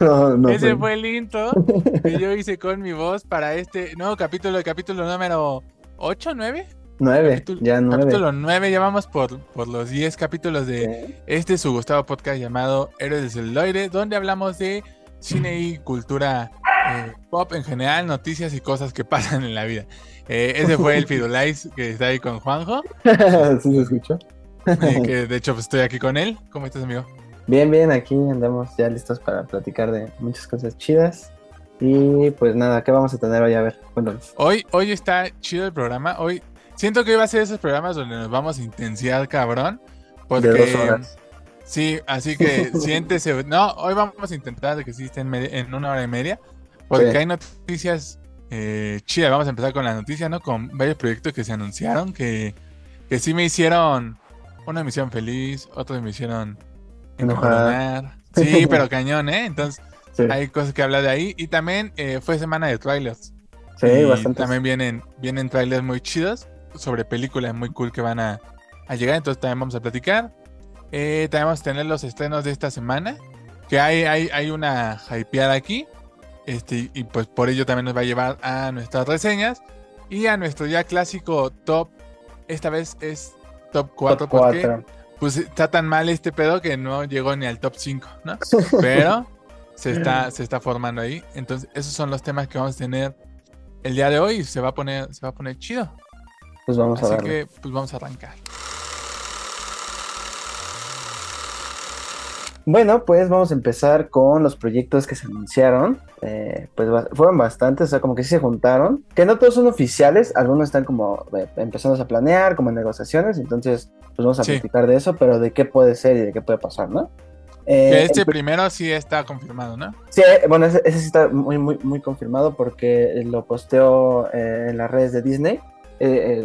Ese fue el intro que yo hice con mi voz para este nuevo capítulo, capítulo número 8, 9. 9, ya 9. Capítulo 9, ya vamos por, por los 10 capítulos de este su Gustavo podcast llamado Héroes del Celuloide, donde hablamos de cine y cultura eh, pop en general, noticias y cosas que pasan en la vida. Eh, ese fue el Fidulais que está ahí con Juanjo. sí, se escuchó. Eh, que de hecho pues, estoy aquí con él. ¿Cómo estás, amigo? Bien, bien, aquí andamos ya listos para platicar de muchas cosas chidas. Y pues nada, ¿qué vamos a tener hoy? A ver, cuéntanos. Hoy, hoy está chido el programa. Hoy siento que hoy va a ser esos programas donde nos vamos a intensiar, cabrón. Porque, de dos horas. Sí, así que siéntese. No, hoy vamos a intentar que sí esté en, una hora y media. Porque hay noticias eh, chidas. Vamos a empezar con la noticia, ¿no? Con varios proyectos que se anunciaron que, que sí me hicieron. Una me feliz, otros me hicieron enojar. Sí, pero cañón, ¿eh? Entonces, hay cosas que hablar de ahí. Y también eh, fue semana de trailers. Sí, bastante. También vienen, vienen trailers muy chidos sobre películas muy cool que van a, a llegar. Entonces, también vamos a platicar. Eh, también vamos a tener los estrenos de esta semana. Que hay, hay, hay una hypeada aquí. Este, y pues por ello también nos va a llevar a nuestras reseñas. Y a nuestro ya clásico top. Esta vez es top 4 porque pues está tan mal este pedo que no llegó ni al top 5, ¿no? Pero se está, se está formando ahí. Entonces, esos son los temas que vamos a tener el día de hoy. Se va a poner, se va a poner chido. Pues vamos Así a que pues vamos a arrancar. Bueno, pues vamos a empezar con los proyectos que se anunciaron. Eh, pues fueron bastantes, o sea, como que sí se juntaron. Que no todos son oficiales, algunos están como eh, empezando a planear, como en negociaciones. Entonces, pues vamos a platicar de eso, pero de qué puede ser y de qué puede pasar, ¿no? Eh, este primero sí está confirmado, ¿no? Sí, bueno, ese, sí está muy, muy, muy confirmado porque lo posteó en las redes de Disney.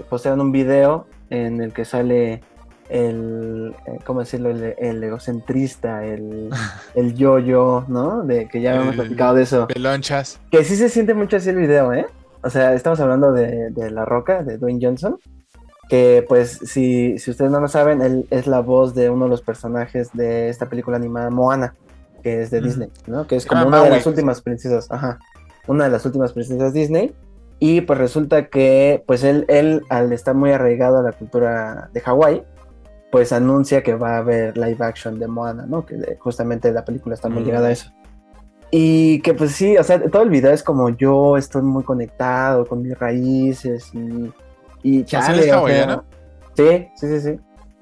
postearon un video en el que sale el, eh, ¿cómo decirlo? El, egocentrista, el, el yo-yo, ¿no? De que ya hemos platicado de eso. Pelonchas. Que sí se siente mucho así el video, ¿eh? O sea, estamos hablando de, La Roca, de Dwayne Johnson, que pues si, si ustedes no lo saben, él es la voz de uno de los personajes de esta película animada Moana, que es de Disney, ¿no? Que es como una de las últimas princesas, ajá, una de las últimas princesas Disney. Y pues resulta que pues él, él al estar muy arraigado a la cultura de Hawái, pues anuncia que va a haber live action de Moana, ¿no? Que justamente la película está muy ligada a eso. Y que pues sí, o sea, todo el video es como yo estoy muy conectado con mis raíces y... y chale, o sea, Sí, sí, sí, sí.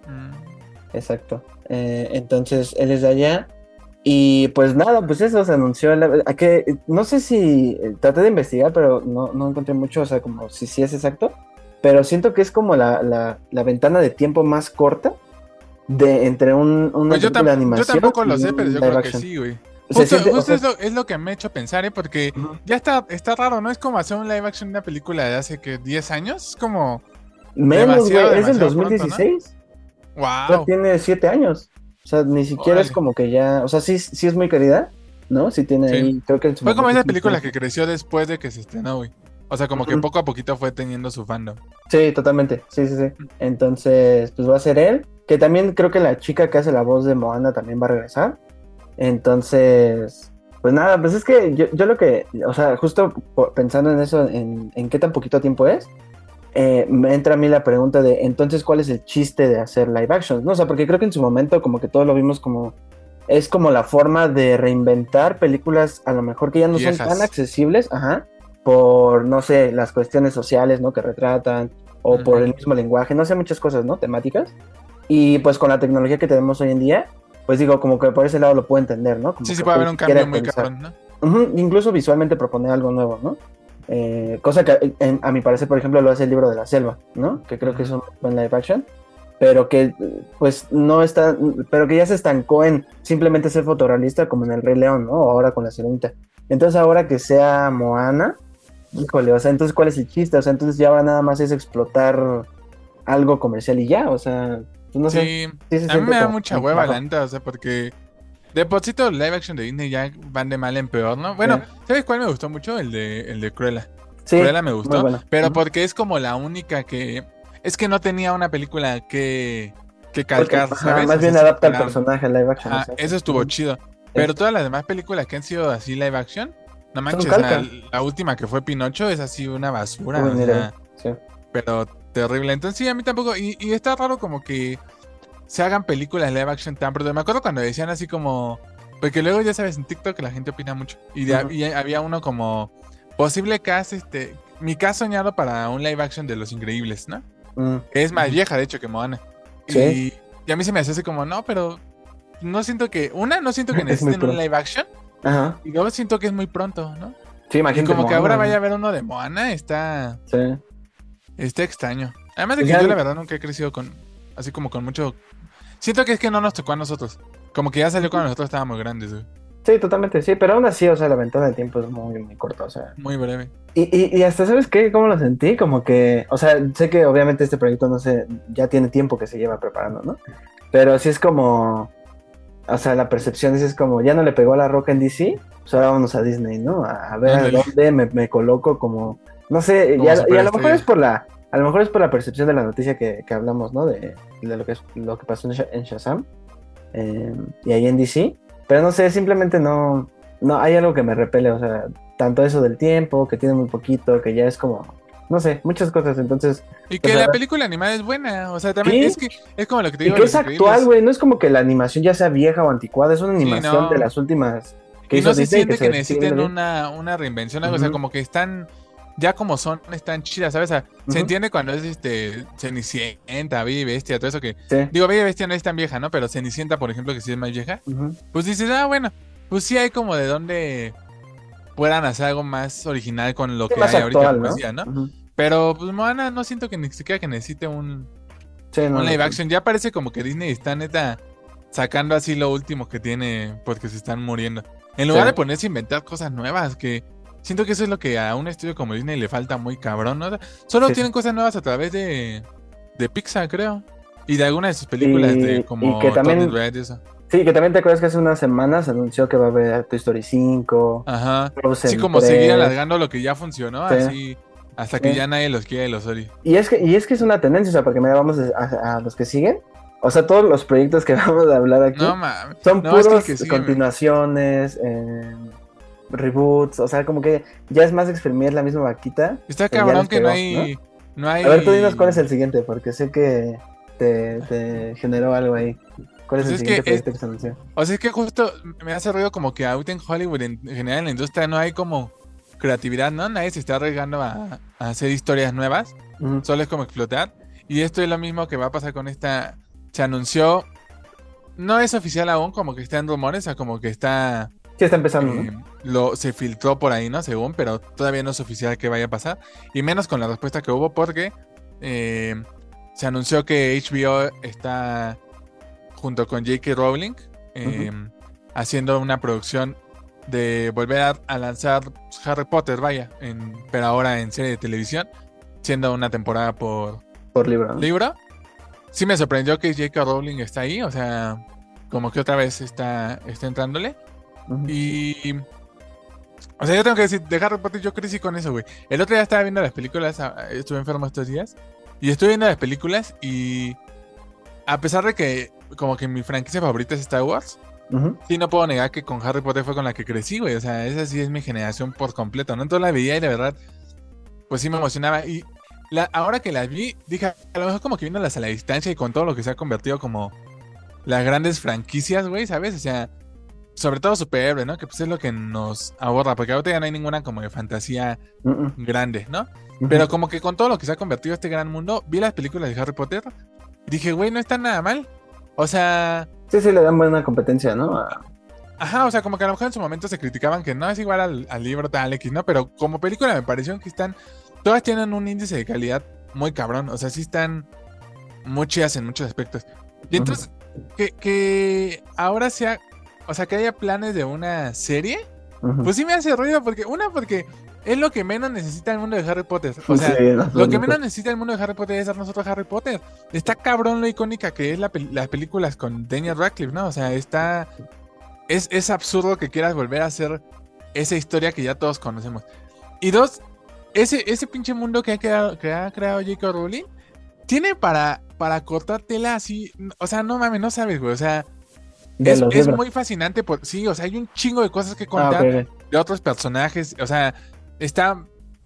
Mm. Exacto. Eh, entonces, él es de allá. Y pues nada, pues eso se anunció. que, no sé si eh, traté de investigar, pero no, no encontré mucho, o sea, como si sí es exacto. Pero siento que es como la, la, la ventana de tiempo más corta de entre un, una pues yo, animación. Yo tampoco lo sé, pero yo creo que sí, güey. Justo, es, lo, que me ha hecho pensar, ¿eh? Porque ya está, está raro, ¿no? Es como hacer un live action de una película de hace que 10 años. Es como. Menos, güey. Es del 2016. Wow. tiene 7 años. O sea, ni siquiera es como que ya. O sea, sí, sí es muy querida, ¿no? Sí tiene ahí. Creo que Fue como esa película que creció después de que se estrenó, güey. O sea, como que poco a poquito fue teniendo su fandom. Sí, totalmente. Sí, sí, sí. Entonces, pues va a ser él. Que también creo que la chica que hace la voz de Moana también va a regresar. Entonces, pues nada, pues es que yo, yo lo que, o sea, justo pensando en eso, en, en qué tan poquito tiempo es, eh, me entra a mí la pregunta de, entonces, ¿cuál es el chiste de hacer live action? ¿No? O sea, porque creo que en su momento como que todos lo vimos como, es como la forma de reinventar películas a lo mejor que ya no son tan accesibles, ajá, por, no sé, las cuestiones sociales, ¿no? Que retratan, o por el mismo lenguaje, no sé, muchas cosas, ¿no? Temáticas. Y pues con la tecnología que tenemos hoy en día, pues digo, como que por ese lado lo puedo entender, ¿no? sí, sí puede haber un cambio muy cabrón, ¿no? incluso visualmente proponer algo nuevo, ¿no? Eh, cosa que a mi parecer, por ejemplo, lo hace el libro de la selva, ¿no? Que creo que es un buen live action, pero que pues no está, pero que ya se estancó en simplemente ser fotorrealista como en el Rey León, ¿no? Ahora con la sirenita. Entonces ahora que sea Moana, híjole, o sea, entonces ¿cuál es el chiste? O sea, entonces ya va nada más es explotar algo comercial y ya, o sea, pues sí, a mí me da mucha hueva la neta, o sea, porque de por sí live action de Disney ya van de mal en peor, ¿no? Bueno, ¿sabes cuál me gustó mucho? El de, el de Cruella. Sí, Cruella me gustó, pero porque es como la única que... Es que no tenía una película que que calcar, Porque, ajá, ¿sabes? Más O bien sea, adapta al personaje live action. Eso estuvo chido. Pero todas las demás películas que han sido así live action, no manches, la última que fue Pinocho es así una basura. Uy, o mira, sea, sí. pero terrible. Entonces sí, a mí tampoco. Y, y está raro como que se hagan películas live action tan pronto. Me acuerdo cuando decían así como. Porque luego ya sabes, en TikTok la gente opina mucho. Y, de- y había uno como posible cast, este. Mi cast soñado para un live action de Los Increíbles, ¿no? Mm, Que es más vieja, de hecho, que Moana. Sí. Y, y a mí se me hace así como, no, pero no siento que. Una, no siento que necesiten un live action. Ajá. Y luego siento que es muy pronto, ¿no? Sí, Y imagínate. como que Moana, ahora vaya a haber uno de Moana, está. Sí. Está extraño. Además de Y que ya- yo la verdad nunca he crecido con. Así como con mucho. Siento que es que no nos tocó a nosotros. Como que ya salió cuando nosotros estábamos grandes, güey. Sí, totalmente, sí, pero aún así, o sea, la ventana de tiempo es muy, muy corta, o sea. Muy breve. Y, y, y hasta, ¿sabes qué? ¿Cómo lo sentí? Como que, o sea, sé que obviamente este proyecto no sé, ya tiene tiempo que se lleva preparando, ¿no? Pero sí es como, o sea, la percepción es, es como, ya no le pegó la roca en DC, pues ahora vámonos a Disney, ¿no? A, a ver a dónde me, me coloco como, no sé, y a, y a lo mejor es por la, a lo mejor es por la percepción de la noticia que, que hablamos, ¿no? De, de lo que es, lo que pasó en, Sha- en Shazam eh, y ahí en DC, pero no sé, simplemente no, no, hay algo que me repele, o sea, tanto eso del tiempo, que tiene muy poquito, que ya es como, no sé, muchas cosas, entonces, Y que la película animada es buena. O sea, también es que es como lo que te y digo. que Los es actual, güey, no es como que la animación ya sea vieja o anticuada, es una animación no. de las últimas que Y hizo no se siente que, se necesiten una, una reinvención, algo. O sea, como que están. Ya como son, están chidas, ¿sabes? O sea, se entiende cuando es este Cenicienta, Bella y Bestia, todo eso que. Sí. Digo, Bella y Bestia no es tan vieja, ¿no? Pero Cenicienta, por ejemplo, que sí es más vieja. Pues dices, ah, bueno, pues sí hay como de donde puedan hacer algo más original con lo que hay ahorita, actual, como ¿no? decía, ¿no? Pero pues Moana no siento que ni siquiera que necesite un, Sí, un no, live no. action. Ya parece como que Disney está neta sacando así lo último que tiene porque se están muriendo. En lugar Sí. de ponerse a inventar cosas nuevas, que siento que eso es lo que a un estudio como Disney le falta muy cabrón, ¿no? Solo Sí, tienen cosas nuevas a través de, de Pixar, creo. Y de algunas de sus películas Y- de como y que también- Turning Red y eso. Sí, que también te acuerdas que hace unas semanas anunció que va a haber Toy Story 5, Ajá. Frozen Sí, como 3. seguir alargando lo que ya funcionó, Sí. así hasta que Sí. ya nadie los quiere los Ori. Y es que, y es que es una tendencia, o sea, porque mira, vamos a, a- a los que siguen. O sea, todos los proyectos que vamos a hablar aquí No son no, es que que continuaciones, eh, reboots, o sea, como que ya es más exprimir la misma vaquita. Está cabrón que no hay, ¿no? hay. A ver, tú dinos cuál es el siguiente, porque sé que te, te generó algo ahí. ¿Cuál es Pues el es que siguiente es- proyecto que se anunció? O sea, es que justo me hace ruido como que ahorita en Hollywood, en en general en la industria, no hay como creatividad, ¿no? Nadie se está arriesgando a, a hacer historias nuevas, solo es como explotar. Y esto es lo mismo que va a pasar con esta. Se anunció. No es oficial aún, como que está en rumores, o sea, como que está. Sí, está empezando, eh, ¿no? lo, se filtró por ahí, ¿no? Según, pero todavía no es oficial que vaya a pasar. Y menos con la respuesta que hubo, porque eh, se anunció que HBO está junto con J.K. Rowling eh, haciendo una producción de volver a, a lanzar Harry Potter, vaya, en, pero ahora en serie de televisión, siendo una temporada por Por libro, libro. Sí me sorprendió que J.K. Rowling está ahí, o sea, como que otra vez está, está entrándole. Y. O sea, yo tengo que decir, de Harry Potter yo crecí con eso, güey. El otro día estaba viendo las películas, ah, estuve enfermo estos días. Y estuve viendo las películas y. A pesar de que, como que mi franquicia favorita es Star Wars, sí no puedo negar que con Harry Potter fue con la que crecí, güey. O sea, esa sí es mi generación por completo, ¿no? Entonces la veía y de verdad, pues sí me emocionaba. Y la, ahora que las vi, dije, a lo mejor como que viéndolas a la distancia y con todo lo que se ha convertido como las grandes franquicias, güey, ¿sabes? O sea, sobre todo superhéroe, ¿no? Que pues es lo que nos aborda, porque ahorita ya no hay ninguna como de fantasía Ujú. grande, ¿no? Ujú. Pero como que con todo lo que se ha convertido este gran mundo, vi las películas de Harry Potter y dije, güey, no está nada mal. O sea, Sí, sí, le dan buena competencia, ¿no? A- Ajá, o sea, como que a lo mejor en su momento se criticaban que no es igual al, al libro tal X, ¿no? Pero como película me pareció que están. Todas tienen un índice de calidad muy cabrón. O sea, sí están muy chidas en muchos aspectos. Y entonces, que, que ahora sea. O sea, que haya planes de una serie, pues sí me hace ruido porque. Una, porque es lo que menos necesita el mundo de Harry Potter. O sea, Sí, lo que no, menos necesita el mundo de Harry Potter es darnos otro Harry Potter. Está cabrón lo icónica que es la pel- las películas con Daniel Radcliffe, ¿no? O sea, está. Es, es absurdo que quieras volver a hacer esa historia que ya todos conocemos. Y dos, ese, ese pinche mundo que ha, creado, que ha creado J.K. Rowling tiene para, para cortar tela así, o sea, no mames, no sabes, güey, o sea, es, es muy fascinante, por, sí, o sea, hay un chingo de cosas que Ah, contar de otros personajes, o sea, está,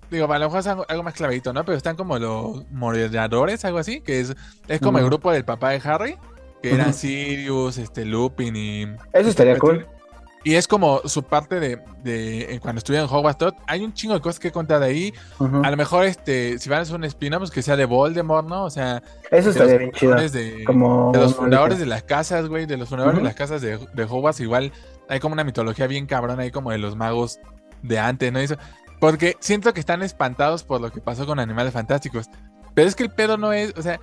digo, a lo mejor es algo, más clavadito, ¿no? Pero están como los moderadores, algo así, que es, es como el grupo del papá de Harry, que eran. Sirius, este, Lupin y... Eso estaría cool. Y es como su parte de, de eh, cuando estuvieron en Hogwarts, todo, hay un chingo de cosas que contar de ahí. A lo mejor, este, si van a hacer un spin-off, pues que sea de Voldemort, ¿no? O sea, Eso de los estaría bien chido. de, Como de los fundadores de las casas, güey, de los fundadores de las casas de, de Hogwarts, igual hay como una mitología bien cabrona ahí como de los magos de antes, ¿no? Y Eso, porque siento que están espantados por lo que pasó con Animales Fantásticos. Pero es que el pedo no es, o sea,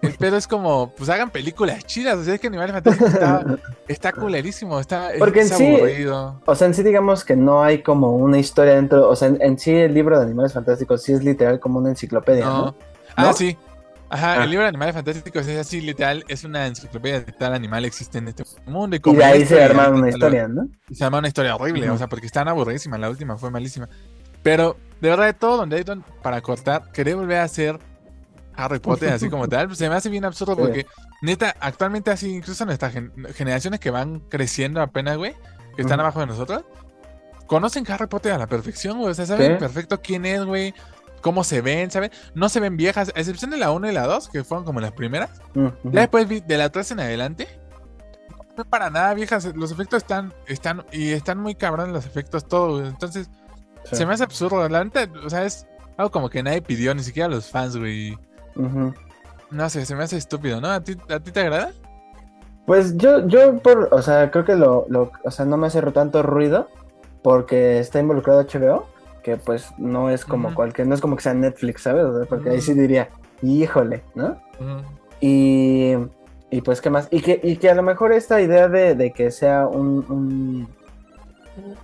el pedo es como, pues hagan películas chidas, o sea, es que Animales Fantásticos está, está culerísimo, está es- Porque en es sí- aburrido. O sea, en sí digamos que no hay como una historia dentro, o sea, en, en sí el libro de Animales Fantásticos sí es literal como una enciclopedia, ¿no? No. Ah, ¿No? sí. Ajá, Ah. el libro de Animales Fantásticos es así, literal, es una enciclopedia de tal animal existe en este mundo. Y, Y de ahí se y arma ahí una historia, ¿no? se arma una historia horrible, Ujú. o sea, porque están aburridísima. La última fue malísima. Pero, de verdad, de todo donde hay don- para cortar, querer volver a hacer Harry Potter así como tal, pues se me hace bien absurdo porque, neta, actualmente así, incluso nuestras gen- generaciones que van creciendo apenas, güey, que están abajo de nosotros, conocen Harry Potter a la perfección, güey. O sea, saben perfecto quién es, güey. Cómo se ven, ¿saben? No se ven viejas, a excepción de la 1 y la 2, que fueron como las primeras. Ya después vi- de la 3 en adelante. No para nada viejas. Los efectos están, están, y están muy cabrones los efectos, todo. güey. Entonces, Sí. se me hace absurdo. La neta, o sea, es algo como que nadie pidió, ni siquiera los fans, güey. No sé, se me hace estúpido, ¿no? ¿A ti, a ti te agrada? Pues yo, yo por, o sea, creo que lo, lo, o sea, no me hace tanto ruido porque está involucrado HBO, que pues no es como cualquier, no es como que sea Netflix, ¿sabes? O sea, porque ahí sí diría, híjole, ¿no? Y, y pues, ¿qué más? Y que, y que a lo mejor esta idea de, de que sea un, un-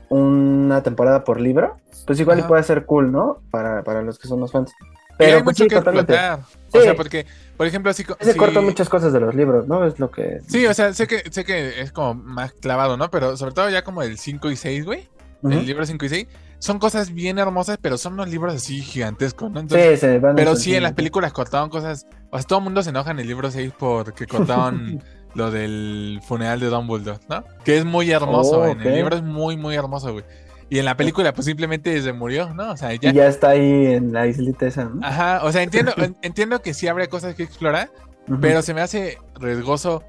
una temporada por libro, pues igual y Ajá. puede ser cool, ¿no? Para, para los que somos fans. y Pero hay pues, mucho sí, que totalmente. explotar. Sí. O sea, porque, por ejemplo, así. Se si- cortan muchas cosas de los libros, ¿no? Es lo que... Sí, o sea, sé que, sé que es como más clavado, ¿no? Pero sobre todo ya como el 5 y 6, güey. El libro 5 y 6. Son cosas bien hermosas, pero son unos libros así gigantescos, ¿no? Entonces, Sí, se van pero sí, en las películas cortaron cosas. O sea, todo el mundo se enoja en el libro 6 porque cortaron lo del funeral de Dumbledore, ¿no? Que es muy hermoso. Oh, En el libro es muy, muy hermoso, güey. Y en la película, pues simplemente se murió, ¿no? O sea, ya. Y ya está ahí en la islita esa, ¿no? Ajá, o sea, entiendo, en- entiendo que sí habría cosas que explorar, pero se me hace riesgoso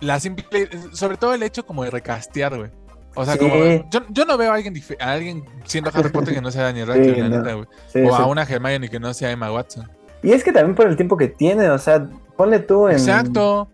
la simple, sobre todo el hecho como de recastear, güey. O sea, Sí. como yo, yo no veo a alguien a alguien siendo Harry Potter que no sea Daniel Radcliffe, Sí, la no. neta, güey. Sí, O a una Hermione que no sea Emma Watson. Y es que también por el tiempo que tiene, o sea, ponle tú en Exacto.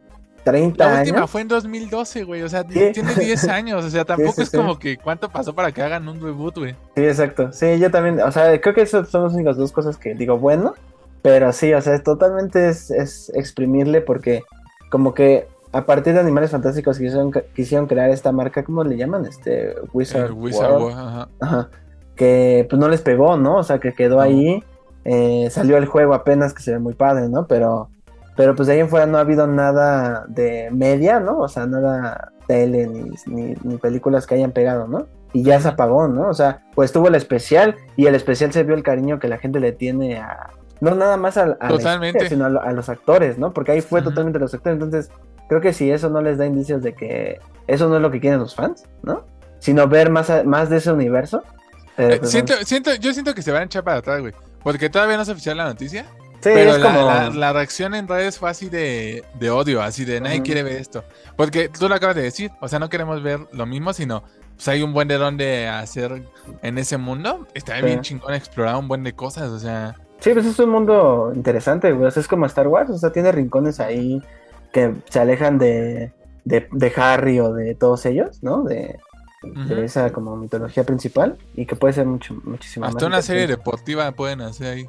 30 La última años. fue en 2012, güey. O sea, Sí. tiene 10 años. O sea, tampoco sí, es sí. como que cuánto pasó para que hagan un reboot, güey. Sí, exacto. Sí, yo también, o sea, creo que eso son las únicas dos cosas que digo, bueno, pero sí, o sea, totalmente es, es exprimirle porque como que a partir de Animales Fantásticos quisieron, quisieron crear esta marca, ¿cómo le llaman? Este, Wizard, Wizard World. World, ajá. Ajá. Que pues no les pegó, ¿no? O sea, que quedó No. ahí. eh, salió el juego apenas, que se ve muy padre, ¿no? Pero, pero pues de ahí en fuera no ha habido nada de media, ¿no? O sea, nada tele ni, ni, ni películas que hayan pegado, ¿no? Y ya se apagó, ¿no? O sea, pues tuvo el especial y el especial se vio el cariño que la gente le tiene a... No nada más a, a la Totalmente. historia, sino a, lo- a los actores, ¿no? Porque ahí fue totalmente los actores. Entonces, creo que si eso no les da indicios de que eso no es lo que quieren los fans, ¿no? Sino ver más, a- más de ese universo. Eh, pues, siento, siento, yo siento que se van a echar para atrás, güey. Porque todavía no es oficial la noticia. Sí, pero es la, como. la- la reacción en redes fue así de, de odio, así de nadie quiere ver esto. Porque tú lo acabas de decir, o sea, no queremos ver lo mismo, sino pues hay un buen de dónde hacer en ese mundo. Está Sí. bien chingón explorar un buen de cosas, o sea. Sí, pues es un mundo interesante, güey. O sea, es como Star Wars. O sea, tiene rincones ahí que se alejan de, de, de Harry o de todos ellos, ¿no? De, esa como mitología principal y que puede ser mucho, muchísimo más. Hasta una serie deportiva pueden hacer ahí,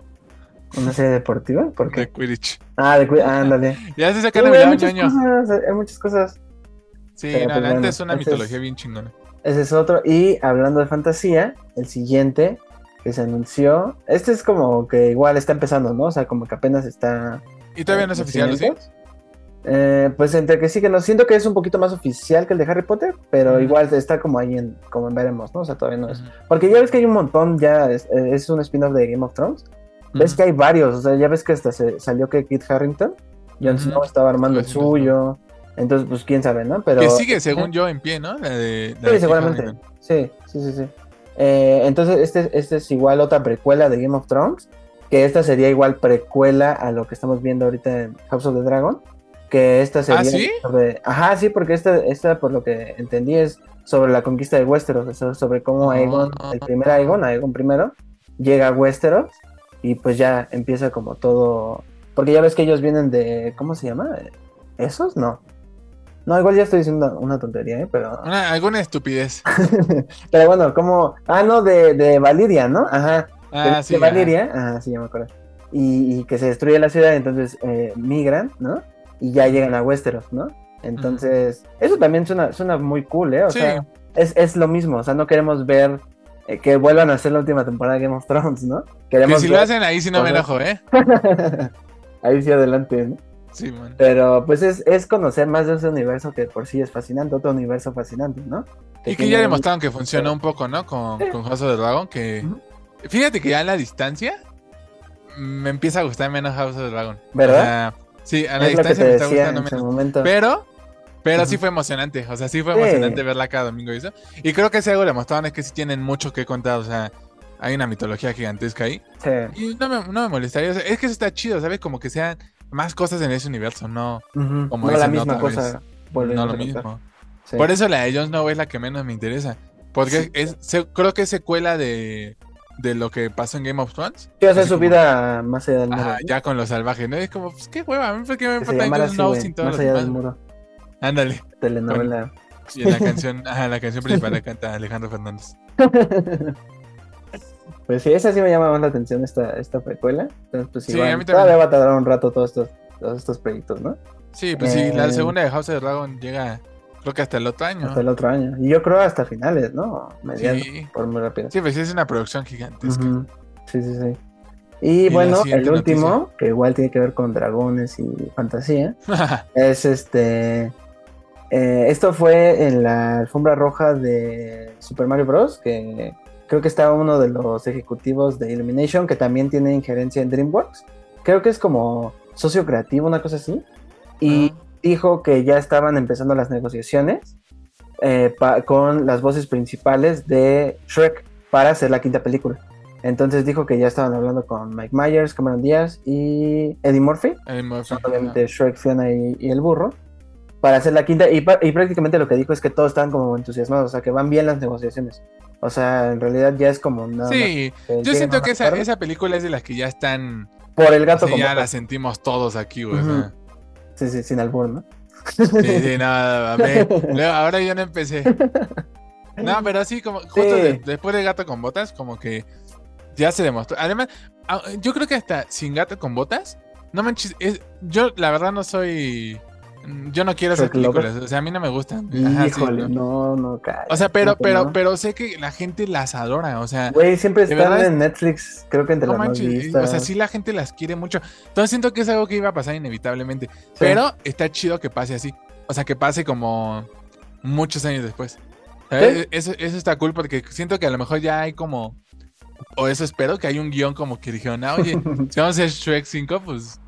Una serie deportiva, ¿por qué? de Quidditch. Ah, de cu- ah, ándale. Ya se Sí, sacan güey, el muchas cosas, hay muchas cosas. Sí, Pero, no, pues, la neta bueno, es una es- mitología bien chingona. Ese es otro. Y hablando de fantasía, el siguiente que se anunció. Este es como que igual está empezando, ¿no? O sea, como que apenas está. Y todavía no es los oficial, ¿o ¿sí? Eh, pues entre que sí que no siento que es un poquito más oficial que el de Harry Potter, pero igual está como ahí en, como en veremos, ¿no? O sea, todavía no es. Porque ya ves que hay un montón, ya es, es un spin-off de Game of Thrones. Ves que hay varios, o sea, ya ves que hasta se salió que Kit Harrington Jon. Snow estaba armando el suyo. Entonces, pues quién sabe, ¿no? Pero que sigue, según yo, en pie, ¿no? La de, la Sí, de seguramente. Sí, sí, sí, sí. Eh, entonces, este, este es igual otra precuela de Game of Thrones. Que esta sería igual precuela a lo que estamos viendo ahorita en House of the Dragon. Que esta sería ¿Ah, sí? sobre. Ajá, sí, porque esta, esta, por lo que entendí, es sobre la conquista de Westeros. sobre cómo Ah. Aegon, el primer Aegon, Aegon primero, llega a Westeros. Y pues ya empieza como todo. Porque ya ves que ellos vienen de. ¿Cómo se llama? ¿Esos? No. No, igual ya estoy diciendo una tontería, ¿eh? Pero. Una- alguna estupidez. Pero bueno, como. Ah, no, de, de Valiria, ¿no? Ajá. Ah, de, sí. de. Valiria. Ajá, sí, ya me acuerdo. Y, y que se destruye la ciudad, entonces eh, migran, ¿no? Y ya llegan a Westeros, ¿no? Entonces, eso también suena, suena muy cool, ¿eh? O Sí. sea, es, es lo mismo. O sea, no queremos ver eh, que vuelvan a hacer la última temporada de Game of Thrones, ¿no? Que Queremos si lo hacen ahí sí no me enojo, ¿eh? Ahí sí adelante, ¿no? Sí, man. Pero pues es, es conocer más de ese universo que por sí es fascinante, otro universo fascinante, ¿no? Y que ya un- demostraron que funcionó un poco, ¿no? Con, Sí. con House of the Dragon, que... Fíjate que ya a la distancia me empieza a gustar menos House of the Dragon. ¿Verdad? O sea, sí, a la Es que distancia me está gustando menos. momento. Pero, pero sí fue emocionante. O sea, sí fue Sí. emocionante verla cada domingo y eso. Y creo que si algo demostraron es que sí tienen mucho que contar. O sea, hay una mitología gigantesca ahí. Sí. Y no me, no me molestaría. o sea, es que eso está chido, ¿sabes? Como que sean más cosas en ese universo, no, Ujú. Como no la dicen misma otra cosa. volviendo no lo mismo. Sí. Por eso la de Jon Snow es la que menos me interesa. Porque Sí. es, se- creo que es secuela de, de lo que pasó en Game of Thrones. Sí, o sea, su como- vida más allá del muro. Ya con los salvajes, ¿no? Es como, pues qué hueva, por qué me importa Jon Snow sin todos más allá del muro. Ándale. Telenovela. Y en la canción, ajá, la canción principal la canta Alejandro Fernández. pues sí, esa sí me llama más la atención esta, esta precuela. Entonces, pues Sí, igual, a mí también. todavía va a tardar un rato todos estos, todos estos proyectos, ¿no? Sí, pues sí, la Eh. segunda de House of the Dragon llega, creo que hasta el otro año. Hasta el otro año. Y yo creo hasta finales, ¿no? Mediados, Sí. por muy rápido. Sí, pues sí, es una producción gigantesca. Sí, sí, sí. Y, bueno, el último, noticia. que igual tiene que ver con dragones y fantasía, es este. Eh, esto fue en la alfombra roja de Super Mario Bros. Que creo que está uno de los ejecutivos de Illumination, que también tiene injerencia en DreamWorks. Creo que es como socio creativo, una cosa así. Y Ah. dijo que ya estaban empezando las negociaciones eh, con las voces principales de Shrek para hacer la quinta película. Entonces dijo que ya estaban hablando con Mike Myers, Cameron Díaz y Eddie Murphy, Eddie Murphy, Shrek, Fiona y, y el burro, para hacer la quinta. Y, y prácticamente lo que dijo es que todos están como entusiasmados, o sea, que van bien las negociaciones. O sea, en realidad ya es como nada Sí, yo siento que esa, esa película es de las que ya están. por el gato así con ya botas. la sentimos todos aquí, güey. o sea. Sí, sí, sin albur, ¿no? Sí, sí, nada. Luego, ahora yo no empecé. No, pero sí, como justo Sí. de- después de Gato con Botas, como que ya se demostró. Además, ah, yo creo que hasta sin Gato con Botas, no manches, es- yo la verdad no soy. Mm, Yo no quiero lover. películas, o sea, a mí no me gustan. Ajá, Híjole, no. no, no, cara. O sea, pero, pero, no. pero sé que la gente las adora, o sea, Güey, siempre están en Netflix, creo que entre no las manches, vistas. o sea, sí la gente las quiere mucho. Entonces siento que es algo que iba a pasar inevitablemente. Pero está chido que pase así. O sea, que pase como muchos años después. Sí. Eso, eso está cool porque siento que a lo mejor ya hay como. O eso espero, que hay un guion como que dijeron, ah, oye, si vamos a hacer Shrek 5, pues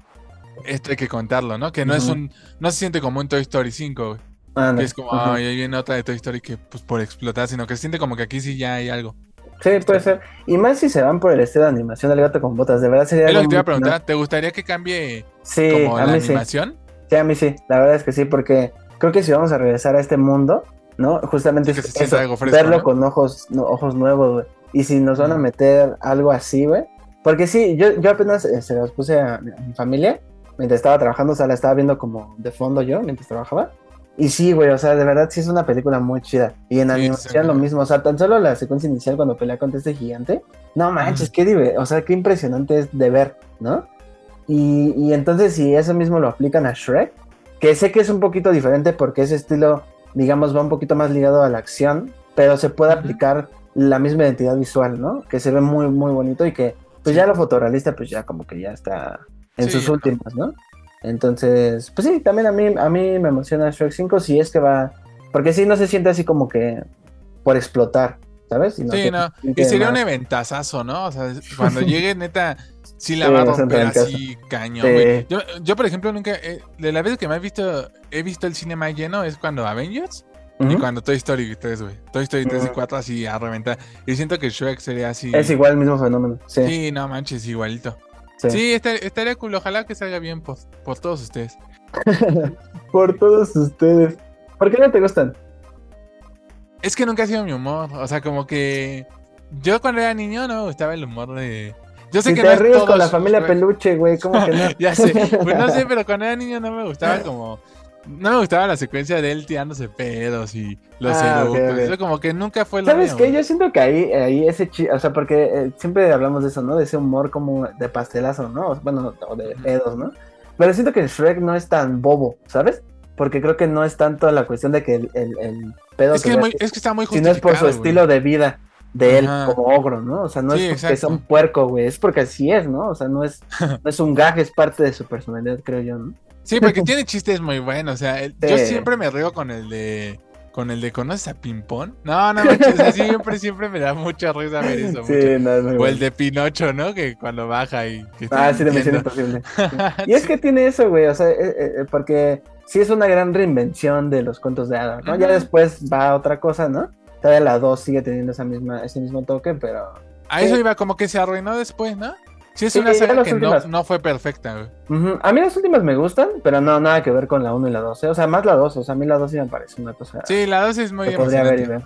esto hay que contarlo, ¿no? Que no es un. No se siente como un Toy Story 5, güey. Que es como, ujú. ay, ahí viene otra de Toy Story que, pues por explotar, sino que se siente como que aquí sí ya hay algo. Sí, puede ser. Y más si se van por el estilo de animación del gato con botas, de verdad sería Es lo que te iba a preguntar, ¿te gustaría que cambie. Sí, como a la mí sí. animación? Sí, a mí sí. La verdad es que sí, porque creo que si vamos a regresar a este mundo, ¿no? Justamente Sí, que es se sienta eso, algo fresco, verlo ¿no? con ojos, no, ojos nuevos, güey. Y si nos van a meter algo así, güey. Porque sí, yo, yo apenas eh, se los puse a, a mi familia mientras estaba trabajando, o sea, la estaba viendo como de fondo yo mientras trabajaba. Y sí, güey, o sea, de verdad sí es una película muy chida. Y en Sí, animación sí. lo mismo, o sea, tan solo la secuencia inicial cuando pelea contra este gigante, no manches, qué diver- o sea, qué impresionante es de ver, ¿no? Y, y entonces si eso mismo lo aplican a Shrek, que sé que es un poquito diferente porque ese estilo, digamos, va un poquito más ligado a la acción, pero se puede Ujú. aplicar la misma identidad visual, ¿no? Que se ve muy, muy bonito y que, pues Sí. ya lo fotorrealista, pues ya como que ya está en Sí, sus últimas, ¿no? Entonces, pues sí, también a mí, a mí me emociona Shrek 5 si es que va, porque sí no se siente así como que por explotar, ¿sabes? sí, no. Y sería un eventazazo, ¿no? O sea, cuando llegue, neta, sí la va a romper así cañón, güey. Yo, yo, por ejemplo, nunca. Eh, de la vez que me he visto, he visto el cine más lleno es cuando Avengers. Y cuando Toy Story 3, güey. Toy Story 3 y 4 así a reventar. Y siento que Shrek sería así. Es igual el mismo fenómeno. Sí, sí no manches, igualito. Sí, estaría, cool. Ojalá que salga bien por, por todos ustedes. por todos ustedes. ¿Por qué no te gustan? Es que nunca ha sido mi humor. O sea, como que. Yo cuando era niño no me gustaba el humor de. Yo sé que te ríes con la familia peluche, güey, ¿cómo que no? ya sé, pues no sé, pero cuando era niño no me gustaba como no me gustaba la secuencia de él tirándose pedos y los ah, Eso como que nunca fue lo ¿Sabes qué? Yo siento que ahí, ahí ese o sea, porque eh, siempre hablamos de eso, ¿no? De ese humor como de pastelazo, ¿no? Bueno, o de pedos, ¿no? Pero siento que Shrek no es tan bobo, ¿sabes? Porque creo que no es tanto la cuestión de que el, el, pedo... Es que, es que está muy justificado. Sino es por su estilo de vida de él como ogro, ¿no? O sea, no es porque sea un puerco, güey, es porque así es, ¿no? O sea, no es, no es un gag, es parte de su personalidad, creo yo, ¿no? Sí, porque tiene chistes muy buenos. O sea, yo siempre me río con el de. Con el de ¿conoces a Pimpón? No, no manches, siempre, siempre me da mucha risa ver eso. Sí, no, es muy o el de Pinocho, ¿no? Que cuando baja y. ah, sí, de Misión Imposible. Y es que tiene eso, güey, o sea, eh, eh, eh, porque sí es una gran reinvención de los cuentos de hadas, ¿no? Ya después va a otra cosa, ¿no? Todavía la 2 sigue teniendo esa misma, ese mismo toque, pero. A eso iba como que se arruinó después, ¿no? Sí, es una saga que no, fue perfecta. A mí las últimas me gustan, pero no, nada que ver con la 1 y la 2. ¿eh? O sea, más la 2. O sea, a mí la 2 sí me parece una cosa. Sí, la 2 es muy emocionante.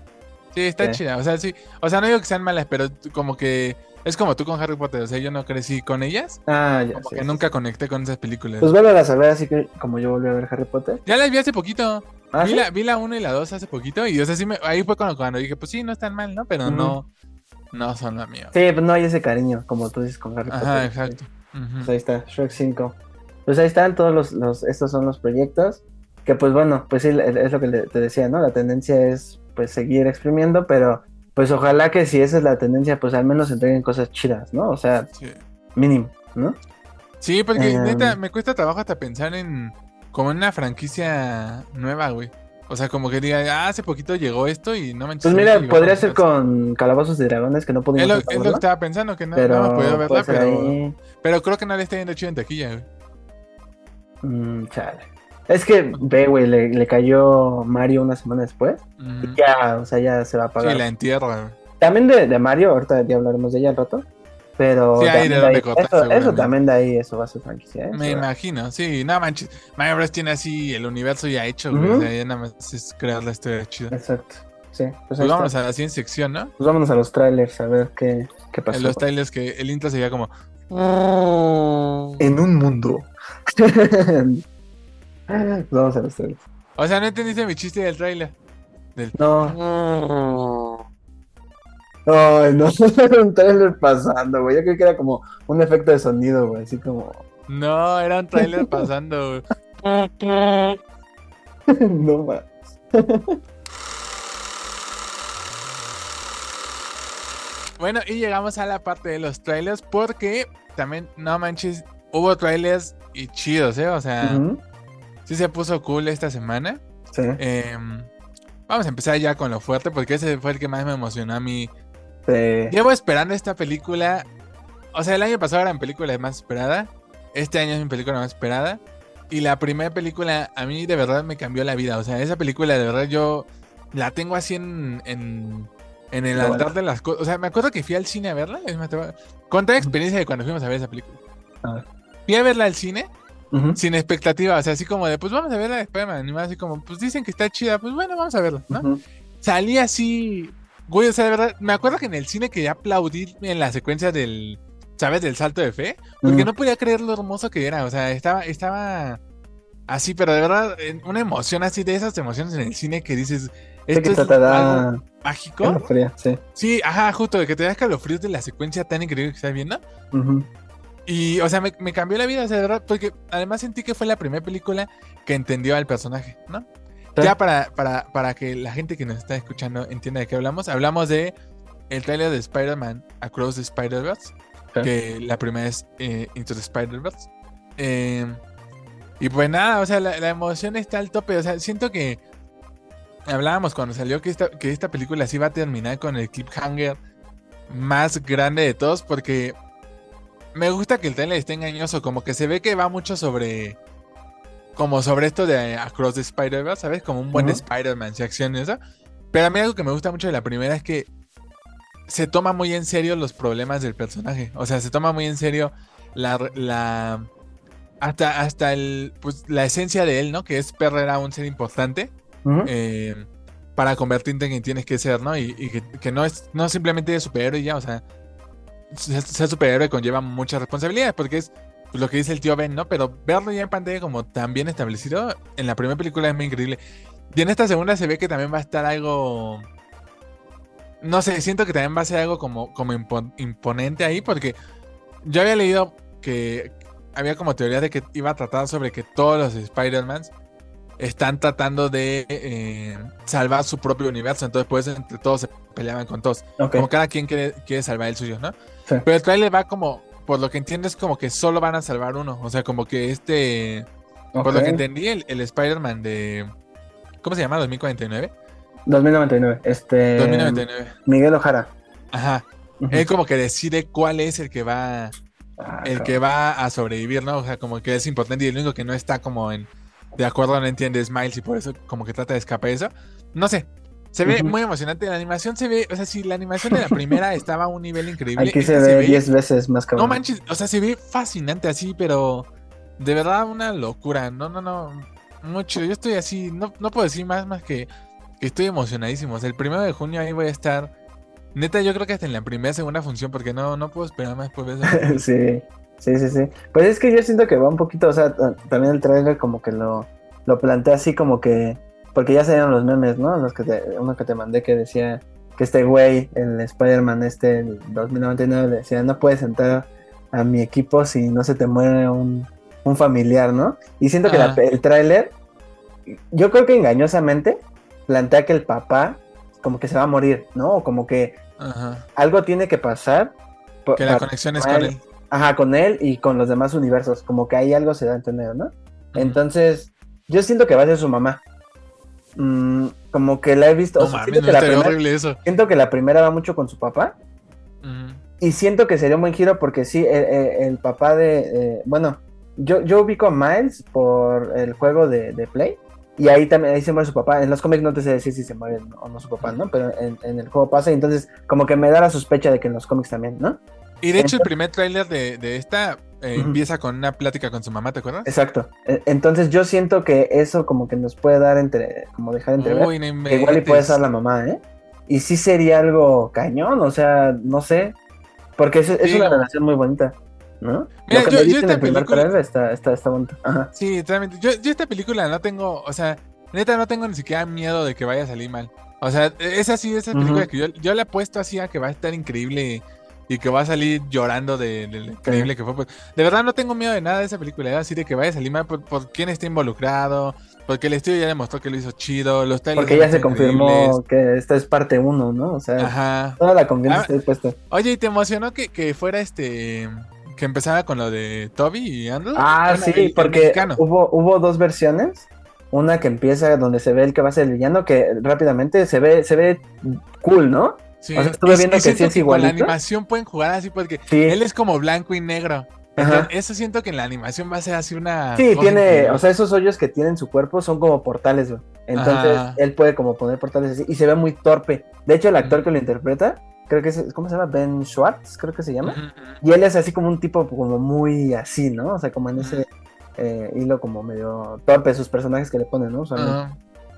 Sí, está chida. O sea, sí. O sea, no digo que sean malas, pero como que. Es como tú con Harry Potter. O sea, yo no crecí con ellas. Ah, ya. Como que nunca conecté con esas películas. Pues vuelvo a saber, así que como yo volví a ver Harry Potter. Ya las vi hace poquito. ¿Ah, vi, la, vi la 1 y la 2 hace poquito. Y o sea, sí me, ahí fue cuando, cuando dije, pues sí, no están mal, ¿no? Pero no. No son la mía. Sí, pues no hay ese cariño, como tú dices con Harry Potter. Ajá, exacto. Pues ahí está, Shrek 5. Pues ahí están todos los, los, estos son los proyectos. Que pues bueno, pues sí, es lo que te decía, ¿no? La tendencia es pues seguir exprimiendo, pero pues ojalá que si esa es la tendencia, pues al menos entreguen cosas chidas, ¿no? O sea, mínimo, ¿no? Sí, porque em. neta, me cuesta trabajo hasta pensar en como en una franquicia nueva, güey. O sea, como que diga, ah, hace poquito llegó esto y no me Pues mira, podría ser con Calabozos de Dragones que no pudimos Es lo, que estaba pensando, que no, pero, no podido verla, pero, pero creo que le está yendo chido en taquilla, güey. Mm, chale. Es que, ve, güey, le, le, cayó Mario una semana después. Y ya, o sea, ya se va a pagar. Sí, la entierra, güey. También de, de Mario, ahorita ya hablaremos de ella al rato. Pero sí, ahí de eso, también de ahí eso va a ser franquicia. ¿eh? Me imagino, sí, nada manches. Mario Bros tiene así el universo ya hecho, güey. ya nada más es crear la historia chida. Exacto. Sí, pues, pues vámonos a la siguiente sección, ¿no? Pues vámonos a los trailers a ver qué, qué pasó. En los trailers que el intro sería como. En un mundo. Vamos a los trailers. O sea, no entendiste mi chiste del trailer. Del... No. Ay, no, era un trailer pasando, güey. Yo creo que era como un efecto de sonido, güey. Así como. No, era un trailer pasando, güey. no más. bueno, y llegamos a la parte de los trailers porque también, no manches, hubo trailers y chidos, ¿eh? O sea, sí se puso cool esta semana. Sí. Em, vamos a empezar ya con lo fuerte porque ese fue el que más me emocionó a mí Llevo esperando esta película. O sea, el año pasado era mi película más esperada. Este año es mi película más esperada. Y la primera película a mí de verdad me cambió la vida. O sea, esa película de verdad yo la tengo así en, en, el altar de las cosas. O sea, me acuerdo que fui al cine a verla. Conta la experiencia de cuando fuimos a ver esa película. Fui a verla al cine sin expectativa. O sea, así como de, pues vamos a verla después, animada. Así como, pues dicen que está chida. Pues bueno, vamos a verla, ¿no? Salí así Güey, o sea, de verdad, me acuerdo que en el cine quería aplaudir en la secuencia del, ¿sabes? Del salto de fe, porque no podía creer lo hermoso que era, o sea, estaba, estaba así, pero de verdad, una emoción así, de esas emociones en el cine que dices, esto es algo mágico. sí. sí, ajá, justo, de que te das calofríos de la secuencia tan increíble que estás viendo. Y, o sea, me, me, cambió la vida, o sea, de verdad, porque además sentí que fue la primera película que entendió al personaje, ¿no? Ya para, para, para que la gente que nos está escuchando entienda de qué hablamos, hablamos de el trailer de Spider-Man Across the Spider-Verse, que la primera es eh, Into the Spider-Verse. Em, y pues nada, o sea, la, emoción está al tope, o sea, siento que hablábamos cuando salió que esta, que esta película sí va a terminar con el cliffhanger más grande de todos porque me gusta que el trailer esté engañoso, como que se ve que va mucho sobre como sobre esto de Across the Spider-Verse, ¿sabes? Como un buen Spider-Man, si acción y eso. Pero a mí algo que me gusta mucho de la primera es que se toma muy en serio los problemas del personaje. O sea, se toma muy en serio la, la hasta, hasta el, pues, la esencia de él, ¿no? Que es perder un ser importante. Eh, para convertirte en quien tienes que ser, ¿no? Y, que, no es no simplemente de superhéroe ya, o sea, ser superhéroe conlleva muchas responsabilidades porque es lo que dice el tío Ben, ¿no? Pero verlo ya en pantalla como tan bien establecido en la primera película es muy increíble. Y en esta segunda se ve que también va a estar algo... No sé, siento que también va a ser algo como, como imponente ahí porque yo había leído que había como teoría de que iba a tratar sobre que todos los Spider-Mans están tratando de eh, salvar su propio universo. Entonces, pues entre todos se peleaban con todos. Como cada quien quiere, quiere salvar el suyo, ¿no? Pero el trailer va como, por lo que entiendo, es como que solo van a salvar uno. O sea, como que este. Por lo que entendí, el, Spider-Man de. ¿Cómo se llama? ¿2049? 2099. Este. 2099. Miguel Ojara. Ajá. Él como que decide cuál es el que va. Ah, el que va a sobrevivir, ¿no? O sea, como que es importante y el único que no está como en de acuerdo no entiende Smiles y por eso como que trata de escapar eso. No sé. Se ve muy emocionante. La animación se ve, o sea, si la animación de la primera estaba a un nivel increíble. Aquí se, ve 10 veces más cabrón. No manches, o sea, se ve fascinante así, pero de verdad una locura. No, no, no. Mucho. Yo estoy así, no, no puedo decir más más que, que estoy emocionadísimo. O sea, el primero de junio ahí voy a estar. Neta, yo creo que hasta en la primera segunda función, porque no, no puedo esperar más por eso. sí. Sí, sí, sí. Pues es que yo siento que va un poquito, o sea, también el trailer como que lo, lo plantea así como que, porque ya salieron los memes, ¿no? Los que uno que te mandé que decía que este güey, el Spider-Man este, el 2099, le decía, no puedes entrar a mi equipo si no se te muere un, familiar, ¿no? Y siento que el tráiler, yo creo que engañosamente, plantea que el papá como que se va a morir, ¿no? O como que algo tiene que pasar. Que la conexión es con él. Ajá, con él y con los demás universos, como que ahí algo se da a entender, ¿no? Entonces, yo siento que va a ser su mamá. Mm, como que la he visto. No, siento, que la primera, eso. siento que la primera va mucho con su papá. Y siento que sería un buen giro porque sí, el, papá de. bueno, yo, yo ubico a Miles por el juego de, Play. Y ahí también ahí se muere su papá. En los cómics no te sé decir si se muere o no su papá, ¿no? Pero en, en, el juego pasa. Y entonces, como que me da la sospecha de que en los cómics también, ¿no? Y de hecho, el primer tráiler de, esta eh, empieza con una plática con su mamá, ¿te acuerdas? Exacto. E, entonces yo siento que eso como que nos puede dar entre, como dejar entrever que igual y puede ser la mamá, ¿eh? Y sí sería algo cañón, o sea, no sé, porque es, una relación muy bonita. ¿no? Mira, yo, yo esta película... está, está, está bonito. Sí, totalmente. Yo, yo esta película no tengo, o sea, neta no tengo ni siquiera miedo de que vaya a salir mal. O sea, es así, esa película que yo, yo le apuesto así a que va a estar increíble y que va a salir llorando de, lo increíble que fue. Pues, de verdad no tengo miedo de nada de esa película, ¿eh? así de que vaya a salir mal por, quién está involucrado, porque el estudio ya demostró que lo hizo chido, los Porque ya se confirmó que esta es parte uno, ¿no? O sea, toda la confianza está puesta. Oye, ¿y te emocionó que, que, fuera este... que empezara con lo de Toby y Andrew? Ah, sí, porque hubo, hubo dos versiones. Una que empieza donde se ve el que va a ser el villano, que rápidamente se ve, se ve cool, ¿no? Sí. estuve viendo que sí es igual. La animación pueden jugar así porque él es como blanco y negro. eso siento que en la animación va a ser así una. Sí, tiene, o sea, esos hoyos que tiene en su cuerpo son como portales, güey. Entonces él puede como poner portales así y se ve muy torpe. De hecho, el actor que lo interpreta, creo que es, ¿cómo se llama? Ben Schwartz, creo que se llama. Y él es así como un tipo como muy así, ¿no? O sea, como en ese eh, hilo como medio torpe sus personajes que le ponen, ¿no?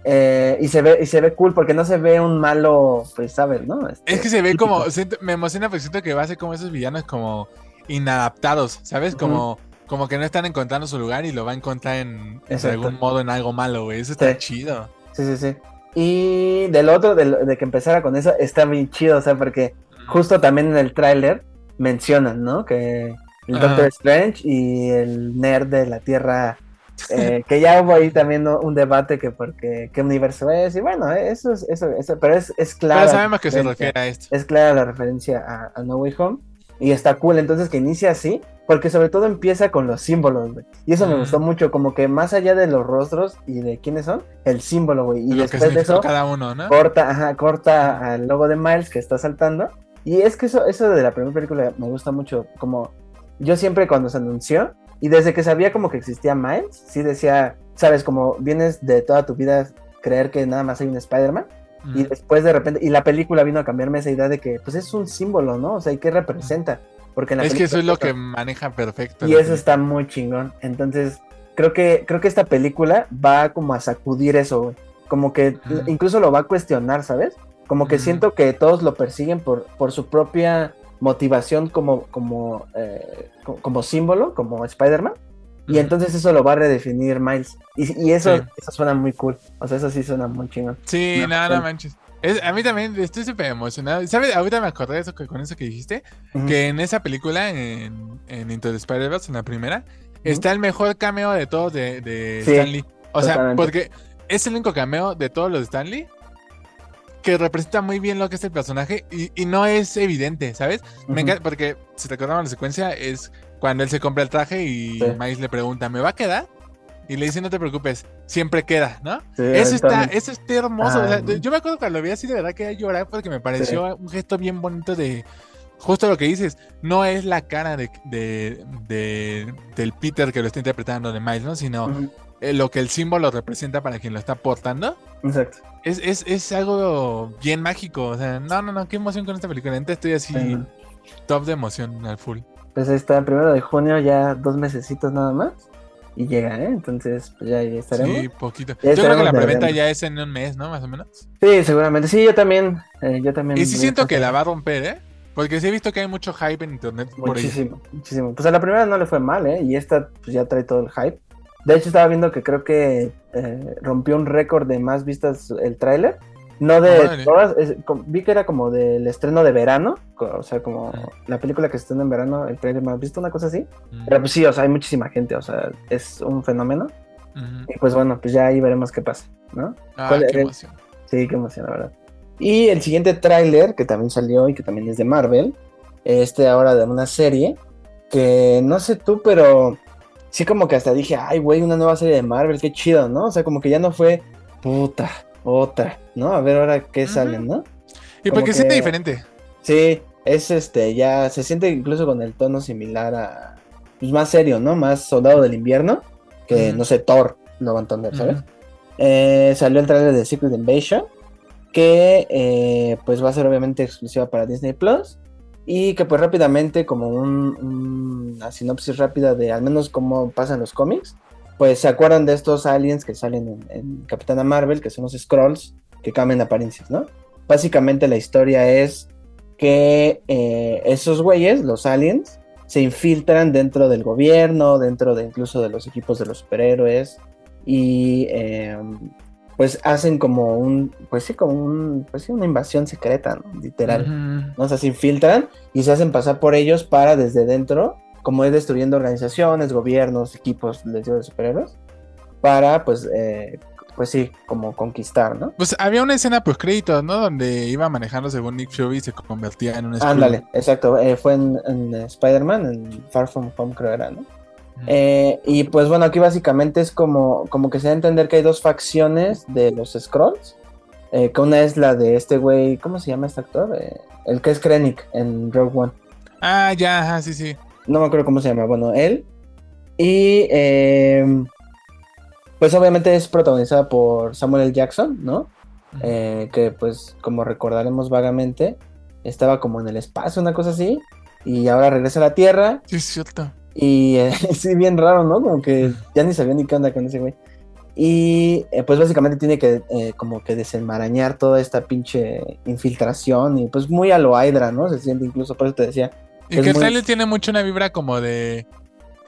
Eh, y se ve y se ve cool porque no se ve un malo, pues sabes, ¿no? Este, es que se ve como, me emociona porque siento que va a ser como esos villanos como inadaptados, ¿sabes? Como, como que no están encontrando su lugar y lo va a encontrar en, de algún modo en algo malo, güey. Eso está chido. Sí, sí, sí. Y del otro, de, que empezara con eso, está bien chido, o sea, porque justo también en el tráiler mencionan, ¿no? Que el Doctor Strange y el nerd de la Tierra eh, que ya hubo ahí también un debate que porque qué universo es y bueno eso es eso, eso pero es, es claro pero sabemos que se refiere a esto es clara la referencia a, No Way Home y está cool entonces que inicia así porque sobre todo empieza con los símbolos, güey. Y eso me gustó mucho, como que más allá de los rostros y de quiénes son, el símbolo, güey. Y lo después de eso, cada uno, ¿no? corta, ajá, corta al logo de Miles que está saltando. Y es que eso, eso de la primera película me gusta mucho. Como yo siempre cuando se anunció, y desde que sabía como que existía Miles, sí decía, sabes, como vienes de toda tu vida creer que nada más hay un Spider-Man. Y después de repente, y la película vino a cambiarme esa idea de que, pues es un símbolo, ¿no? O sea, ¿y qué representa? Porque en la Es que eso es lo que maneja perfecto. y eso película. está muy chingón. Entonces, creo que, creo que esta película va como a sacudir eso, güey. Como que incluso lo va a cuestionar, ¿sabes? Como que siento que todos lo persiguen por, por su propia motivación como, como, eh, co- como símbolo, como Spider-Man. Y entonces eso lo va a redefinir Miles. Y, y eso, Sí. eso suena muy cool. O sea, eso sí suena muy chingón. Sí, No, no, manches. Es- a mí también estoy súper emocionado. ¿Sabes? Ahorita me acordé de eso que, con eso que dijiste. Que en esa película, en, en Into the Spider-Verse, en la primera, está el mejor cameo de todos de, de Sí, Stan Lee. O sea, porque es el único cameo de todos los de Stan Lee que representa muy bien lo que es el personaje y, y no es evidente, ¿sabes? Me encanta porque, si te acordamos la secuencia, es cuando él se compra el traje y Sí. Miles le pregunta, ¿me va a quedar? Y le dice, no te preocupes, siempre queda, ¿no? Sí, Eso está, eso está hermoso. o sea, Ah. yo me acuerdo cuando lo vi así de verdad que llorar porque me pareció un gesto bien bonito de justo lo que dices. No es la cara de, de- de- del Peter que lo está interpretando de Miles, ¿no? Sino lo que el símbolo representa para quien lo está portando. Exacto. Es, es, es algo bien mágico. O sea, no, no, no, qué emoción con esta película. Neta estoy así Sí. top de emoción al full. Pues ahí está, primero de junio, ya dos mesecitos nada más. Y llega, ¿eh? Entonces, pues ya, ya estaremos. Sí, poquito. Ya Yo creo que la preventa ya es en un mes, ¿no? Más o menos. Sí, seguramente. Sí, yo también. eh, yo también. Y sí siento que la va a romper, ¿eh? Porque sí he visto que hay mucho hype en internet por. Muchísimo, muchísimo. Pues a la primera no le fue mal, ¿eh? Y esta pues ya trae todo el hype. De hecho, estaba viendo que creo que eh, rompió un récord de más vistas el tráiler. No de todas, es- vi que era como del estreno de verano, o sea, como la película que se estrena en verano, el tráiler más visto, una cosa así. Mm, Pero pues sí, o sea, hay muchísima gente, o sea, es un fenómeno. Y pues bueno, pues ya ahí veremos qué pasa, ¿no? Ah, ¿Cuál qué emoción. Sí, qué emoción, la verdad. Y el siguiente tráiler, que también salió y que también es de Marvel, este ahora de una serie, que no sé tú, pero sí como que hasta dije, ay, güey, una nueva serie de Marvel, qué chido, ¿no? O sea, como que ya no fue, puta, otra, ¿no? A ver ahora qué Ujú. salen, ¿no? Y porque siente diferente. Sí, es este, ya se siente incluso con el tono similar a, pues más serio, ¿no? Más Soldado del Invierno, que no sé, Thor, lo van a entender, ¿sabes? Ujú. Eh, salió el trailer de Secret Invasion, que eh, pues va a ser obviamente exclusiva para Disney Plus. Y que pues rápidamente, como un- un- una sinopsis rápida de al menos cómo pasan los cómics, pues se acuerdan de estos aliens que salen en, Capitana Marvel, que son los Scrolls, que cambian apariencias, ¿no? Básicamente la historia es que eh, esos güeyes, los aliens, se infiltran dentro del gobierno, dentro de incluso de los equipos de los superhéroes y eh, pues hacen como un, pues sí, como un, pues sí, una invasión secreta, ¿no? literal. O sea, se infiltran y se hacen pasar por ellos para desde dentro, como ir destruyendo organizaciones, gobiernos, equipos, les digo, de superhéroes, para pues, eh, pues sí, como conquistar, ¿no? Pues había una escena post créditos, ¿no? Donde iba manejando según Nick Fury y se convertía en un. Ándale, exacto, eh, fue en, en Spider-Man, en Far From Home creo era, ¿no? Eh, y pues bueno, aquí básicamente es como, como que se da a entender que hay dos facciones de los Scrolls. eh, que una es la de este güey, ¿cómo se llama este actor? Eh, el que es Krennic en Rogue One. Ah, ya, ajá, sí, sí. No me acuerdo cómo se llama, bueno, él. Y eh, pues obviamente es protagonizada por Samuel L. Jackson, ¿no? Eh, que pues como recordaremos vagamente, estaba como en el espacio, una cosa así, y ahora regresa a la Tierra Sí, es cierto. Y eh, sí, bien raro, ¿no? Como que ya ni sabía ni qué onda con ese güey. Y eh, pues básicamente tiene que eh, como que desenmarañar toda esta pinche infiltración y pues muy a lo Hydra, ¿no? Se siente incluso, por eso te decía. Y que el muy- tiene mucho una vibra como de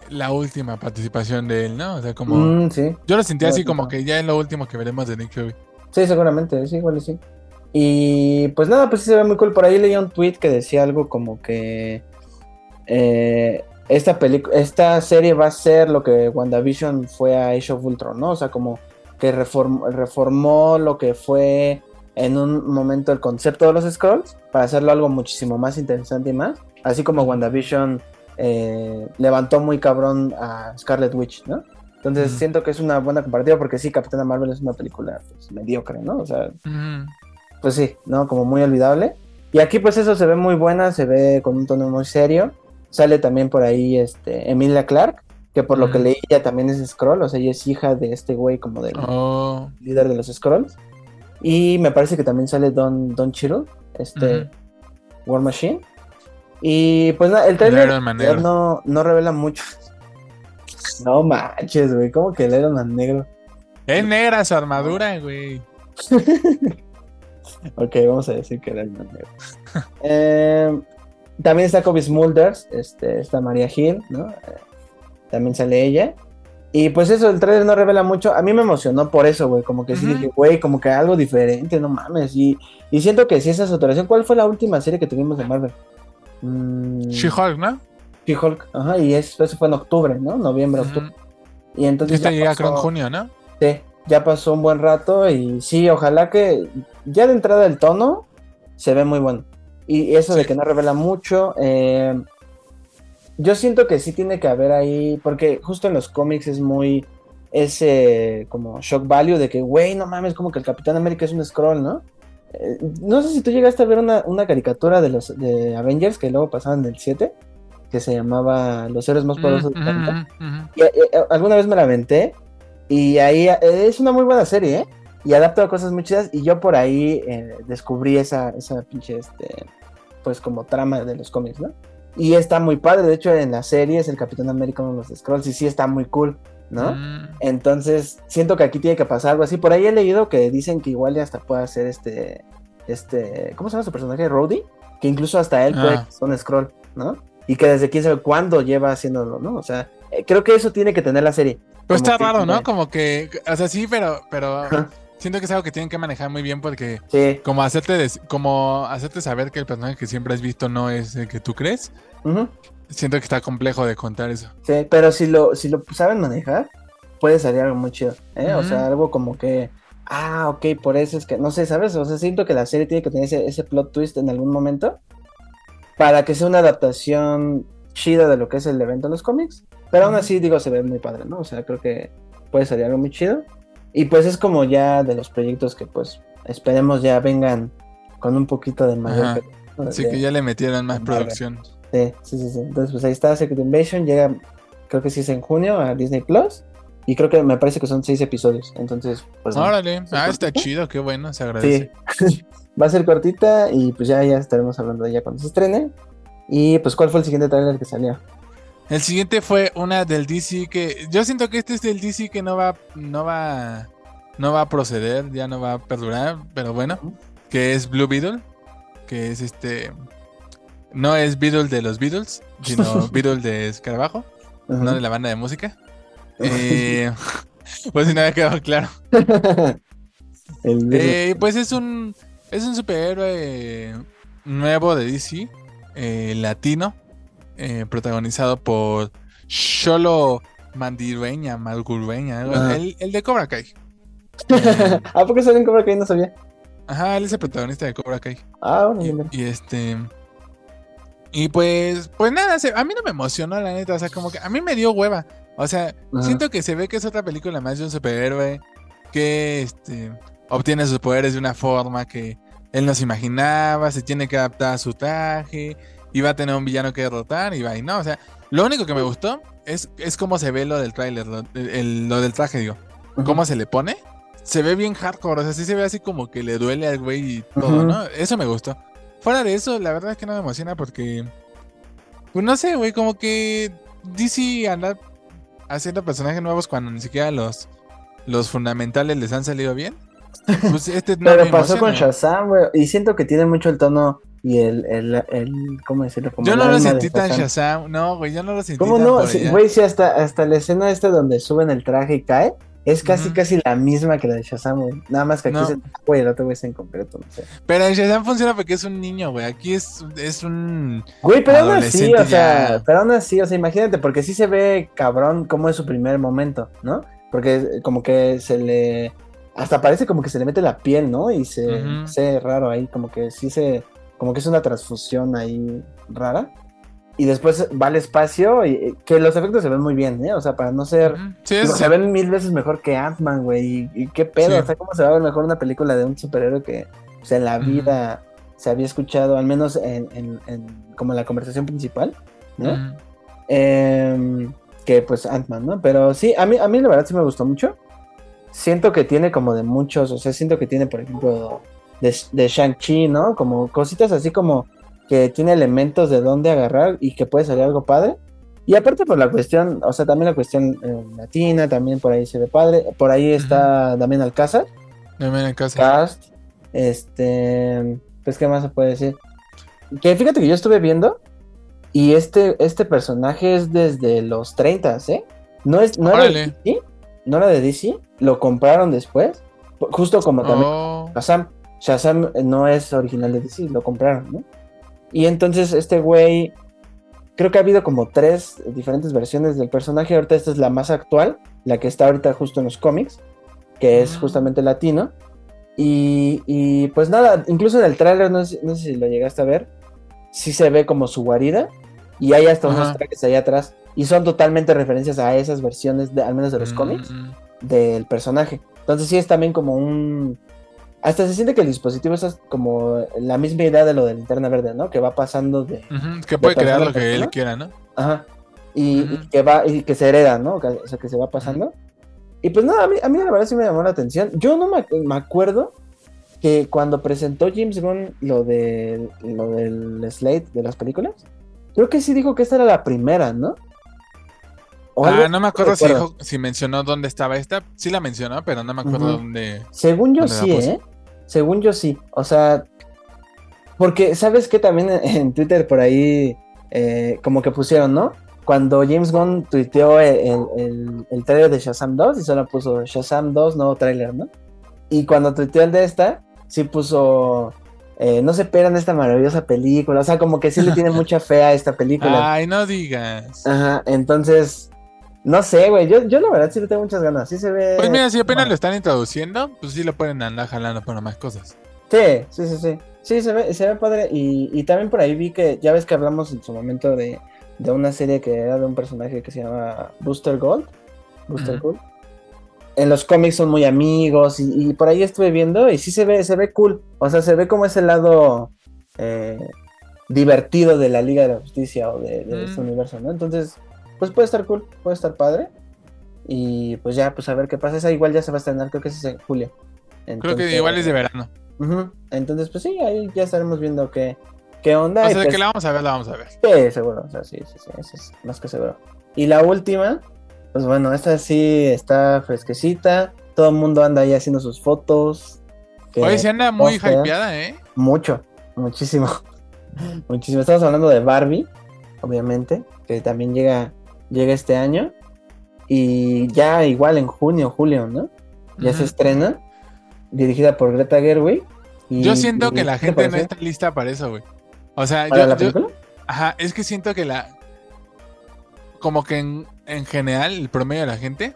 la última participación de él, ¿no? O sea, como. Mm, sí, Yo lo sentí así sí, como que ya es lo último que veremos de Nick Fury. sí, seguramente, sí, igual y sí. Y pues nada, pues sí se ve muy cool. Por ahí leía un tweet que decía algo como que eh, esta película, esta serie va a ser lo que WandaVision fue a Age of Ultron, ¿no? O sea, como que reform- reformó lo que fue en un momento el concepto de los Scrolls para hacerlo algo muchísimo más interesante y más. Así como WandaVision eh, levantó muy cabrón a Scarlet Witch, ¿no? Entonces siento que es una buena comparativa porque sí, Capitana Marvel es una película pues, mediocre, ¿no? O sea, pues sí, ¿no? Como muy olvidable. Y aquí pues eso se ve muy buena, se ve con un tono muy serio. Sale también por ahí este, Emilia Clark, que por lo que leí ella también es Scroll, o sea, ella es hija de este güey como del Oh, líder de los Scrolls. Y me parece que también sale Don, Don Cheadle, este. War Machine. Y pues nada, el trailer no, no revela mucho. No manches, güey, ¿cómo que el Iron Man negro? es negra su armadura, güey. Ok, vamos a decir que era el negro. Eh, también está Kobe Smulders, este, está María Hill, ¿no? También sale ella. Y pues eso, el trailer no revela mucho. A mí me emocionó por eso, güey. Como que sí dije, güey, como que algo diferente, no mames. Y, y siento que sí esa es saturación. ¿Cuál fue la última serie que tuvimos de Marvel? Mm, She-Hulk, ¿no? She-Hulk. Ajá, y eso, eso fue en octubre, ¿no? Noviembre, octubre. Y entonces. esta ya llega creo en junio, ¿no? Sí, ya pasó un buen rato y sí, ojalá que ya de entrada el tono se ve muy bueno. Y eso de que no revela mucho, eh, yo siento que sí tiene que haber ahí, porque justo en los cómics es muy ese como shock value de que, güey, no mames, como que el Capitán América es un scroll, ¿no? Eh, no sé si tú llegaste a ver una, una caricatura de los de Avengers que luego pasaban del 7, que se llamaba Los héroes más poderosos del planeta. Y, eh, alguna vez me la aventé y ahí eh, es una muy buena serie, ¿eh? Y adapta a cosas muy chidas y yo por ahí descubrí esa, esa pinche, este, pues como trama de los cómics, ¿no? Y está muy padre, de hecho en la serie es el Capitán América de los Scrolls y sí está muy cool, ¿no? Mm. Entonces siento que aquí tiene que pasar algo así. Por ahí he leído que dicen que igual ya hasta puede ser este, este, ¿cómo se llama su personaje? Rhodey, que incluso hasta él puede Ah. un Scroll, ¿no? Y que desde quién sabe cuándo lleva haciéndolo, ¿no? O sea, eh, creo que eso tiene que tener la serie. Pues Como está que raro, ¿no? Como que, o sea, sí, pero, pero. Siento que es algo que tienen que manejar muy bien porque Sí. como hacerte, como hacerte saber que el personaje que siempre has visto no es el que tú crees, Ujú. siento que está complejo de contar eso. Sí, pero si lo, si lo saben manejar, puede salir algo muy chido, ¿eh? O Ujú. sea, algo como que, ah, ok, por eso es que, no sé, ¿sabes? O sea, siento que la serie tiene que tener ese, ese plot twist en algún momento para que sea una adaptación chida de lo que es el evento en los cómics. Pero aún Ujú. así, digo, se ve muy padre, ¿no? O sea, creo que puede salir algo muy chido. Y pues es como ya de los proyectos que pues esperemos ya vengan con un poquito de mayor... De- que ya le metieron más producción. Sí, sí, sí, sí. Entonces, pues ahí está Secret Invasion. Llega, creo que sí es en junio a Disney Plus. Y creo que me parece que son seis episodios. Entonces, pues. Órale, ¿Sí, ah, está chido, qué bueno, se agradece. sí. Va a ser cortita y pues ya, ya estaremos hablando de ella cuando se estrene. Y pues, ¿cuál fue el siguiente trailer que salió? El siguiente fue una del DC que yo siento que este es del DC que no va no va no va a proceder, ya no va a perdurar, pero bueno, que es Blue Beetle, que es este no es Beetle de los Beatles, sino Beetle de Escarabajo, no de la banda de música. Eh, pues si no había quedado claro. Eh, pues es un es un superhéroe nuevo de DC, eh, latino, eh, protagonizado por Sholo Mandirueña, Ajá. el, el de Cobra Kai. ¿A poco salió en Cobra Kai? No sabía. ajá, él es el protagonista de Cobra Kai. Ah, bueno, Y, y este. Y pues, pues nada, se- a mí no me emocionó, la neta. O sea, como que a mí me dio hueva. O sea, Ajá. siento que se ve que es otra película más de un superhéroe que este, obtiene sus poderes de una forma que él no se imaginaba, se tiene que adaptar a su traje, y va a tener un villano que derrotar, y va, y no, o sea, lo único que me gustó es, es cómo se ve lo del tráiler, lo, lo del traje, digo, cómo se le pone. Se ve bien hardcore, o sea, sí se ve así como que le duele al güey y todo. ¿no? Eso me gustó. Fuera de eso, la verdad es que no me emociona porque, pues no sé, güey, como que DC anda haciendo personajes nuevos cuando ni siquiera los, los fundamentales les han salido bien. Pues este no Pero pasó con. Shazam, güey. Y siento que tiene mucho el tono y el, el, el ¿cómo decirlo? Como Yo no lo sentí tan Shazam. No, güey, yo no lo sentí ¿Cómo tan no? Sí. Güey, sí, hasta, hasta la escena esta donde suben el traje y cae, es casi, casi la misma que la de Shazam, güey. Nada más que aquí No. es el güey, el otro güey está en concreto, no sé. Pero en Shazam funciona porque es un niño, güey. Aquí es, es un... Güey, pero aún así, o sea, pero aún así, o sea, imagínate, porque sí se ve cabrón cómo es su primer momento, ¿no? Porque como que se le, hasta parece como que se le mete la piel, ¿no? Y se, Ujú. se raro ahí, como que sí se, como que es una transfusión ahí rara. y después va al espacio y que los efectos se ven muy bien, ¿eh? O sea, para no ser... se ven mil veces mejor que Ant-Man, güey. Y, qué pedo, o sea, ¿cómo se va a ver mejor una película de un superhéroe que o sea, en la vida se había escuchado, al menos en, en, como la conversación principal, ¿no? Em, que pues Ant-Man, ¿no? Pero sí, a mí, a mí la verdad sí me gustó mucho. Siento que tiene como de muchos, o sea, siento que tiene, por ejemplo, de, de Shang-Chi, ¿no? Como cositas así como que tiene elementos de dónde agarrar y que puede salir algo padre. Y aparte por la cuestión, o sea, también la cuestión eh, latina, también por ahí se ve padre. Por ahí está también Alcázar. También Alcázar. Cast. Este, pues qué más se puede decir. Que fíjate que yo estuve viendo y este, este personaje es desde los 30, ¿eh? No, es, no era de DC, no era de DC, lo compraron después, justo como también oh. Shazam. Shazam no es original de DC, lo compraron, ¿no? Y entonces este güey, creo que ha habido como tres diferentes versiones del personaje. Ahorita esta es la más actual, la que está ahorita justo en los cómics, que es ah. justamente latino. Y, pues nada, incluso en el tráiler, no, sé, si lo llegaste a ver, sí se ve como su guarida. Y hay hasta unos trajes allá atrás. Y son totalmente referencias a esas versiones, de, al menos de los mm, cómics, del personaje. Entonces sí es también como un, hasta se siente que el dispositivo es como la misma idea de lo de linterna verde, ¿no? Que va pasando de. que puede crear lo que él quiera, ¿no? Ajá. Y, que va, y que se hereda, ¿no? O sea, que se va pasando. Y pues nada, a mí, a mí la verdad sí me llamó la atención. Yo no me, acuerdo que cuando presentó James Gunn lo, de, lo del Slate de las películas, creo que sí dijo que esta era la primera, ¿no? ah, no me acuerdo si, dijo, si, mencionó dónde estaba esta. Sí la mencionó, pero no me acuerdo dónde. Según yo sí, ¿eh? Según yo sí. O sea, porque sabes que también en Twitter por ahí eh, como que pusieron, ¿no? Cuando James Gunn tuiteó el, el, trailer de Shazam 2 y solo puso Shazam 2, nuevo trailer, ¿no? Y cuando tuiteó el de esta, sí puso eh, no se esperan esta maravillosa película. O sea, como que sí le tiene mucha fe a esta película. Ay, no digas. Ajá, entonces, no sé, güey. Yo, yo la verdad sí le tengo muchas ganas. Sí se ve. Pues mira, si apenas lo están introduciendo, pues sí lo pueden andar jalando para más cosas. Sí, sí, sí, sí. Sí, se ve, se ve padre. Y, y también por ahí vi que, ya ves que hablamos en su momento de, de una serie que era de un personaje que se llama Booster Gold. Booster Gold. En los cómics son muy amigos y, por ahí estuve viendo y sí se ve, se ve cool. O sea, se ve como ese lado eh, divertido de la Liga de la Justicia o de, de este universo, ¿no? Entonces, pues puede estar cool, puede estar padre. Y pues ya, pues a ver qué pasa. Esa igual ya se va a estrenar, creo que es en julio. creo que igual es de verano. Entonces, pues sí, ahí ya estaremos viendo qué, qué onda. O sea, de que pues la vamos a ver, la vamos a ver. Sí, seguro. O sea, sí, sí, sí, eso es más que seguro. Y la última, pues bueno, esta sí está fresquecita. Todo el mundo anda ahí haciendo sus fotos. Hoy se anda muy hypeada, ¿eh? Mucho, muchísimo. Muchísimo. Estamos hablando de Barbie, obviamente, que también llega llega este año. Y ya igual en junio, julio, ¿no? Ya se estrena. Dirigida por Greta Gerwig. yo siento que la gente no está lista para eso, güey. O sea, yo, la película? Ajá, es que siento que la. Como que en, en general, el promedio de la gente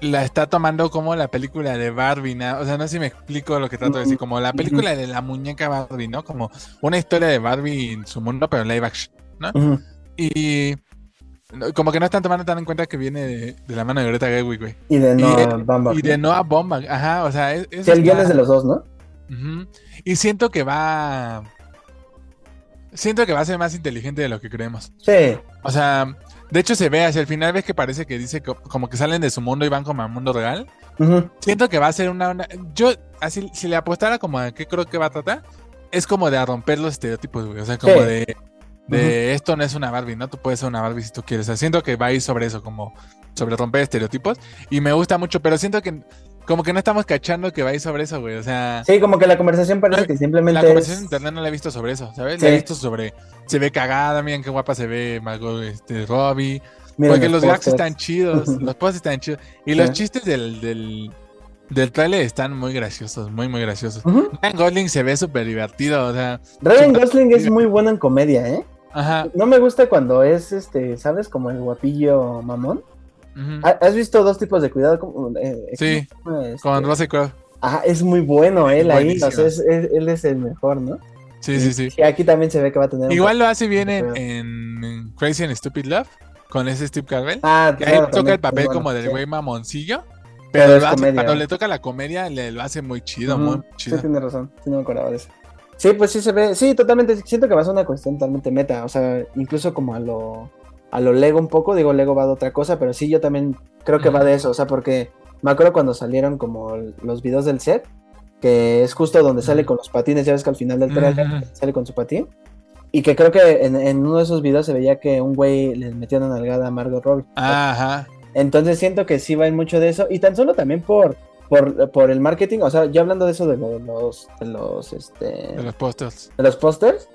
la está tomando como la película de Barbie, ¿no? O sea, no sé si me explico lo que trato de decir, como la película de la muñeca Barbie, ¿no? Como una historia de Barbie en su mundo, pero live action, ¿no? Y como que no están tomando tan en cuenta que viene de, la mano de Greta Gerwig, güey. Y de Noah Baumbach. Y de Noah Baumbach, ajá, o sea... Es, es el guion es de los dos, ¿no? Y siento que va... Siento que va a ser más inteligente de lo que creemos. Sí. O sea, de hecho se ve hacia el final, ves que parece que dice como que salen de su mundo y van como al mundo real. Siento que va a ser una, Yo, así, si le apostara como a qué creo que va a tratar, es como de a romper los estereotipos, güey. O sea, como de de esto no es una Barbie, ¿no? Tú puedes ser una Barbie si tú quieres. siento que va a ir sobre eso, como sobre romper estereotipos. Y me gusta mucho, pero siento que como que no estamos cachando que va a ir sobre eso, güey. O sea. Sí, como que la conversación parece que simplemente. La conversación en internet no la he visto sobre eso, ¿sabes? La he visto sobre. Se ve cagada, miren qué guapa se ve Margot este, Robbie. porque los, gags están chidos, los posts están chidos. Y los chistes del, del, del trailer están muy graciosos, muy, muy graciosos. Ryan Gosling se ve súper divertido, o sea. Ryan Gosling es muy bueno en comedia, ¿eh? Ajá. No me gusta cuando es, este, ¿sabes? Como el guapillo mamón. ¿Has visto dos tipos de cuidado? Eh, sí, con este, Russell Crowe. Ajá, es muy bueno él ahí, o sea, él es el mejor, ¿no? Sí, sí, sí. Y aquí también se ve que va a tener. un Igual lo hace bien en, en Crazy and Stupid Love con ese Steve Carell. Ah, Que ahí claro, toca también, el papel bueno, como del sí. güey mamoncillo. Pero Pero es hace- comedia. cuando le toca la comedia, le lo hace muy chido, Ujú, muy Sí, chido. tiene razón. Sí, no me acordaba de eso. Sí, pues sí se ve. Sí, totalmente. Siento que va a ser una cuestión totalmente meta. O sea, incluso como a lo. A lo Lego un poco. Digo, Lego va de otra cosa. Pero sí, yo también creo que va de eso. O sea, porque me acuerdo cuando salieron como los videos del set. Que es justo donde sale con los patines. Ya ves que al final del trailer sale con su patín. Y que creo que en, en uno de esos videos se veía que un güey le metía una nalgada a Margot Robbie. Ajá. Entonces siento que sí va en mucho de eso. Y tan solo también por, por, por el marketing. O sea, ya hablando de eso de, lo- de los, de los, este, De los pósters. de los pósters.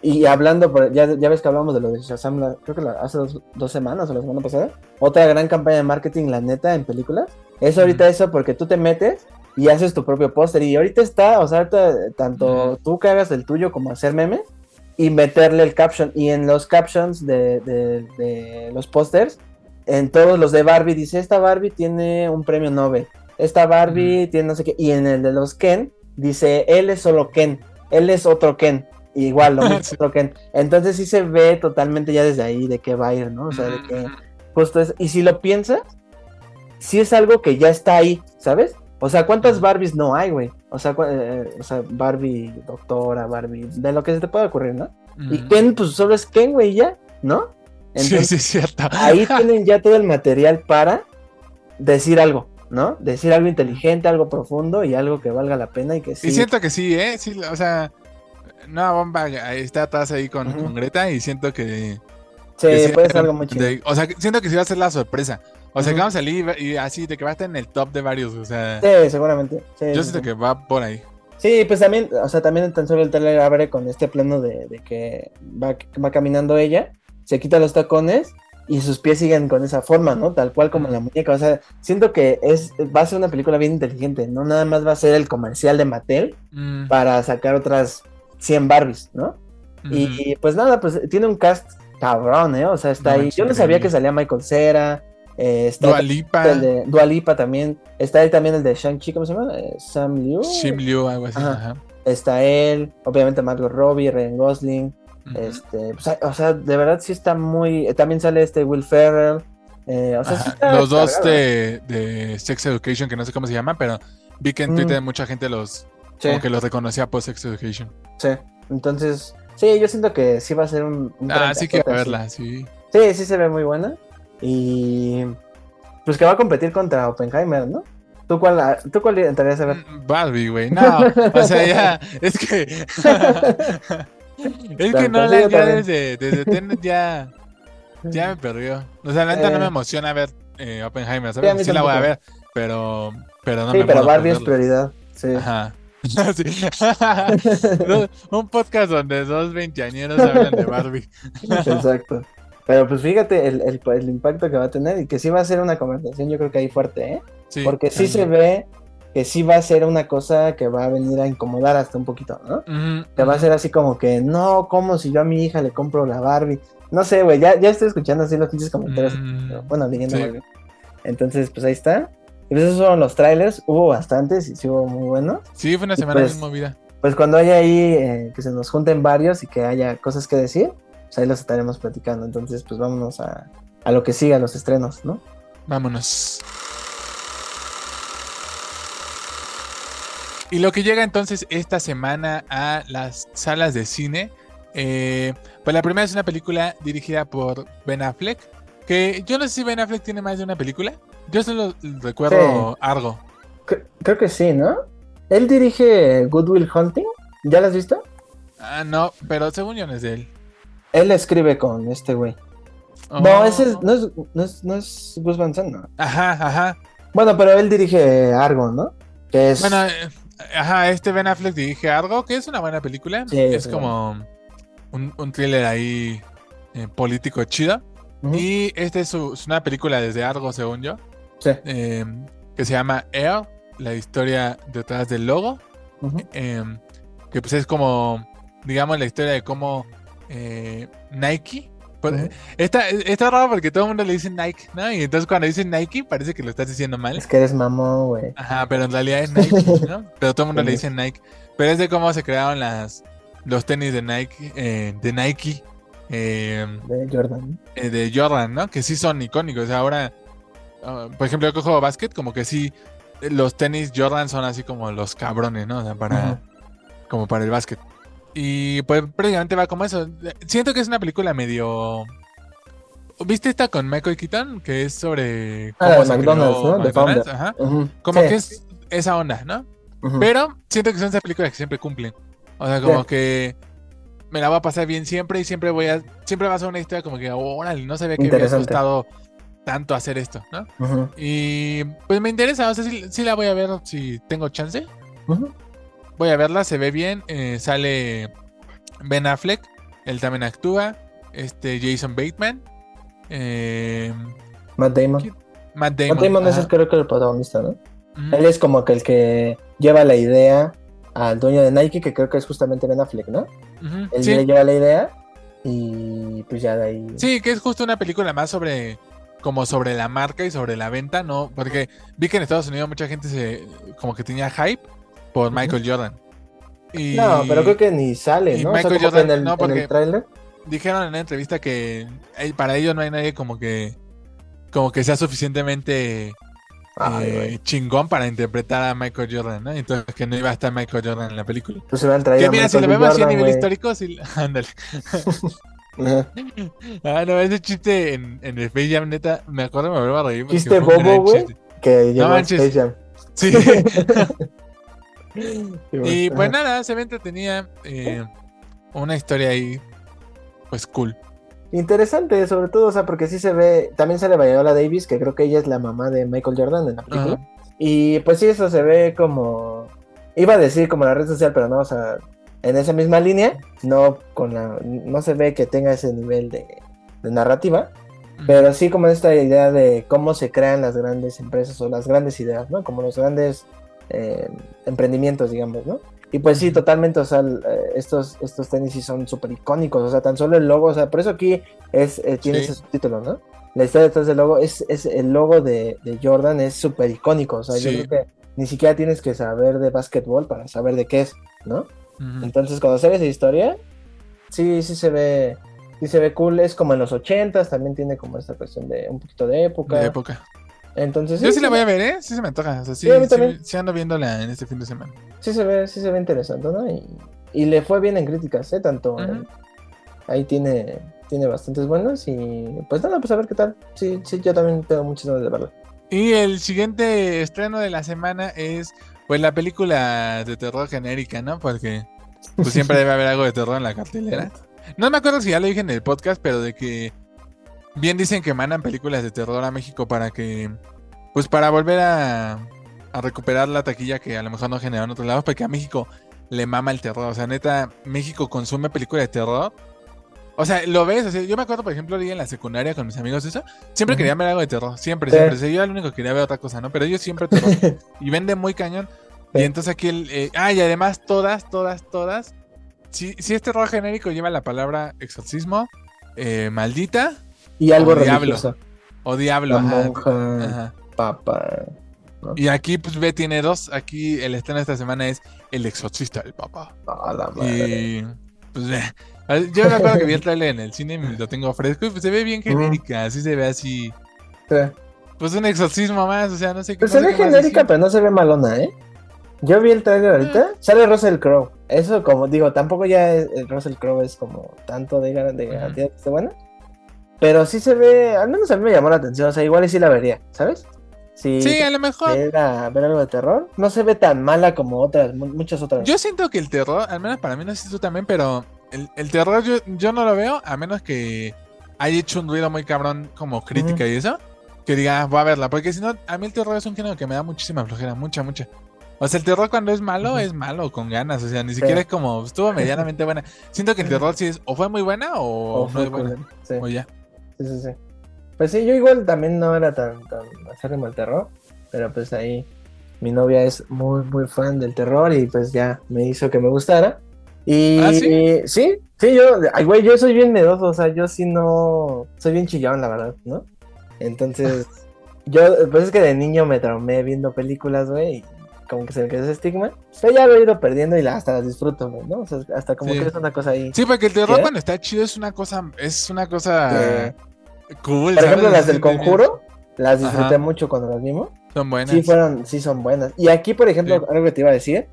Y hablando, por, ya, ya ves que hablamos de lo de Shazam, la- creo que la- hace dos, dos semanas o la semana pasada. Otra gran campaña de marketing, la neta, en películas. Es ahorita Ujú. eso porque tú te metes y haces tu propio póster. Y ahorita está, o sea, ahorita tanto Ujú. tú que hagas el tuyo como hacer memes y meterle el caption. Y en los captions de, de- de los pósters, en todos los de Barbie, dice, esta Barbie tiene un premio Nobel. Esta Barbie tiene no sé qué. Y en el de los Ken, dice, él es solo Ken. Él es otro Ken. Igual, lo mismo Sí. otro Ken. Entonces sí se ve totalmente ya desde ahí de qué va a ir, ¿no? O sea, de que justo es. Y si lo piensas, sí es algo que ya está ahí, ¿sabes? O sea, ¿cuántas. Barbies no hay, güey? O sea, cu- eh, o sea, Barbie doctora, Barbie, de lo que se te pueda ocurrir, ¿no? Y. Ken, pues solo es Ken, güey, ya, ¿no? Sí, Entonces, sí, cierto. ahí tienen ya todo el material para decir algo, ¿no? Decir algo inteligente, algo profundo y algo que valga la pena y que sí. Y siento que sí, ¿eh? Sí, o sea, Nueva Bomba está atrás ahí con, con Greta y siento que... sí, que puede ser algo muy chido. de- o sea, siento que sí va a ser la sorpresa. O sea, que vamos a salir y, y así, de que va a estar en el top de varios. O sea, Sí, seguramente. sí, yo sí, siento sí. que va por ahí. Sí, pues también, o sea, también tan solo el trailer abre con este plano de, de que va, va caminando ella, se quita los tacones y sus pies siguen con esa forma, ¿no? Tal cual como la muñeca. O sea, siento que es, va a ser una película bien inteligente, no nada más va a ser el comercial de Mattel Mm, para sacar otras 100 Barbies, ¿no? Y pues nada, pues tiene un cast cabrón, ¿eh? O sea, está No ahí. Yo no sabía que salía Michael Cera. Eh, está Dua Lipa, el de Dua Lipa también. Está ahí también el de Shang-Chi, ¿cómo se llama? Eh, Sam Liu. Shim Liu, algo así. Ajá. Ajá. Está él, obviamente Margot Robbie, Ryan Gosling. Este, pues, o sea, de verdad sí está muy. También sale este Will Ferrell. eh, o sea, sí Ajá, está Los dos de, de Sex Education, que no sé cómo se llama, pero vi que en Mm. Twitter mucha gente los Sí, como que los reconocía por Sex Education. sí. Entonces, sí, yo siento que sí va a ser un. un Ah, sí quiero trancazote, verla, sí. Sí, sí, sí se ve muy buena. Y. Pues que va a competir contra Oppenheimer, ¿no? ¿Tú cuál, ¿tú cuál entrarías a ver? Mm, Barbie, güey. No, o sea, ya, es que. es que no, sí, la, ya desde, desde Tenet ya, ya me perdió. O sea, la neta no Eh. me emociona ver eh, Oppenheimer, Sí, ¿sabes? mí Sí, la voy a ver, pero, pero no sí, me pero Barbie es prioridad. Sí. Ajá. Sí. Un podcast donde dos veinteañeros hablan de Barbie. Exacto. Pero pues fíjate el, el- el impacto que va a tener y que sí va a ser una conversación, yo creo que ahí fuerte, ¿eh? Sí, Porque sí se ve que sí va a ser una cosa que va a venir a incomodar hasta un poquito, ¿no? Que va a ser así como que, no, como si yo a mi hija le compro la Barbie. No sé, güey, ya, ya estoy escuchando así los pinches comentarios. Mm, pero, bueno, leyendo sí. Entonces, pues ahí está. Y pues esos fueron los trailers. Hubo bastantes y sí hubo muy buenos. Sí, fue una semana pues, bien movida. Pues cuando haya ahí eh, que se nos junten varios y que haya cosas que decir, pues ahí los estaremos platicando. Entonces, pues vámonos a, a lo que siga, a los estrenos, ¿no? Vámonos. Y lo que llega entonces esta semana a las salas de cine, eh, pues la primera es una película dirigida por Ben Affleck, que yo no sé si Ben Affleck tiene más de una película, yo solo recuerdo Argo. Cre- creo que sí, ¿no? Él dirige Good Will Hunting. ¿Ya lo has visto? Ah, no, pero según yo no es de él. Él escribe con este güey. Oh. No, ese es- no es, no es, no es Gus Van Sant, no. Ajá, ajá. Bueno, pero él dirige Argo, ¿no? Que es. Bueno, eh, ajá, este Ben Affleck dirige Argo, que es una buena película. Sí, es como un, un thriller ahí eh, político chido. Y esta es, una película desde Argo, según yo, sí. eh, que se llama Air, la historia detrás del logo, eh, que pues es como, digamos, la historia de cómo eh, Nike... pues, está, está raro porque todo el mundo le dice Nike, ¿no? Y entonces cuando dicen Nike parece que lo estás diciendo mal. Es que eres mamón, güey. Ajá, pero en realidad es Nike, ¿no? Pero todo el mundo le dice Nike. Pero es de cómo se crearon las, los tenis de Nike, eh, de Nike, eh, De Jordan. eh, de Jordan, ¿no? Que sí son icónicos. Ahora, ah, por ejemplo, yo cojo básquet, como que sí, los tenis Jordan son así como los cabrones, ¿no? O sea, para, como para el básquet. Y pues prácticamente va como eso. Siento que es una película medio... ¿Viste esta con Michael Keaton? Que es sobre... Ah. Ajá. Ujú. Como Sí. que es esa onda, ¿no? Pero siento que son esas películas que siempre cumplen. O sea, como Sí. que me la voy a pasar bien siempre y siempre voy a. Siempre va a ser una historia como que, órale, no sabía que había Interesante. costado tanto hacer esto, ¿no? Y pues me interesa, o sea, sí, sí la voy a ver si tengo chance. Ujú. Voy a verla, se ve bien. eh, sale Ben Affleck, él también actúa. Este Jason Bateman. eh, Matt Damon. Matt Damon. Matt Damon es el, creo que el protagonista, ¿no? Ujú. Él es como que el que lleva la idea al dueño de Nike, que creo que es justamente Ben Affleck, ¿no? Él sí. le lleva la idea y pues ya de ahí. Sí, que es justo una película más sobre como sobre la marca y sobre la venta, ¿no? Porque vi que en Estados Unidos mucha gente se como que tenía hype por. Michael Jordan. Y No, pero creo que ni sale, ¿no? O sea, Michael Jordan, en el, no, en porque- el tráiler. dijeron en una entrevista que eh, para ellos no hay nadie como que como que sea suficientemente Ay, eh, chingón para interpretar a Michael Jordan, ¿no? Entonces que no iba a estar Michael Jordan en la película. Pues se Que mira, si lo vemos así a nivel histórico, sí, ándale. Ah, no, ese chiste en, en el Space Jam, neta, me acuerdo, me vuelvo a reír. Chiste bobo, güey. Que manches. Space Jam. Sí. Y pues Ajá. nada, se ve entretenida. eh, una historia ahí, pues cool. Interesante, sobre todo, o sea, porque sí se ve. También sale Viola Davis, que creo que ella es la mamá de Michael Jordan en la película. Ajá. Y pues sí, eso se ve como. Iba a decir como la red social, pero no, o sea, en esa misma línea, no con la. No se ve que tenga ese nivel de, de narrativa, pero sí como esta idea de cómo se crean las grandes empresas o las grandes ideas, ¿no? Como los grandes eh, emprendimientos, digamos, ¿no? Y pues sí, totalmente, o sea, el, eh, estos, estos tenis sí son súper icónicos, o sea, tan solo el logo, o sea, por eso aquí es, eh, tiene Sí. ese subtítulo, ¿no? La historia detrás del logo, es, es el logo de, de Jordan es súper icónico, o sea, yo creo que ni siquiera tienes que saber de básquetbol para saber de qué es, ¿no? Ujú. Entonces, conocer esa historia, sí, sí se ve, sí se ve cool, es como en los ochentas, también tiene como esta cuestión de un poquito de época. De época. Entonces, Yo sí la voy a ve- ver, ¿eh? Sí se me antoja. O sea, sí, Sí, ando viéndola en este fin de semana. sí se ve, sí se ve interesante, ¿no? Y, y le fue bien en críticas, ¿eh? Tanto ahí tiene, tiene bastantes buenos y pues nada, pues a ver qué tal. Sí, sí, yo también tengo muchas ganas de verla. Y el siguiente estreno de la semana es, pues, la película de terror genérica, ¿no? Porque pues, siempre debe haber algo de terror en la cartelera. No me acuerdo si ya lo dije en el podcast, pero de que bien dicen que mandan películas de terror a México para que, pues, para volver a, a recuperar la taquilla que a lo mejor no generó en otros lados, porque a México le mama el terror. O sea, neta, México consume películas de terror. O sea, lo ves, o sea, yo me acuerdo, por ejemplo, en la secundaria con mis amigos, eso, siempre Ujú. querían ver algo de terror, siempre, Sí. siempre. O sea, yo era el único que quería ver otra cosa, ¿no? Pero ellos siempre terror. y vende muy cañón. Sí. Y entonces aquí el. eh, ah, y además todas, todas, todas. Si, si este terror genérico lleva la palabra exorcismo, eh, maldita Y algo O diablo. o diablo. La monja, ajá. papa. Y aquí, pues ve, tiene dos. Aquí el estreno de esta semana es El exorcista del papá. A la madre. Y. Pues ve. Yo me acuerdo que vi el trailer en el cine y lo tengo fresco y pues se ve bien genérica. Así se ve así. Sí. Pues un exorcismo más, o sea, no sé qué. Pues no se ve genérica, pero no se ve malona, ¿eh? Yo vi el trailer ahorita. Ah. Sale Russell Crowe. Eso, como digo, tampoco ya es- el Russell Crowe es como tanto de, de garantía que esté buena. Pero sí se ve, al menos a mí me llamó la atención. O sea, igual y sí la vería, ¿sabes? Sí, a lo mejor. quisiera ver algo de terror, no se ve tan mala como otras, mu- muchas otras. Yo siento que el terror, al menos para mí, no sé si tú también, pero el, el terror yo, yo no lo veo a menos que haya hecho un ruido muy cabrón como crítica y eso. Que diga, "Ah, voy a verla. Porque si no, a mí el terror es un género que me da muchísima flojera, mucha, mucha. O sea, el terror cuando es malo, es malo, con ganas. O sea, ni siquiera es como, estuvo medianamente buena. Siento que el terror sí es, o fue muy buena o, O no es buena. sí. O ya. Sí, sí, sí. Pues sí, yo igual también no era tan, tan acérrimo al terror, pero pues ahí mi novia es muy, muy fan del terror y pues ya me hizo que me gustara. Y ¿Ah, sí? sí, sí, yo, ay, güey, yo soy bien miedoso, o sea, yo sí no, soy bien chillón, la verdad, ¿no? Entonces, yo, pues es que de niño me traumé viendo películas, güey, y como que se me quedó ese estigma. Pero ya lo he ido perdiendo y la, hasta las disfruto, güey, ¿no? O sea, hasta como Sí. que es una cosa ahí. Sí, porque el terror ¿Qué? cuando está chido es una cosa, es una cosa Eh, cool. Por ejemplo, las del conjuro, las disfruté Ajá. mucho cuando las vimos. Son buenas. Sí, fueron, sí son buenas. Y aquí, por ejemplo, Sí. algo que te iba a decir,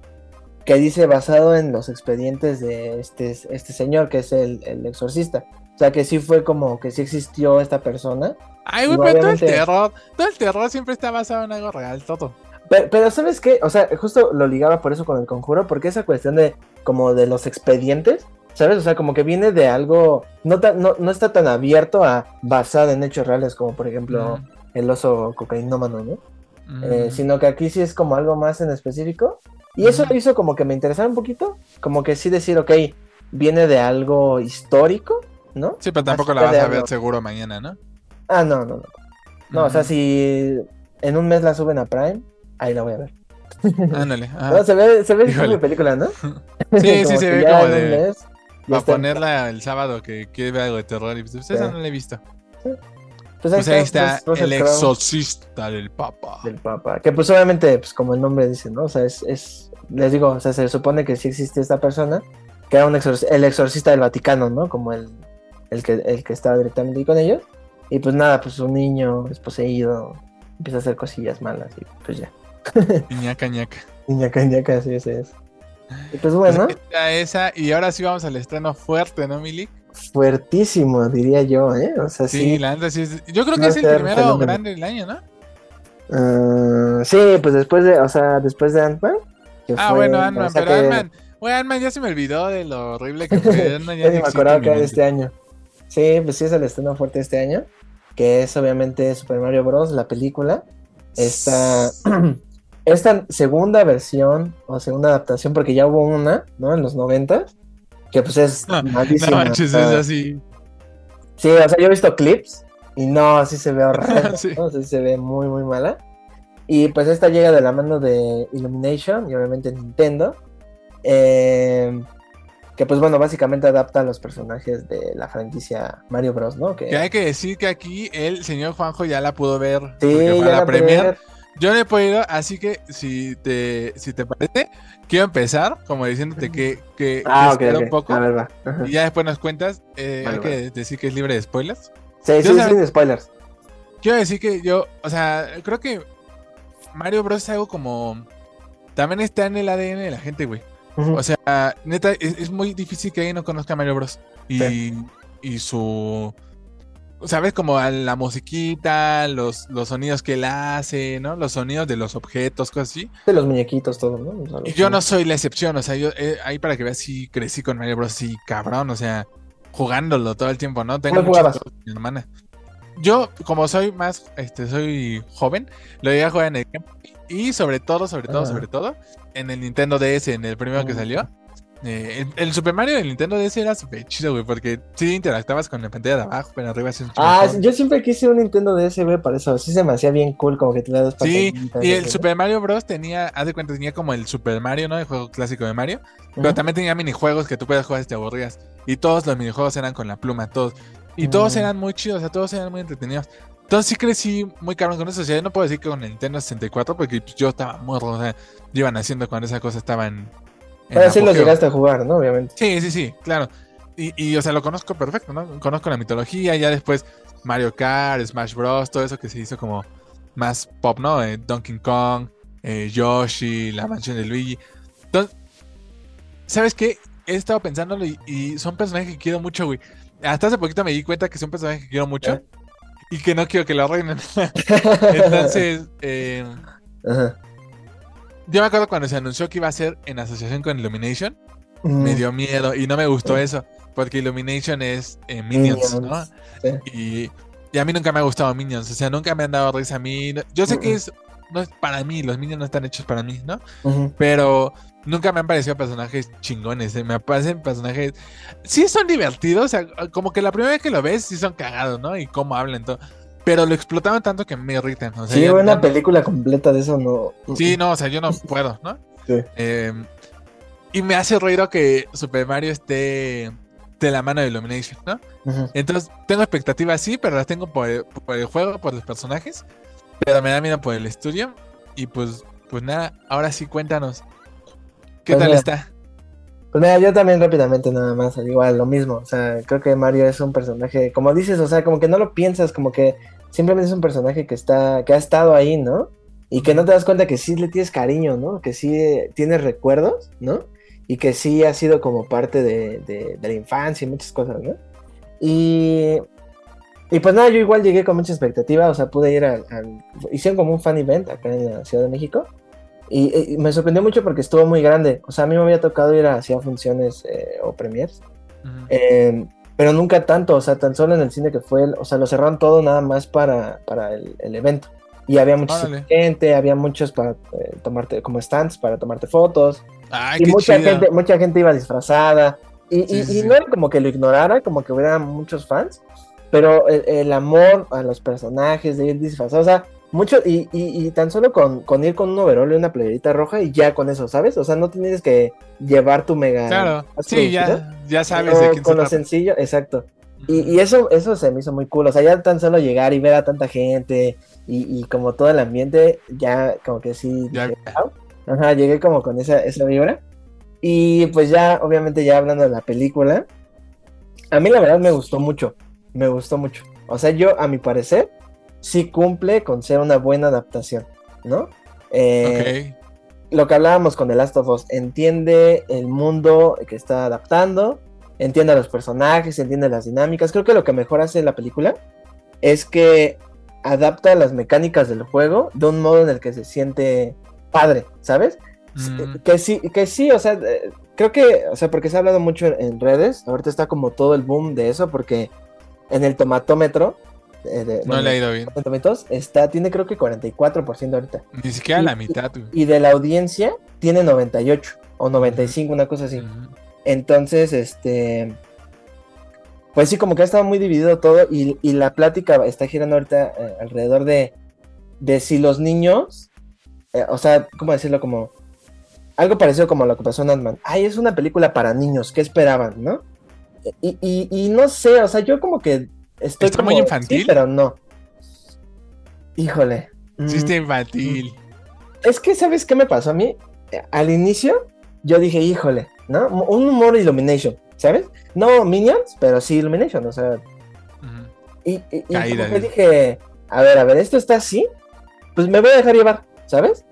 que dice basado en los expedientes de este, este señor, que es el, el exorcista. O sea, que sí fue como que sí existió esta persona. Ay, güey, pero todo el terror, todo el terror siempre está basado en algo real, todo. Pero, pero ¿sabes qué? O sea, justo lo ligaba por eso con el conjuro, porque esa cuestión de como de los expedientes, ¿sabes? O sea, como que viene de algo, no, tan- no, no está tan abierto a basado en hechos reales, como por ejemplo el oso cocainómano, ¿no? Mm, Eh, sino que aquí sí es como algo más en específico. Y eso Ujú. hizo como que me interesara un poquito, como que sí decir, ok, viene de algo histórico, ¿no? Sí, pero tampoco la vas a ver algo- seguro mañana, ¿no? Ah, no, no, no. No, o sea, si en un mes la suben a Prime, ahí la voy a ver. Ándale. No, se ve, se ve Híjole. mi película, ¿no? Sí, sí, se ve como de- mes está- ponerla el sábado que quiere ver algo de terror y pues esa no la he visto. Pues ahí Pues ahí está pues, el exorcista del papa. del Papa. Que pues obviamente, pues como el nombre dice, ¿no? O sea, es, es les digo, o sea, se supone que sí existe esta persona, que era un exorc- el exorcista del Vaticano, ¿no? Como el, el que el que estaba directamente ahí con ellos. Y pues nada, pues un niño es poseído, empieza a hacer cosillas malas y pues ya. Ñaca, ñaca. Ñaca, ñaca, así ese es. Y pues bueno, Pues esa, y ahora sí vamos al estreno fuerte, ¿no, Milik? fuertísimo, diría yo, ¿eh? O sea, Sí, sí. la sí es- Yo creo que es el primero grande del año, ¿no? Ah, sí, pues después de, o sea, después de Ant-Man. Ah, fue- bueno, o Ant-Man, sea pero que- Ant-Man. Güey, Ant-Man ya se me olvidó de lo horrible que fue. Ant-Man Ya ni ni me acordaba que era de este año. Sí, pues sí es el estreno fuerte de este año. Que es obviamente Super Mario Bros. la película. Esta, esta segunda versión o segunda adaptación, porque ya hubo una, ¿no? En los 90 que pues es No, manches, es así. Sí, o sea, yo he visto clips y no, así se ve horrendo, Sí. ¿no? Así se ve muy, muy mala. Y pues esta llega de la mano de Illumination y obviamente Nintendo. eh, que pues bueno, básicamente adapta a los personajes de la franquicia Mario Bros, ¿no? Que, Que hay que decir que aquí el señor Juanjo ya la pudo ver. sí, ya la la premier. Yo no he podido, así que si te, si te parece, quiero empezar como diciéndote que, que, Ah, que ok, espera ok. un poco A ver, va. Ajá. y ya después nos cuentas. Eh, Vale, hay que decir que es libre de spoilers. Sí, Yo sí, sabes- sin spoilers. Quiero decir que yo, o sea, creo que Mario Bros es algo como. También está en el ADN de la gente, güey. O sea, neta, es, es muy difícil que alguien no conozca a Mario Bros. Y, Sí. y su. ¿Sabes? Como la musiquita, los, los sonidos que él hace, ¿no? Los sonidos de los objetos, cosas así. De los muñequitos, todo, ¿no? O sea, Y yo no soy la excepción, o sea, yo eh, ahí para que veas, sí crecí con Mario Bros. Sí, cabrón, o sea, jugándolo todo el tiempo, ¿no? Tengo juegos con mi hermana. Yo, como soy más, este, soy joven, lo llegué a jugar en el Boy y sobre todo, sobre todo, Ah. sobre todo, en el Nintendo DS, en el primero que Mm. salió. Eh, el, el Super Mario del Nintendo DS era súper chido, güey, porque sí interactuabas con la pantalla de abajo, pero arriba sí es un chingo Ah, mejor. yo siempre quise un Nintendo DS, güey, para eso. Sí se me hacía bien cool, como que tenía dos Sí, y el Super Mario Bros. tenía, haz de cuenta, tenía como el Super Mario, ¿no? El juego clásico de Mario. Pero también tenía minijuegos que tú puedes jugar si te aburrías. Y todos los minijuegos eran con la pluma, todos. Y todos Mm. eran muy chidos, o sea, todos eran muy entretenidos. Entonces sí crecí muy cabrón con eso. O sea, yo no puedo decir que con el Nintendo 64 porque yo estaba muerto. O sea, iban haciendo cuando esa cosa estaba Pero sí los llegaste a jugar, ¿no? Obviamente. Sí, sí, sí, claro. Y, y, o sea, lo conozco perfecto, ¿no? Conozco la mitología, ya después Mario Kart, Smash Bros, todo eso que se hizo como más pop, ¿no? Eh, Donkey Kong, eh, Yoshi, la mansión de Luigi. Entonces, ¿sabes qué? He estado pensándolo y, y son personajes que quiero mucho, güey. Hasta hace poquito me di cuenta que son personajes que quiero mucho ¿Eh? y que no quiero que lo arruinen. Entonces, eh, Ajá. Yo me acuerdo cuando se anunció que iba a ser en asociación con Illumination. Mm, me dio miedo y no me gustó eso, porque Illumination es eh, Minions, ¿no? Minions, sí. Y, y a mí nunca me ha gustado Minions, o sea, nunca me han dado risa a mí. no- Yo sé que Mm. es, no es para mí, los Minions no están hechos para mí, ¿no? Pero nunca me han parecido personajes chingones, eh, me parecen personajes... Sí son divertidos, o sea, como que la primera vez que lo ves sí son cagados, ¿no? Y cómo hablan, todo. Pero lo explotaban tanto que me irritan. O sea, Sí, una no- película completa de eso no. Sí, no, o sea, yo no puedo, ¿no? Sí. Eh, y me hace ruido que Super Mario esté de la mano de Illumination, ¿no? Ujú. Entonces, tengo expectativas, sí, pero las tengo por el, por el juego, por los personajes. Pero me da miedo por el estudio. Y pues, Pues nada, ahora sí cuéntanos. ¿Qué Pues tal mira. está? Pues mira, yo también rápidamente nada más, al igual, lo mismo. O sea, creo que Mario es un personaje, como dices, o sea, como que no lo piensas, como que simplemente es un personaje que está, que ha estado ahí, ¿no? Y que no te das cuenta que sí le tienes cariño, ¿no? Que sí eh, tienes recuerdos, ¿no? Y que sí ha sido como parte de, la infancia y muchas cosas, ¿no? Y, y pues nada, yo igual llegué con mucha expectativa, o sea, pude ir al- hicieron como un fan event acá en la Ciudad de México. Y, y me sorprendió mucho porque estuvo muy grande. O sea, a mí me había tocado ir hacia funciones eh, o premiers. Ujú. eh, pero nunca tanto, o sea, tan solo en el cine que fue, el- o sea, lo cerraron todo nada más para, para el, el evento. Y había mucha gente, había muchos para eh, tomarte, como stands para tomarte fotos. Ay, y qué mucha gente, mucha gente iba disfrazada. Y, Sí, y- sí, y no era como que lo ignorara, como que hubiera muchos fans, pero el, el amor a los personajes de ir disfrazados, o sea, mucho, y, y- y tan solo con, con ir con un overol y una playerita roja y ya con eso, ¿sabes? O sea, no tienes que llevar tu mega. Claro, sí, ya, ya sabes de quién se con lo sencillo, exacto. Y, y eso, eso se me hizo muy cool. O sea, ya tan solo llegar y ver a tanta gente y, y como todo el ambiente, ya como que sí. Ya- dije, "Wow". Ajá, llegué como con esa, esa vibra. Y pues ya, obviamente, ya hablando de la película, a mí la verdad me gustó mucho. Me gustó mucho. O sea, yo, a mi parecer, sí cumple con ser una buena adaptación, ¿no? Eh, lo que hablábamos con The Last of Us, entiende el mundo que está adaptando, entiende a los personajes, entiende las dinámicas. Creo que lo que mejor hace la película es que adapta las mecánicas del juego de un modo en el que se siente padre, ¿sabes? Mm. Que sí, que sí, o sea, eh, creo que, o sea, porque se ha hablado mucho en, en redes, ahorita está como todo el boom de eso, porque en el tomatómetro, eh, de- No bueno, le ha ido bien. Está, tiene creo que 44% ahorita. Ni siquiera y- la mitad, güey. Y de la audiencia tiene 98 o 95, una cosa así. Entonces, este. Pues sí, como que ha estado muy dividido todo y, y la plática está girando ahorita eh, alrededor de, de si los niños, eh, o sea, ¿cómo decirlo? Como algo parecido como lo que pasó en Ant-Man. Ay, es una película para niños, ¿qué esperaban, no? Y, y- y no sé, o sea, yo como que estoy ¿Está como- muy infantil? sí, pero no. Híjole. Sí, Mm, está infantil. es que, ¿sabes qué me pasó a mí? Al inicio, yo dije, híjole, ¿no? Un humor Illumination, ¿sabes? No Minions, pero sí Illumination, o sea. Ujú. Y, y, y Caída, como que dice. dije, a ver, a ver, esto está así, pues me voy a dejar llevar, ¿sabes?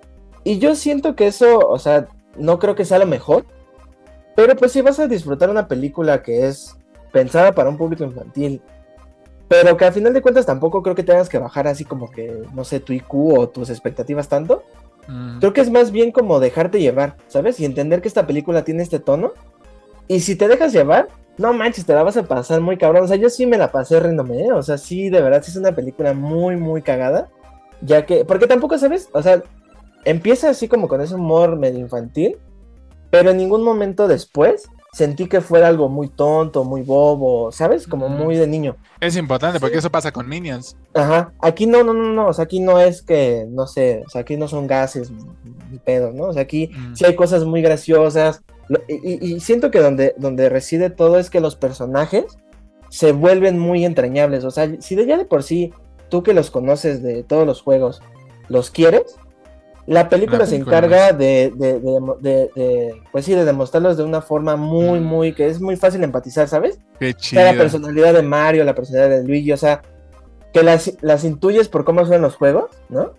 Y yo siento que eso, o sea, no creo que sea lo mejor, pero pues si vas a disfrutar una película que es pensada para un público infantil, pero que al final de cuentas tampoco creo que tengas que bajar así como que, no sé, tu IQ o tus expectativas tanto. Mm. Creo que es más bien como dejarte llevar, ¿sabes? Y entender que esta película tiene este tono. Y si te dejas llevar, no manches, te la vas a pasar muy cabrón. O sea, yo sí me la pasé riéndome, ¿eh? O sea, sí, de verdad, sí es una película muy, muy cagada. Ya que, porque tampoco, ¿sabes? O sea, empieza así como con ese humor medio infantil, pero en ningún momento después sentí que fuera algo muy tonto, muy bobo, ¿sabes? Como muy de niño. Es importante porque Sí. eso pasa con Minions. Ajá, aquí no, no, no, no, o sea, aquí no es que, no sé, o sea, aquí no son gases ni pedos, ¿no? O sea, aquí Mm. sí hay cosas muy graciosas, y- y siento que donde, donde reside todo es que los personajes se vuelven muy entrañables, o sea, si de ya de por sí, tú que los conoces de todos los juegos, los quieres, la película La se encarga de, de, de, pues sí, de demostrarlos de una forma muy, Mm. muy, que es muy fácil empatizar, ¿sabes? Qué O sea, la chido. personalidad de Mario, la personalidad de Luigi, o sea, que las, las intuyes por cómo son los juegos, ¿no?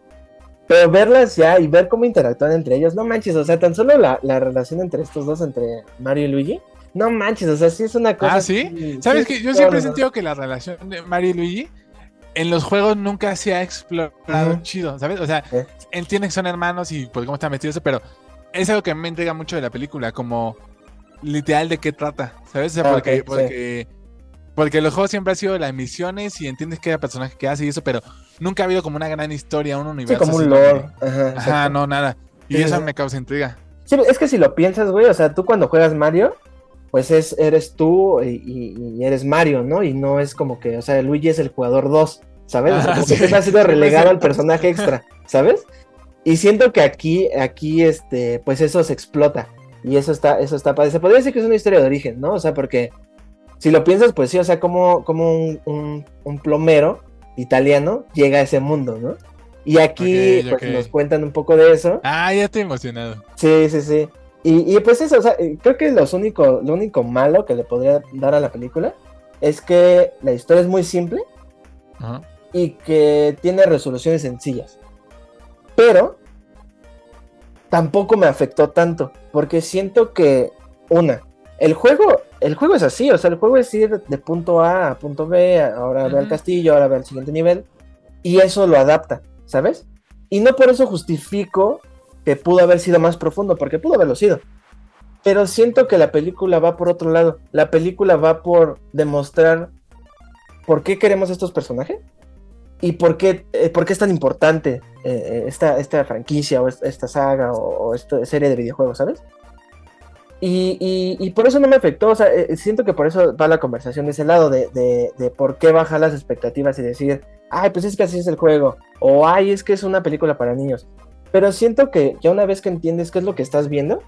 Pero verlas ya y ver cómo interactúan entre ellos, no manches, o sea, tan solo la, la relación entre estos dos, entre Mario y Luigi, no manches, o sea, sí es una cosa. Ah, ¿sí? ¿Sabes sí, qué? Yo siempre he sentido que la relación de Mario y Luigi en los juegos nunca se ha explorado chido, ¿sabes? O sea. Entienden que son hermanos y pues cómo están metidos, pero es algo que me entrega mucho de la película, como literal de qué trata, ¿sabes? O sea, Ah, porque, sí. porque, los juegos siempre han sido las misiones y entiendes cada personaje que hace y eso, pero nunca ha habido como una gran historia, un Sí, universo. como así un lore. Ajá, Ajá, no, nada. Y Sí, eso sí. me causa intriga. Sí, es que si lo piensas, güey, o sea, tú cuando juegas Mario, pues es, eres tú y, y- y eres Mario, ¿no? Y no es como que, o sea, Luigi es el jugador 2, ¿sabes? O sea, como sí. que siempre ha sido Sí, relegado sí. al personaje extra, ¿sabes? Y siento que aquí, aquí, este, pues eso se explota. Y eso está, eso está padre. Se podría decir que es una historia de origen, ¿no? O sea, porque si lo piensas, pues sí, o sea, como, como un, un- un plomero italiano llega a ese mundo, ¿no? Y aquí pues, nos cuentan un poco de eso. Ah, ya estoy emocionado. Sí, sí, sí. Y, y, pues eso, o sea, eh, creo que los único, lo único malo que le podría dar a la película es que la historia es muy simple y que tiene resoluciones sencillas. Pero tampoco me afectó tanto, porque siento que, una, el juego, el juego es así, o sea, el juego es ir de punto A a punto B, ahora ve al castillo, ahora ve al siguiente nivel, y eso lo adapta, ¿sabes? Y no por eso justifico que pudo haber sido más profundo, porque pudo haberlo sido. Pero siento que la película va por otro lado. La película va por demostrar por qué queremos estos personajes y por qué, eh, por qué es tan importante eh, esta, esta franquicia o es- esta saga o, o esta serie de videojuegos, ¿sabes? Y, y- y por eso no me afectó, o sea, eh, siento que por eso va la conversación de ese lado, de, de- de por qué bajar las expectativas y decir, ay, pues es que así es el juego, o ay, es que es una película para niños. Pero siento que ya una vez que entiendes qué es lo que estás viendo,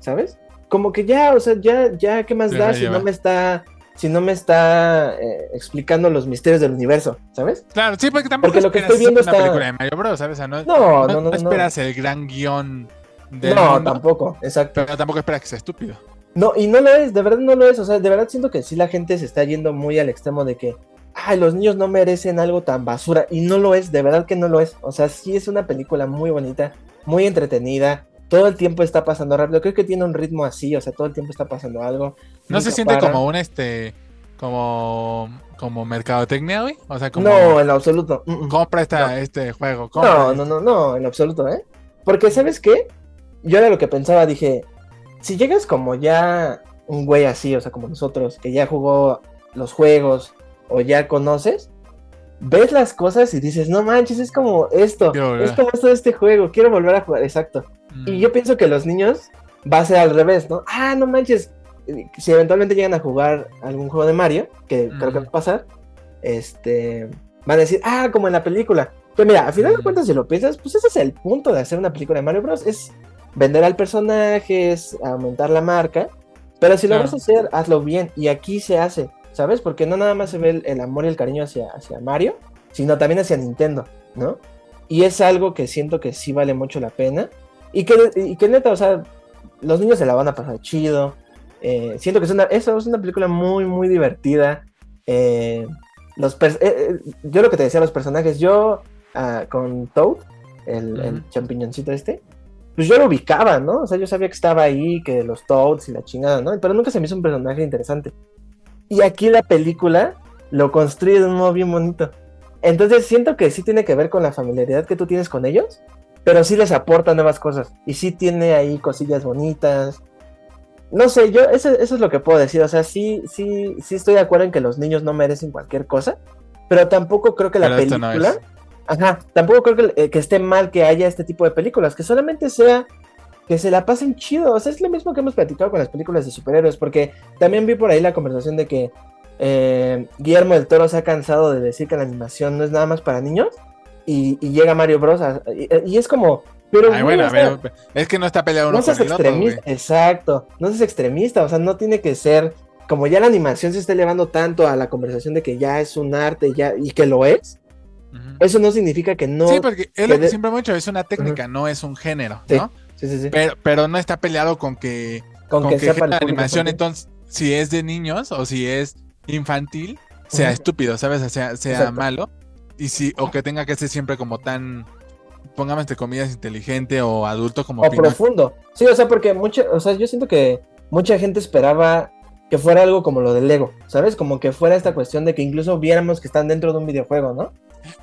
¿sabes? Como que ya, o sea, ya, ya, ¿qué más da si no me está, si no me está eh, explicando los misterios del universo, ¿sabes? Claro, sí, porque tampoco Porque lo que estoy viendo una está- película de Mario Bros, ¿sabes? O sea, no, No, no, no, no. esperas el gran guion del no, mundo, tampoco, exacto. pero tampoco esperas que sea estúpido. No, y no lo es, de verdad no lo es. O sea, de verdad siento que sí la gente se está yendo muy al extremo de que, ay, los niños no merecen algo tan basura. Y no lo es, de verdad que no lo es. O sea, sí es una película muy bonita, muy entretenida. Todo el tiempo está pasando rápido. Creo que tiene un ritmo así, o sea, todo el tiempo está pasando algo. No se siente para. como un este, como, como mercadotecnia, güey. O sea, como No, en lo absoluto. Mm, mm. compra esta, no. este juego. No, compra no, no, no, en lo absoluto, ¿eh? Porque, ¿sabes qué? Yo era lo que pensaba, dije, si llegas como ya un güey así, o sea, como nosotros, que ya jugó los juegos o ya conoces, ves las cosas y dices, no manches, es como esto, es como esto de este juego, quiero volver a jugar, exacto. Mm. Y yo pienso que los niños va a ser al revés, ¿no? Ah, no manches, si eventualmente llegan a jugar algún juego de Mario, que creo que va a pasar, este, van a decir, ah, como en la película. Que mira, al final de Mm. cuentas, si lo piensas, pues ese es el punto de hacer una película de Mario Bros. Es vender al personaje, es aumentar la marca. Pero si lo Claro. vas a hacer, hazlo bien. Y aquí se hace, ¿sabes? Porque no nada más se ve el, el amor y el cariño hacia, hacia Mario, sino también hacia Nintendo, ¿no? Y es algo que siento que sí vale mucho la pena. Y que, y que neta, o sea, los niños se la van a pasar chido. Eh, siento que es una, eso es una película muy, muy divertida. Eh, los eh, eh, yo lo que te decía, los personajes, yo ah, con Toad, el, el Ujú. champiñoncito este, pues yo lo ubicaba, ¿no? O sea, yo sabía que estaba ahí, que los Toads y la chingada, ¿no? Pero nunca se me hizo un personaje interesante. Y aquí la película lo construye de un modo bien bonito. Entonces siento que sí tiene que ver con la familiaridad que tú tienes con ellos, pero sí les aporta nuevas cosas. Y sí tiene ahí cosillas bonitas. No sé, yo, eso, eso es lo que puedo decir. O sea, sí, sí, sí estoy de acuerdo en que los niños no merecen cualquier cosa, pero tampoco creo que la Pero no película. es. Ajá, tampoco creo que, eh, que esté mal que haya este tipo de películas, que solamente sea que se la pasen chido. O sea, es lo mismo que hemos platicado con las películas de superhéroes, porque también vi por ahí la conversación de que eh, Guillermo del Toro se ha cansado de decir que la animación no es nada más para niños, y, y llega Mario Bros. a- y, y es como, pero Ay, bueno, es que no está peleado uno no seas con el otro, extremista, exacto, no seas extremista, o sea, no tiene que ser, como ya la animación se está elevando tanto a la conversación de que ya es un arte ya, y que lo es, eso no significa que no... sí, porque es lo que que de- siempre hemos dicho, es una técnica, no es un género, Sí. ¿no? Sí, sí, sí. Pero, pero no está peleado con que, Con, con que, que sea genera para el público animación, entonces, si es de niños o si es infantil, sea estúpido, ¿sabes? O sea, sea Exacto. malo. Y si, o que tenga que ser siempre como tan, pongamos entre comillas, inteligente o adulto como o Pinocho. profundo. Sí, o sea, porque mucha, o sea, yo siento que mucha gente esperaba que fuera algo como lo del Lego, ¿sabes? Como que fuera esta cuestión de que incluso viéramos que están dentro de un videojuego, ¿no?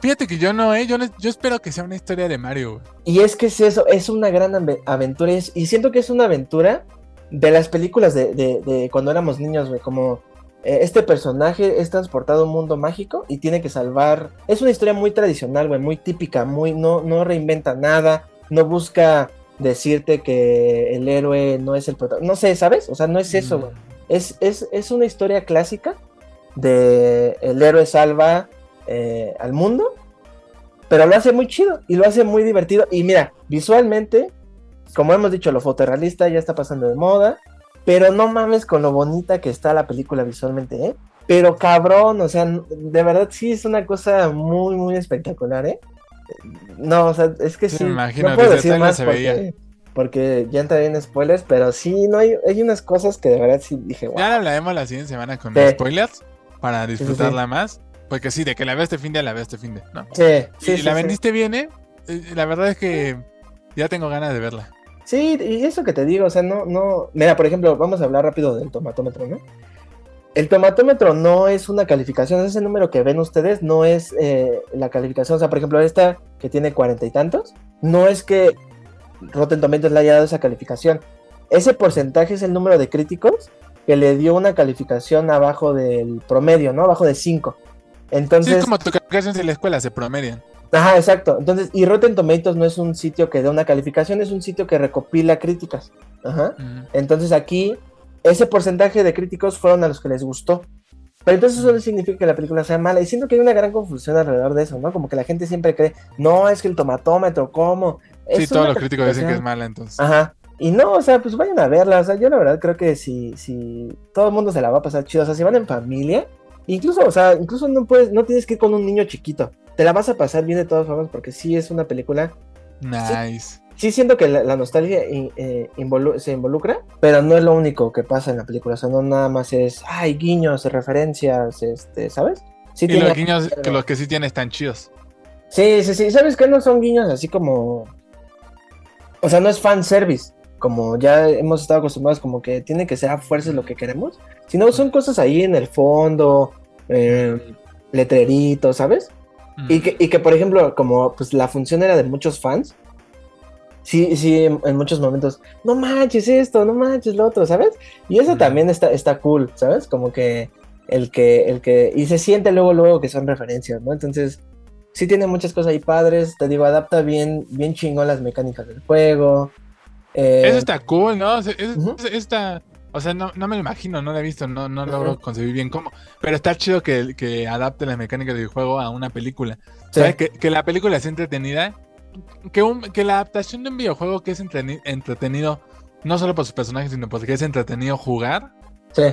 Fíjate que yo no, ¿eh? Yo, no- yo espero que sea una historia de Mario. Y es que es eso, es una gran ave- aventura y, es- y siento que es una aventura de las películas de, de- de cuando éramos niños, güey, como este personaje es transportado a un mundo mágico y tiene que salvar, es una historia muy tradicional, güey, muy típica, muy, no, no reinventa nada, no busca decirte que el héroe no es el protagonista, no sé, ¿sabes? O sea, no es eso, güey. Es, es, es una historia clásica de el héroe salva eh, al mundo, pero lo hace muy chido y lo hace muy divertido. Y mira, visualmente, como hemos dicho, lo fotorrealista ya está pasando de moda, pero no mames con lo bonita que está la película visualmente, ¿eh? Pero cabrón, o sea, de verdad sí es una cosa muy, muy espectacular, ¿eh? No, o sea, es que Sí, sí. no puedo decir más se porque, veía. porque ya entraría en spoilers, pero sí, no hay, hay unas cosas que de verdad sí dije, wow. Ya la hablaremos la siguiente semana con Sí. spoilers para sí. disfrutarla más. Porque sí, de que la veo este fin de la veo este fin de, ¿no? Sí, sí, y la vendiste bien, ¿eh? Eh, La verdad es que ya tengo ganas de verla. Sí, y eso que te digo, o sea, no, no. Mira, por ejemplo, vamos a hablar rápido del tomatómetro, ¿no? El tomatómetro no es una calificación, ese número que ven ustedes no es eh, la calificación. O sea, por ejemplo, esta que tiene cuarenta y tantos, no es que Rotten Tomatoes le haya dado esa calificación. Ese porcentaje es el número de críticos que le dio una calificación abajo del promedio, ¿no? Abajo de 5. Sí, Entonces, es como tu calificación en la escuela, se promedian. Ajá, exacto. Entonces, y Rotten Tomatoes no es un sitio que dé una calificación, es un sitio que recopila críticas. Ajá. Entonces aquí, ese porcentaje de críticos fueron a los que les gustó. Pero entonces eso no significa que la película sea mala. Y siento que hay una gran confusión alrededor de eso, ¿no? Como que la gente siempre cree, no, es que el tomatómetro, ¿cómo? Sí, todos los críticos dicen que es calificación". mala, entonces. Ajá. Y no, o sea, pues vayan a verla. O sea, yo la verdad creo que si, si todo el mundo se la va a pasar chido, o sea, si van en familia, incluso, o sea, incluso no puedes, no tienes que ir con un niño chiquito. Te la vas a pasar bien de todas formas porque sí es una película Nice. sí siento que la, la nostalgia in- eh, involu- se involucra, pero no es lo único que pasa en la película. O sea, no nada más es, ay, guiños, referencias, este, ¿sabes? Sí, Y tiene- los guiños, que los que sí tienen están chidos. sí, sí, sí. ¿Sabes qué? No son guiños así como. O sea, no es fan service. Como ya hemos estado acostumbrados, como que tiene que ser a fuerzas lo que queremos. Sino son cosas ahí en el fondo, eh, letreritos, ¿sabes? Y que, y que, por ejemplo, como pues la función era de muchos fans, sí, sí, en, muchos momentos, no manches esto, no manches lo otro, ¿sabes? Y eso también está, está cool, ¿sabes? Como que el que, el que, y se siente luego, luego que son referencias, ¿no? Entonces, sí tiene muchas cosas ahí padres, te digo, adapta bien, bien chingón las mecánicas del juego. eh, Eso está cool, ¿no? O sea, es- Ujú. es- está- o sea, no, no me lo imagino, no lo he visto, no, no logro concebir bien cómo. Pero está chido que, que adapte las mecánicas del juego a una película. sí, ¿Sabes? Que, que la película sea entretenida. Que, un- que la adaptación de un videojuego que es entretenido, no solo por sus personajes, sino porque es entretenido jugar, sí,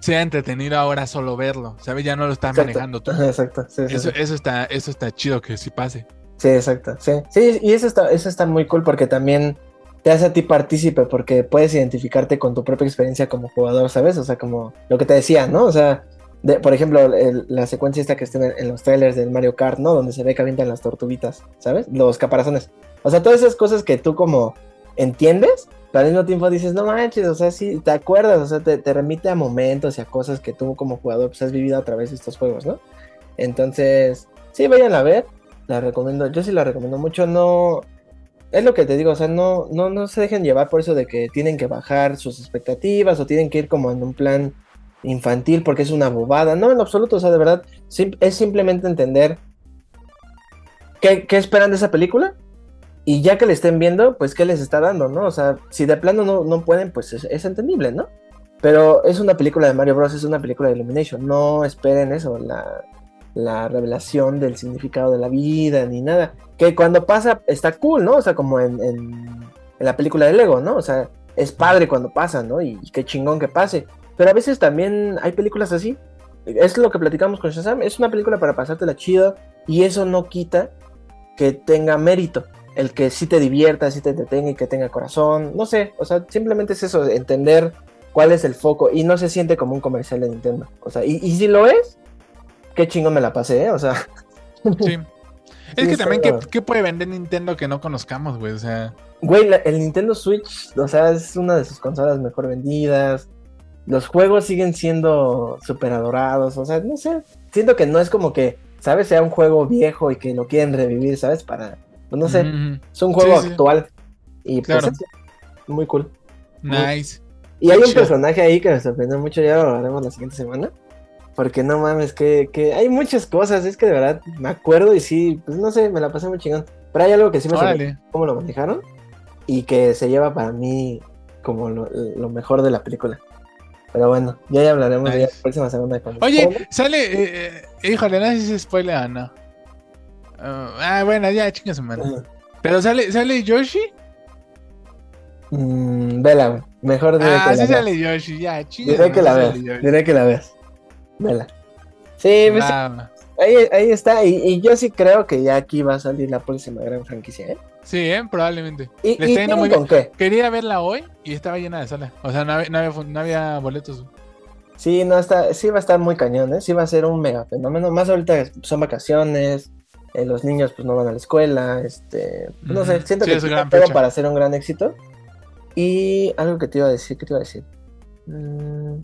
sea entretenido ahora solo verlo. ¿Sabes? Ya no lo estás exacto, manejando tú. exacto, sí, Eso, sí. eso está, eso está chido que sí pase. Sí, exacto. Sí, sí y eso está, eso está muy cool porque también te hace a ti partícipe porque puedes identificarte con tu propia experiencia como jugador, ¿sabes? O sea, como lo que te decía, ¿no? O sea, de- por ejemplo, el- la secuencia esta que está en, los trailers del Mario Kart, ¿no? Donde se ve que avientan las tortuguitas, ¿sabes? Los caparazones. O sea, todas esas cosas que tú como entiendes, pero al mismo tiempo dices, no manches, o sea, sí, te acuerdas, o sea, te, te remite a momentos y a cosas que tú como jugador pues, has vivido a través de estos juegos, ¿no? Entonces, sí, vayan a ver, la recomiendo, yo sí la recomiendo mucho, no, es lo que te digo, o sea, no, no, no se dejen llevar por eso de que tienen que bajar sus expectativas o tienen que ir como en un plan infantil porque es una bobada, no, en absoluto, o sea, de verdad, es simplemente entender qué, qué esperan de esa película y ya que le estén viendo, pues qué les está dando, ¿no? O sea, si de plano no, no pueden, pues es, es entendible, ¿no? Pero es una película de Mario Bros, es una película de Illumination, no esperen eso, la, la revelación del significado de la vida ni nada. Que cuando pasa está cool, ¿no? O sea, como en, en, la película de Lego, ¿no? O sea, es padre cuando pasa, ¿no? Y, y qué chingón que pase. Pero a veces también hay películas así. Es lo que platicamos con Shazam. Es una película para pasártela chido y eso no quita que tenga mérito. El que sí te divierta, sí te entretenga y que tenga corazón. No sé, o sea, simplemente es eso, entender cuál es el foco y no se siente como un comercial de Nintendo. O sea, y, y si lo es, qué chingón me la pasé, ¿eh? O sea, Sí. Es Sí, que también, ¿qué, puede vender Nintendo que no conozcamos, güey? O sea, güey, la- el Nintendo Switch, o sea, es una de sus consolas mejor vendidas. Los juegos siguen siendo súper adorados, o sea, no sé. Siento que no es como que, ¿sabes? Sea un juego viejo y que lo quieren revivir, ¿sabes? Para, pues no sé, es un juego Sí, sí. actual. Y pues Claro. muy cool. nice. Y hay un personaje ahí que me sorprendió mucho, ya lo hablaremos la siguiente semana. Porque no mames, que, que hay muchas cosas, es que de verdad me acuerdo y sí, pues no sé, me la pasé muy chingón. Pero hay algo que sí me sorprendió cómo lo manejaron y que se lleva para mí como lo, lo mejor de la película. Pero bueno, ya, ya hablaremos de Nice. la próxima semana. cuando- Oye, sale. Eh, eh, híjole, no sé si es spoiler o no. Ah, bueno, ya, chinga su. Pero sale, sale Yoshi. Mm, vela. Mejor diré Ah, que sí la veas. sale Yoshi, ya, chinga. Diré que la veas. Diré que la veas. Vela. Sí, pues. Ahí, ahí está, y, y yo sí creo que ya aquí va a salir la próxima gran franquicia, ¿eh? Sí, ¿eh? probablemente. ¿Y, Le y está yendo tienen muy con qué? Quería verla hoy y estaba llena de sala. O sea, no había, no había, no había boletos. Sí, no está, sí va a estar muy cañón, ¿eh? Sí va a ser un mega fenómeno. Más ahorita son vacaciones, eh, los niños pues no van a la escuela, este, pues, no sé, siento Sí, que es todo para hacer un gran éxito. Y algo que te iba a decir, ¿qué te iba a decir? Mm.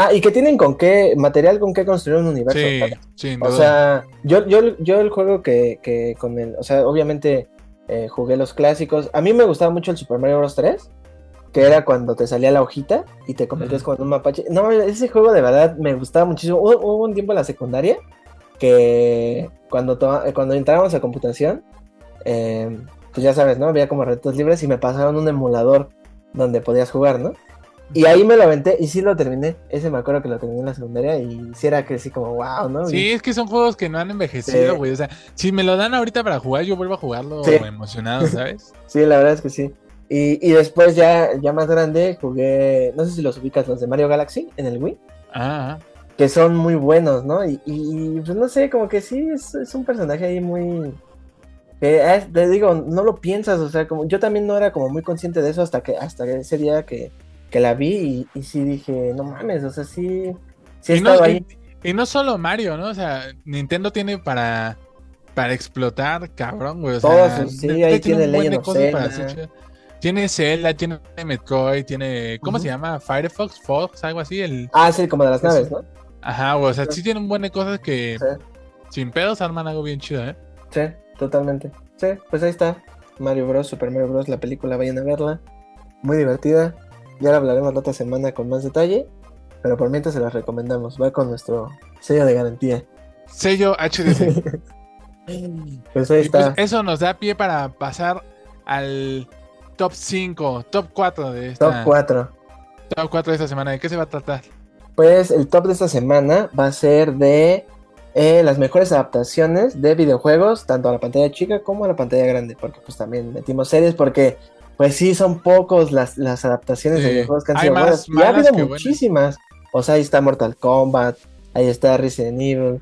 Ah, y que tienen con qué, material con qué construir un universo. Sí, ¿sabes? sin O duda. sea, yo, yo, yo el juego que, que con el, o sea, obviamente eh, jugué los clásicos. A mí me gustaba mucho el Super Mario Bros. 3, que era cuando te salía la hojita y te convertías en un mapache. No, ese juego de verdad me gustaba muchísimo. Hubo, hubo un tiempo en la secundaria que cuando, cuando entrábamos a computación, eh, pues ya sabes, ¿no? Había como retos libres y me pasaron un emulador donde podías jugar, ¿no? Y ahí me lo aventé y sí lo terminé. Ese me acuerdo que lo terminé en la secundaria y sí era que sí como, wow, ¿no? Sí, es que son juegos que no han envejecido, Sí. güey. O sea, si me lo dan ahorita para jugar, yo vuelvo a jugarlo Sí. emocionado, ¿sabes? Sí, la verdad es que sí. Y, y después ya, ya más grande jugué, no sé si los ubicas, los de Mario Galaxy en el Wii, Ah, que son muy buenos, ¿no? Y, y, pues no sé, como que sí, es, es un personaje ahí muy... que es- te digo, no lo piensas, o sea, como yo también no era como muy consciente de eso hasta que hasta ese día que, que la vi y, y sí dije, no mames, o sea, sí, sí y, no, ahí. y- y no solo Mario, ¿no? O sea, Nintendo tiene para, para explotar, cabrón, güey. O sea, Todos sus- sí, ahí tiene tiene Legend of Zelda. Tiene Zelda, tiene Metroid, tiene. ¿Cómo se llama? Firefox, Fox, algo así. El... Ah, sí, como de las Sí. naves, ¿no? Ajá, güey. O sea, sí tiene un buen de cosas que Sí. sin pedos arman algo bien chido, ¿eh? Sí, totalmente. Sí, pues ahí está. Mario Bros, Super Mario Bros, la película, vayan a verla. Muy divertida. Ya la hablaremos la otra semana con más detalle. Pero por mientras se las recomendamos. Va con nuestro sello de garantía. Sello HDC. Pues ahí pues está. eso nos da pie para pasar al top 5, top 4 de esta, Top 4. top 4 de esta semana. ¿De qué se va a tratar? Pues el top de esta semana va a ser de eh, las mejores adaptaciones de videojuegos, tanto a la pantalla chica como a la pantalla grande. Porque pues también metimos series porque pues sí son pocos las, las adaptaciones de Sí, videojuegos que han hay sido más buenas. Y ha malas habido que buenas. muchísimas. O sea, ahí está Mortal Kombat, ahí está Resident Evil,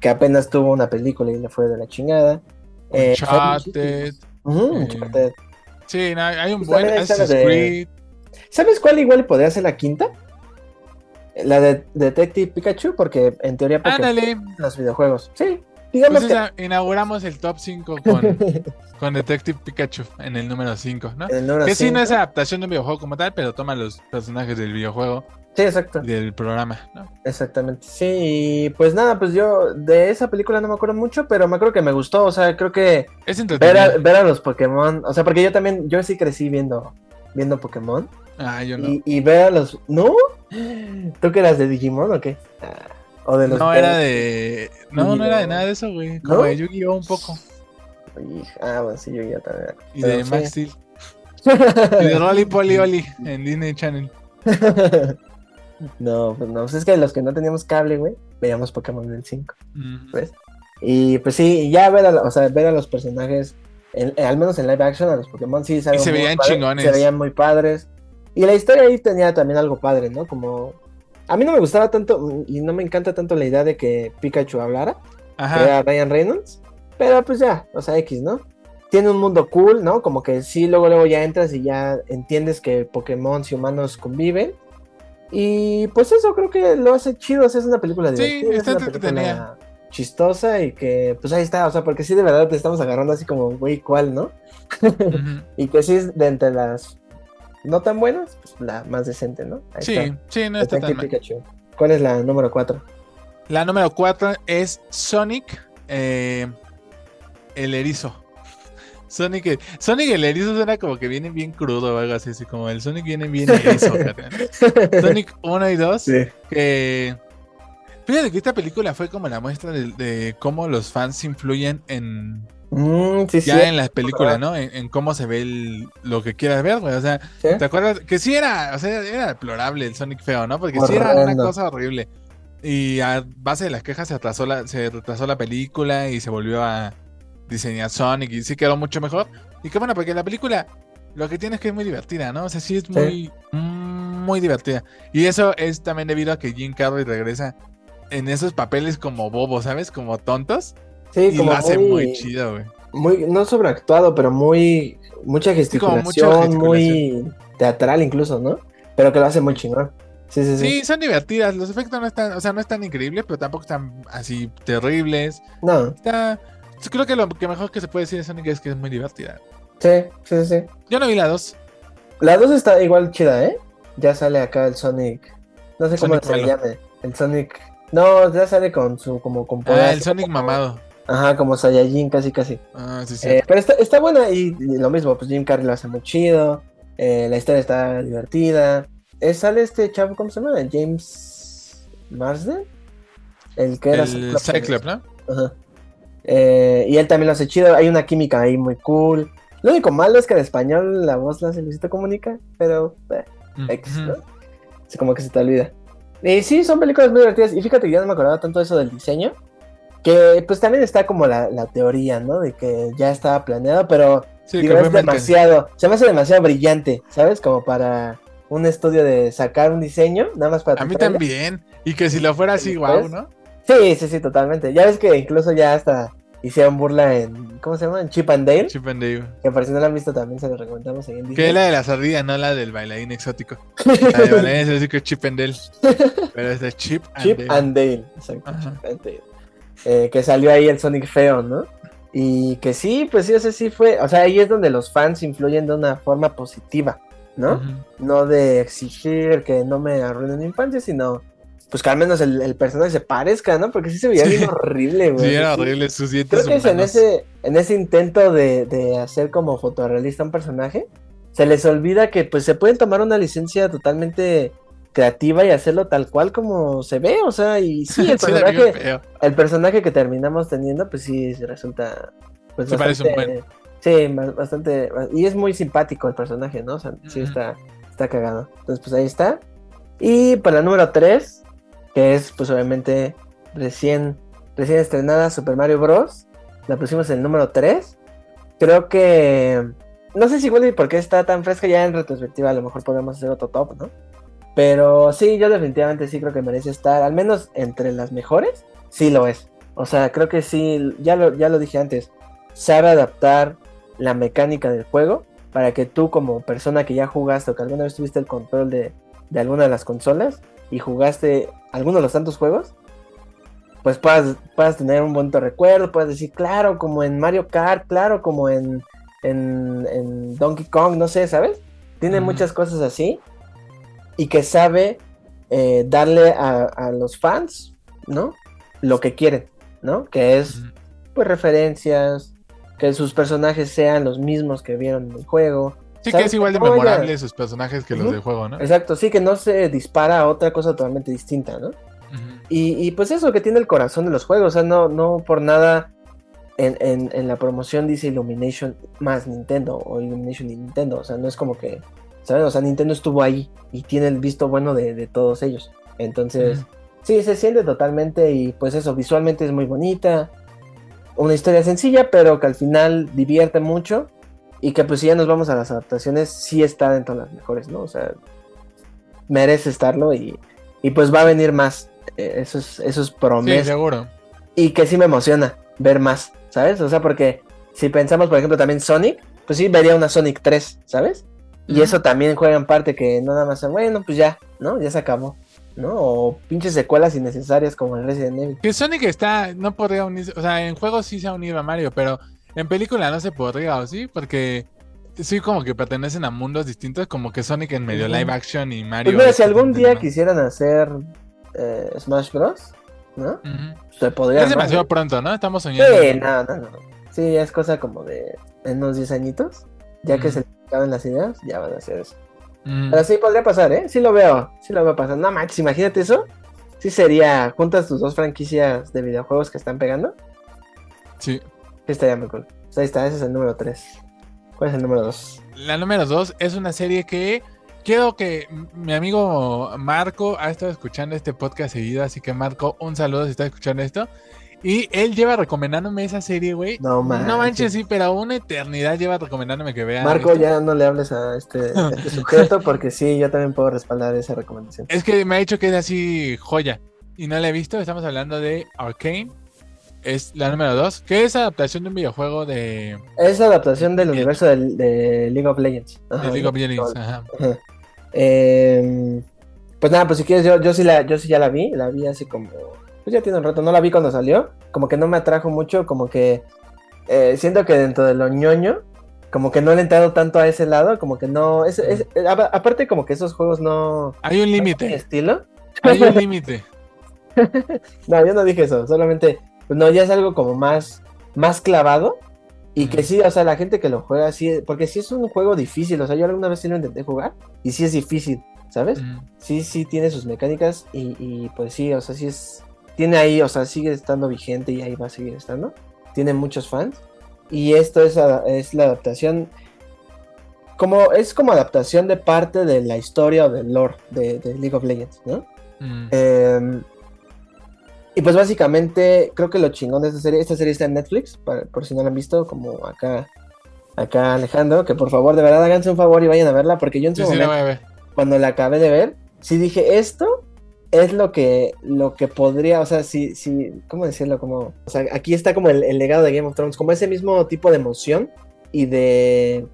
que apenas tuvo una película y le fue de la chingada. Eh, Uncharted. eh, Uncharted. Sí, no, hay un Pues buen Assassin's de- Creed. ¿Sabes cuál igual podría ser la quinta? La de Detective Pikachu, porque en teoría Pokémon Ándale. los videojuegos. Sí, digamos Pues que inauguramos el top 5 con, con Detective Pikachu en el número 5, ¿no? el número Que sí, no cinco. es adaptación de un videojuego como tal, pero toma los personajes del videojuego Sí, exacto. del programa, ¿no? Exactamente. Sí, y pues nada, pues yo de esa película no me acuerdo mucho, pero me acuerdo que me gustó. O sea, creo que Es ver entretenido. a, ver a los Pokémon, o sea, porque yo también, yo sí crecí viendo, viendo Pokémon. Ah, yo no. Y, y ver a los. ¿No? ¿Tú que eras de Digimon o qué? Ah, O de los. No era de. No, no era de Yu-Gi-Oh. nada de eso, güey. Como ¿No? de Yu-Gi-Oh! un poco. Ah, bueno, sí, ya también. Y de. Max Steel. Y de Rolly Polly Oli en Disney Channel. no, pues no, pues es que los que no teníamos cable, güey, veíamos Pokémon del 5. Mm. ¿Ves? Y pues sí, ya ver a, o sea, ver a los personajes, en- eh, al menos en live action, a los Pokémon sí Y se veían padre- chingones. Se veían muy padres. Y la historia ahí tenía también algo padre, ¿no? Como. A mí no me gustaba tanto mm, y no me encanta tanto la idea de que Pikachu hablara, que Ajá. era Ryan Reynolds. Pero pues ya, o sea, X, ¿no? Tiene un mundo cool, ¿no? Como que sí, luego, luego ya entras y ya entiendes que Pokémon y humanos conviven. Y pues eso creo que lo hace chido, o sea, es una película Sí, divertida, está es una película chistosa y que pues ahí está, o sea, porque sí de verdad te estamos agarrando así como, güey, ¿cuál, no? Ujú. Y que sí es de entre las no tan buenas, pues la más decente, ¿no? Ahí Sí, está. sí, no está tan. Pikachu. ¿Cuál es la número 4? La número 4 es Sonic, eh, el erizo. Sonic, Sonic el erizo suena como que viene bien crudo o algo así, así como el Sonic viene bien erizo. Sonic 1 y 2, Sí. que... Fíjate que esta película fue como la muestra de, de cómo los fans influyen en Mm, sí, ya sí. en las películas, ¿no? En, en cómo se ve el- lo que quieras ver, güey. O sea, sí. ¿Te acuerdas? Que sí era, o sea, era deplorable el Sonic feo, ¿no? Porque sí era una Horrendo. cosa horrible. Y a base de las quejas se atrasó la, se retrasó la película y se volvió a diseñar Sonic y sí quedó mucho mejor. Y qué bueno, porque la película lo que tiene es que es muy divertida, ¿no? O sea, sí es muy, muy divertida. Y eso es también debido a que Jim Carrey regresa en esos papeles como bobos, ¿sabes? Como tontos. Sí, y como lo hace muy, muy chido, güey. muy- no sobreactuado, pero muy, mucha gesticulación, mucha gesticulación. muy teatral incluso, ¿no? Pero que lo hace muy chingón. Sí, sí, sí. Sí, son divertidas. Los efectos no están, o sea, no están increíbles, pero tampoco están así terribles. No, Está. Creo que lo que mejor que se puede decir de Sonic es que es muy divertida. sí, sí, sí. Yo no vi la 2. La 2 está igual chida, ¿eh? Ya sale acá el Sonic. No sé cómo Sonic se llame. El Sonic. No, ya sale con su como con Ah, poderes, el Sonic mamado. Ajá, como Saiyajin, casi, casi. Ah, sí, sí. Eh, pero está, está buena y, y lo mismo, pues Jim Carrey lo hace muy chido. eh, la historia está divertida. Eh, sale este chavo, ¿cómo se llama? James Marsden. El que era el Cyclops, ¿no? Ajá. Y él también lo hace chido. Hay una química ahí muy cool. Lo único malo es que en español la voz la hace Luisito Comunica, pero X, Ujú. ¿no? Es como que se te olvida. Y sí, son películas muy divertidas. Y fíjate que yo no me acordaba tanto eso del diseño. Que pues también está como la, la teoría, ¿no? De que ya estaba planeado, pero Sí, digo, que es demasiado. Se me hace demasiado brillante, ¿sabes? Como para un estudio de sacar un diseño, nada más para A mí trailer. también. Y que si lo fuera así, guau, ¿no? Sí, sí, sí, totalmente. Ya ves que incluso ya hasta hicieron burla en. ¿Cómo se llama? En Chip and Dale. Chip and Dale. Que por si no la han visto también se lo recomendamos ahí en Que Disney. es la de la sardilla, no la del bailarín exótico. La de bailarín exótico es Chip and Dale. Pero es de Chip and Chip Dale. and Dale. Exacto. Chip and Dale. Eh, que salió ahí el Sonic feo, ¿no? Y que sí, pues sí, ese sí fue. O sea, ahí es donde los fans influyen de una forma positiva, ¿no? No de exigir que no me arruinen mi infancia, sino. Pues que al menos el, el personaje se parezca, ¿no? Porque sí se veía Sí. bien horrible, güey. Sí, era horrible sus dientes Creo que es en ese, en ese intento de, de hacer como fotorrealista un personaje, se les olvida que pues se pueden tomar una licencia totalmente creativa y hacerlo tal cual como se ve, o sea, y sí, el personaje, el personaje que terminamos teniendo, pues sí, resulta pues Se parece un bastante, sí, ba- bastante, y es muy simpático el personaje, ¿no? O sea, sí está, está cagado. Entonces, pues ahí está. Y para la número 3, que es pues obviamente recién, recién estrenada Super Mario Bros. La pusimos en el número 3. Creo que... No sé si igual y por qué está tan fresca ya en retrospectiva, a lo mejor podemos hacer otro top, ¿no? Pero sí, yo definitivamente sí creo que merece estar, al menos entre las mejores, sí lo es. O sea, creo que sí, ya lo, ya lo dije antes, sabe adaptar la mecánica del juego para que tú como persona que ya jugaste o que alguna vez tuviste el control de, de alguna de las consolas y jugaste alguno de los tantos juegos, pues puedas, puedas tener un bonito recuerdo, puedas decir, claro, como en Mario Kart, claro, como en, en, en Donkey Kong, no sé, ¿sabes? Tiene muchas cosas así y que sabe eh, darle a, a los fans, ¿no? Lo que quieren, ¿no? Que es pues referencias, que sus personajes sean los mismos que vieron en el juego. Sí, que es igual de ya- memorable sus personajes que los del juego, ¿no? Exacto, sí, que no se dispara a otra cosa totalmente distinta, ¿no? Y, y, pues eso, que tiene el corazón de los juegos, o sea, no, no por nada en, en- en la promoción dice Illumination más Nintendo o Illumination y Nintendo, o sea, no es como que, ¿sabes? O sea, Nintendo estuvo ahí y tiene el visto bueno de, de todos ellos. Entonces, sí, se siente totalmente y pues eso, visualmente es muy bonita, una historia sencilla, pero que al final divierte mucho y que pues si ya nos vamos a las adaptaciones, sí está dentro de las mejores, ¿no? O sea, merece estarlo y, y pues va a venir más. Eh, Eso es, eso es Sí, seguro. y que sí me emociona ver más, ¿sabes? O sea, porque si pensamos, por ejemplo, también Sonic, pues sí vería una Sonic 3, ¿sabes? Y eso también juega en parte que no nada más, bueno, pues ya, ¿no? Ya se acabó, ¿no? O pinches secuelas innecesarias como el Resident Evil. Que Sonic está, no podría unirse, o sea, en juegos sí se ha unido a Mario, pero en película no se podría, ¿o sí? Porque sí como que pertenecen a mundos distintos, como que Sonic en medio live action y Mario... Pues mira, si algún día quisieran hacer eh, Smash Bros, ¿no? Se podría. Es demasiado ¿no? pronto, ¿no? Estamos soñando. Sí, no, no, no. Sí, es cosa como de en unos 10 añitos, ya que Ujú. se les acaben las ideas, ya van a hacer eso. Ujú. Pero sí podría pasar, ¿eh? Sí lo veo, sí lo veo pasar. No manches, imagínate eso. Sí sería, juntas tus dos franquicias de videojuegos que están pegando. Sí. Sí estaría muy cool. Pues ahí está, ese es el número 3. ¿Cuál es el número 2? La número dos es una serie que quiero que mi amigo Marco ha estado escuchando este podcast seguido, así que Marco, un saludo si está escuchando esto. Y él lleva recomendándome esa serie, güey. No manches. No manches, sí, pero una eternidad lleva recomendándome que vea. Marco, ya no le hables a este, a este sujeto porque sí, yo también puedo respaldar esa recomendación. Es que me ha dicho que es así joya. y no la he visto, estamos hablando de Arcane. Es la número 2, que es adaptación de un videojuego de, Es adaptación del universo de, League of Legends. de League of Legends. Ajá. Ajá. Eh, pues nada, pues si quieres, yo, yo sí la, yo sí ya la vi, la vi así como, pues ya tiene un rato, no la vi cuando salió, como que no me atrajo mucho, como que eh, siento que dentro de lo ñoño, como que no le he entrado tanto a ese lado, como que no, es, es- eh, a- aparte como que esos juegos no... Hay un no límite, estilo. hay un límite. No, yo no dije eso, solamente, pues no, ya es algo como más, más clavado. Y que sí, o sea, la gente que lo juega, sí, porque sí es un juego difícil, o sea, yo alguna vez sí lo intenté jugar y sí es difícil, ¿sabes? Mm. Sí, sí tiene sus mecánicas y, y, pues sí, o sea, sí es, tiene ahí, o sea, sigue estando vigente y ahí va a seguir estando. Tiene muchos fans y esto es, a- es la adaptación, como, es como adaptación de parte de la historia o del lore de, de League of Legends, ¿no? Mm. Eh, y pues básicamente creo que lo chingón de esta serie, esta serie está en Netflix, para- por si no la han visto, como acá, acá Alejandro, que por favor, de verdad háganse un favor y vayan a verla, porque yo en su Sí, sí, momento, ver. cuando la acabé de ver, sí dije, esto es lo que, lo que podría, o sea, sí, sí, ¿cómo decirlo? Como, o sea, aquí está como el, el legado de Game of Thrones, como ese mismo tipo de emoción y de,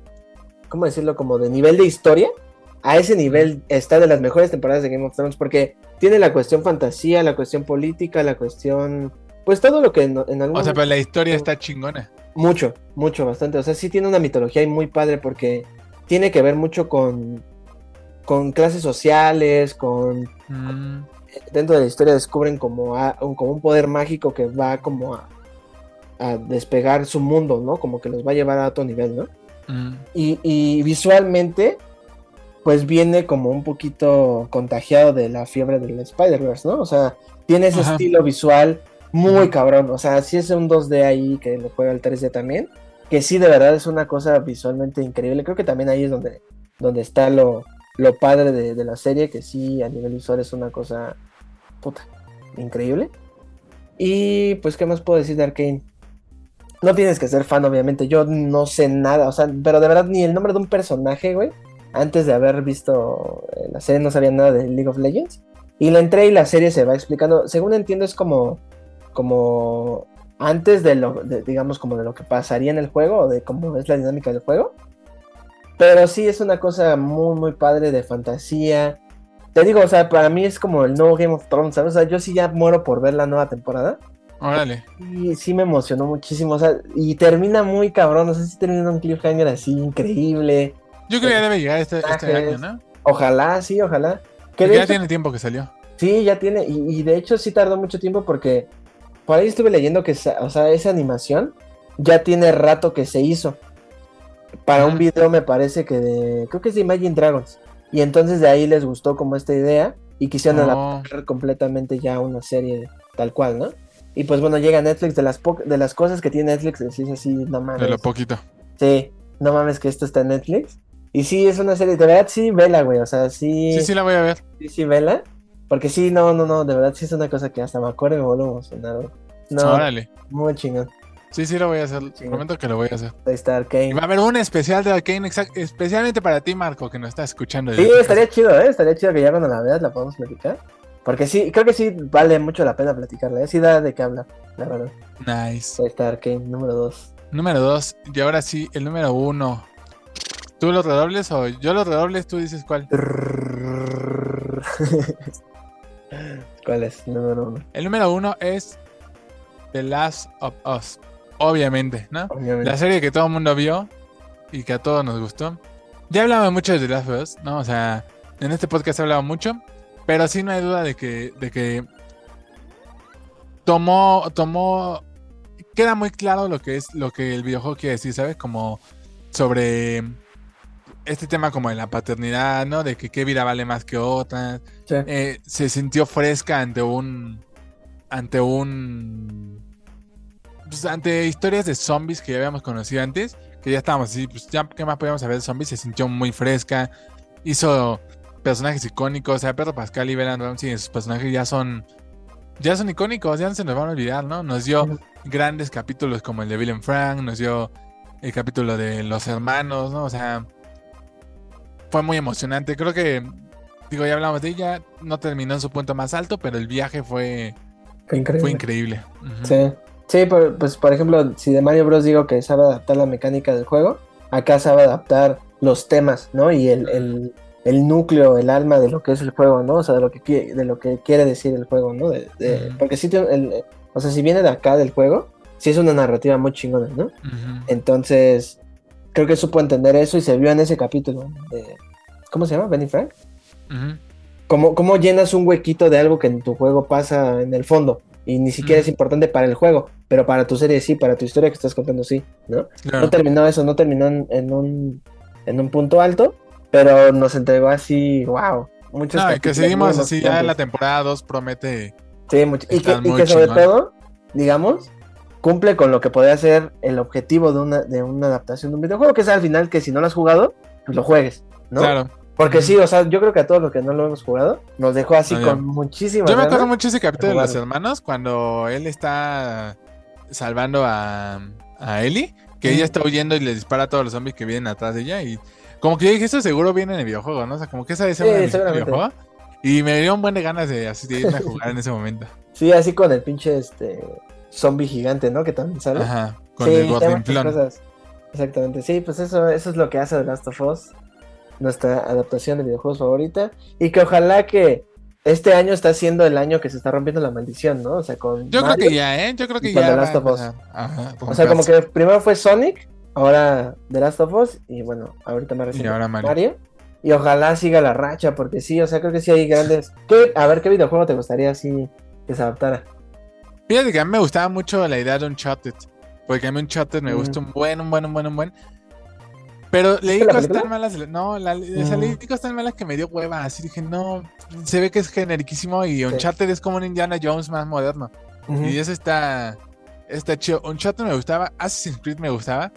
¿cómo decirlo? Como de nivel de historia. A ese nivel está de las mejores temporadas de Game of Thrones porque tiene la cuestión fantasía, la cuestión política, la cuestión, pues todo lo que en, en algún O sea, pero la historia está chingona. mucho, mucho, bastante. O sea, sí tiene una mitología y muy padre porque tiene que ver mucho con, con clases sociales, con... Mm. Dentro de la historia descubren como, a- como un poder mágico que va como a, a despegar su mundo, ¿no? Como que los va a llevar a otro nivel, ¿no? Mm. Y, y visualmente, pues viene como un poquito contagiado de la fiebre del Spider-Verse, ¿no? O sea, tiene ese Ajá. estilo visual muy cabrón. O sea, sí es un 2D ahí que le juega el 3D también. Que sí, de verdad es una cosa visualmente increíble. Creo que también ahí es donde, donde está lo, lo padre de, la serie, que sí, a nivel visual es una cosa puta, increíble. Y pues, ¿qué más puedo decir de Arkane? No tienes que ser fan, obviamente. Yo no sé nada, o sea, pero de verdad ni el nombre de un personaje, güey. Antes de haber visto eh, la serie no sabía nada de League of Legends. Y la entré y la serie se va explicando. Según entiendo es como, como antes de lo, digamos, como de lo que pasaría en el juego o de cómo es la dinámica del juego. Pero sí es una cosa muy, muy padre de fantasía. Te digo, o sea, para mí es como el nuevo Game of Thrones, ¿sabes? O sea, yo sí ya muero por ver la nueva temporada. Órale. Y sí me emocionó muchísimo, o sea, y termina muy cabrón, o sea, sí termina un cliffhanger así increíble. Yo creo que ya debe llegar este, este año, ¿no? Ojalá, sí, ojalá. Que ya hecho, tiene tiempo que salió. sí, ya tiene, y, y de hecho sí tardó mucho tiempo porque por ahí estuve leyendo que, o sea, esa animación ya tiene rato que se hizo. Para un video me parece que de, creo que es de Imagine Dragons. Y entonces de ahí les gustó como esta idea y quisieron Oh. adaptar completamente ya una serie tal cual, ¿no? Y pues bueno, llega Netflix, de las, po- de las cosas que tiene Netflix, decís así, no mames. De lo poquito. Sí, no mames que esto está en Netflix. Y sí, es una serie, de verdad sí, vela, güey, o sea, sí, Sí, sí, la voy a ver. sí, sí, vela. Porque sí, no, no, no, de verdad sí es una cosa que hasta me acuerdo y me vuelvo a emocionar, güey. No, Órale. muy chingón. Sí, sí, lo voy a hacer. Sí. Prometo que lo voy a hacer. Ahí está Y Arkane. va a haber un especial de Arkane, especialmente para ti, Marco, que nos estás escuchando. Sí, estaría casa. chido, ¿eh? Estaría chido que ya cuando la veas la podamos platicar. Porque sí, creo que sí vale mucho la pena platicarla, ¿eh? Sí da de qué hablar, la verdad. Nice. Ahí está Arkane, número 2. Número dos. Y ahora sí, el número uno. ¿Tú los redobles o yo los redobles? Tú dices cuál. ¿Cuál es? Número 1. El número uno es The Last of Us. Obviamente, ¿no? Obviamente. La serie que todo el mundo vio y que a todos nos gustó. Ya hablaba mucho de The Last of Us, ¿no? O sea, en este podcast he hablado mucho, pero sí no hay duda de que, de que tomó, tomó, queda muy claro lo que es, lo que el videojuego quiere decir, ¿sabes? Como sobre este tema como de la paternidad, ¿no? De que qué vida vale más que otra. Sí. Eh, se sintió fresca ante un, ante un, pues, ante historias de zombies que ya habíamos conocido antes, que ya estábamos así, pues ya, ¿qué más podíamos saber de zombies? Se sintió muy fresca, hizo personajes icónicos, o sea, Pedro Pascal y Bella Ramsey, sus personajes ya son, ya son icónicos, ya no se nos van a olvidar, ¿no? Nos dio grandes capítulos como el de Bill and Frank, nos dio el capítulo de los hermanos, ¿no? O sea, fue muy emocionante. Creo que digo, ya hablamos de ella, no terminó en su punto más alto, pero el viaje fue, Fue increíble. fue increíble. Ujú. Sí. Sí, por- pues por ejemplo, si de Mario Bros digo que sabe adaptar la mecánica del juego, acá sabe adaptar los temas, ¿no? Y el, el, el núcleo, el alma de lo que es el juego, ¿no? O sea, de lo que, qui- de lo que quiere decir el juego, ¿no? De, de-. Porque sí, el- o sea, si viene de acá del juego, sí es una narrativa muy chingona, ¿no? Entonces, creo que supo entender eso y se vio en ese capítulo de... ¿Cómo se llama? ¿Benny Frank? Ujú. ¿Cómo, cómo llenas un huequito de algo que en tu juego pasa en el fondo? Y ni siquiera es importante para el juego, pero para tu serie sí, para tu historia que estás contando sí, ¿no? Claro. No terminó eso, no terminó en, en un, en un punto alto, pero nos entregó así, wow. Muchos No, y que seguimos así, ya la temporada 2 promete. Sí, mucho- Y que, y que sobre todo, digamos, cumple con lo que podría ser el objetivo de una, de una adaptación de un videojuego, que es al final que si no lo has jugado, pues lo juegues, ¿no? Claro. Porque sí, o sea, yo creo que a todos los que no lo hemos jugado, nos dejó así con muchísimas Yo me acuerdo mucho ese capítulo de los hermanos cuando él está salvando a, a Ellie, que ella está huyendo y le dispara a todos los zombies que vienen atrás de ella. Y como que yo dije, eso seguro viene en el videojuego, ¿no? O sea, como que esa ser Sí, seguramente. videojuego. Y me dio un buen de ganas de, así, de irme a jugar en ese momento. Sí, así con el pinche este zombie gigante, ¿no? Que también sale. Ajá, con sí, el cosas. Exactamente. Sí, pues eso, eso es lo que hace The Last of Us, nuestra adaptación de videojuegos favorita. Y que ojalá que este año está siendo el año que se está rompiendo la maldición, ¿no? O sea, con Yo creo que ya, ¿eh? Yo creo que ya. The Last of Us. Ajá, O sea, como que primero fue Sonic, ahora The Last of Us, y bueno, ahorita reciente ahora Mario. Mario. Y ojalá siga la racha, porque sí, o sea, creo que sí hay grandes. ¿Qué- a ver, ¿qué videojuego te gustaría así que se adaptara? Fíjate que a mí me gustaba mucho la idea de Uncharted. Porque a mí Uncharted me Mm. gusta un buen, un buen, un buen, un buen. Pero leí cosas tan malas. No, la, Mm. leí cosas tan malas que me dio hueva. Así dije, no, se ve que es generiquísimo y Uncharted es como un Indiana Jones más moderno. Y eso está, está chido. Uncharted me gustaba, Assassin's Creed me gustaba.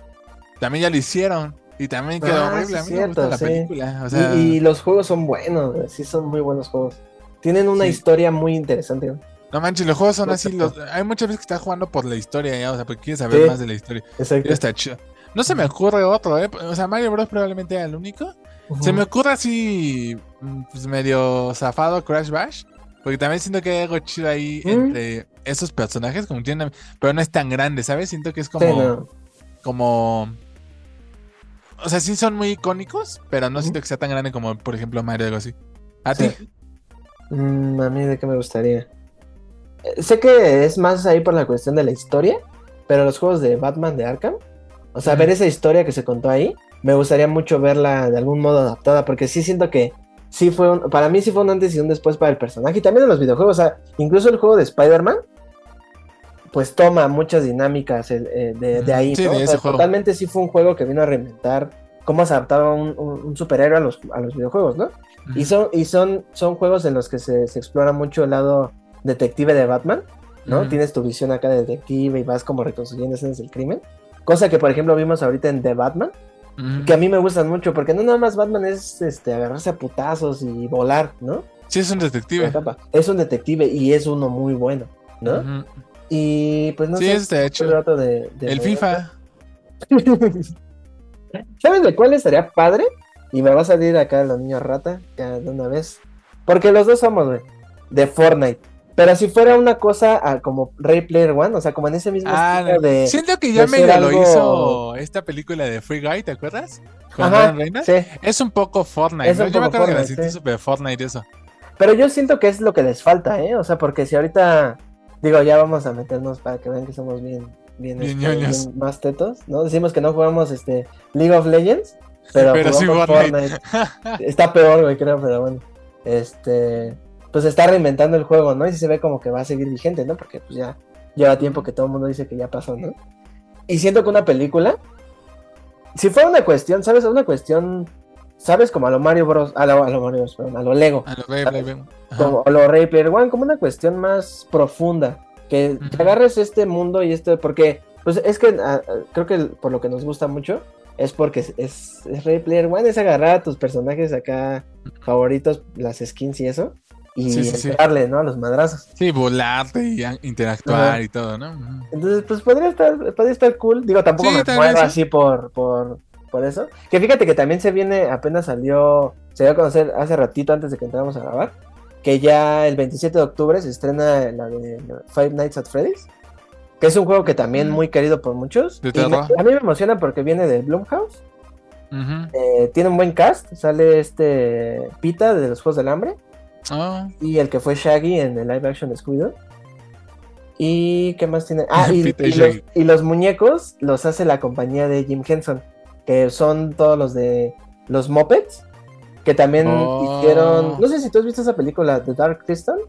También ya lo hicieron. Y también quedó Ah, horrible. A sí, mí me gusta cierto, la sí. película. O sea, y, y los juegos son buenos, sí son muy buenos juegos. Tienen una Sí. historia muy interesante. güey. no manches, los juegos son No así. Los, hay muchas veces que estás jugando por la historia ya, o sea, porque quieres saber Sí. más de la historia. Exacto. Está chido. No se me ocurre otro, ¿eh? O sea, Mario Bros. probablemente era el único. Se me ocurre así, mm, pues medio zafado Crash Bash. Porque también siento que hay algo chido ahí Mm. entre esos personajes, como tienen, pero no es tan grande, ¿sabes? Siento que es como, Sí, no. como, o sea, sí son muy icónicos, pero no siento que sea tan grande como, por ejemplo, Mario o algo así. ¿A Sí. ti? Mm, a mí de qué me gustaría. Eh, sé que es más ahí por la cuestión de la historia, pero los juegos de Batman de Arkham, o sea, ver esa historia que se contó ahí, me gustaría mucho verla de algún modo adaptada, porque sí siento que sí fue un, para mí sí fue un antes y un después para el personaje, y también en los videojuegos, o sea, incluso el juego de Spider-Man, pues toma muchas dinámicas eh, eh, de, ahí, Sí, ¿no? de O sea, totalmente sí fue un juego que vino a reinventar cómo se adaptaba un, un- un superhéroe a los, a los videojuegos, ¿no? Y son, y son, son juegos en los que se, se explora mucho el lado detective de Batman, ¿no? Tienes tu visión acá de detective y vas como reconstruyendo escenas del crimen. Cosa que, por ejemplo, vimos ahorita en The Batman, que a mí me gustan mucho, porque no nada más Batman es este, agarrarse a putazos y volar, ¿no? Sí, es un detective. Es un detective y es uno muy bueno, ¿no? Y pues no Sí, sé. está ¿cuál hecho. era otro de, de- El FIFA. ¿Sabes de cuál estaría padre? Y me va a salir acá la niña rata, ya de una vez. Porque los dos somos, güey, de Fortnite. Pero si fuera una cosa ah, como Ray Player One, o sea, como en ese mismo Ah, estilo de. siento que ya medio ser lo algo- hizo esta película de Free Guy, ¿te acuerdas? Con Ajá, Reynolds. sí. Es un poco Fortnite, Es ¿no? un Yo me acuerdo que la sentí sí. súper Fortnite eso. Pero yo siento que es lo que les falta, ¿eh? O sea, porque si ahorita. Digo, ya vamos a meternos para que vean que somos bien. Bien, Bien este, bien más tetos, ¿no? Decimos que no jugamos este League of Legends, pero, Pero sí Fortnite. Está peor, güey, creo, pero bueno. Este. Pues está reinventando el juego, ¿no? Y se ve como que va a seguir vigente, ¿no? Porque pues ya lleva tiempo que todo el mundo dice que ya pasó, ¿no? Y siento que una película. Si fuera una cuestión, ¿sabes? Una cuestión. ¿Sabes? Como a lo Mario Bros. A lo, a lo Mario Bros, perdón, a lo Lego. A lo Ray Player. Ajá. Como a lo Ray Player One, como una cuestión más profunda. Que Ujú. te agarres este mundo y este. Porque, pues es que ah, creo que por lo que nos gusta mucho es porque es, es, es Ray Player One, es agarrar a tus personajes acá favoritos, las skins y eso. Y Sí, entrarle, ¿no? A los madrazos. Sí, volarte y interactuar Ajá. y todo, ¿no? Entonces, pues podría estar, podría estar cool. Digo, tampoco me muero sí. así por, por, por eso. Que fíjate que también se viene, apenas salió se dio a conocer hace ratito antes de que entráramos a grabar, que ya el 27 de octubre se estrena la de Five Nights at Freddy's, que es un juego que también Mm. muy querido por muchos. Y me- a mí me emociona porque viene de Blumhouse, eh, tiene un buen cast, sale este Pita de los Juegos del Hambre Ah, y el que fue Shaggy en el live action de Scooby-Doo. ¿Y qué más tiene? Ah, y, los, Shaggy. y los muñecos los hace la compañía de Jim Henson, que son todos los de los Muppets, que también Oh. hicieron... No sé si tú has visto esa película, The Dark Crystal.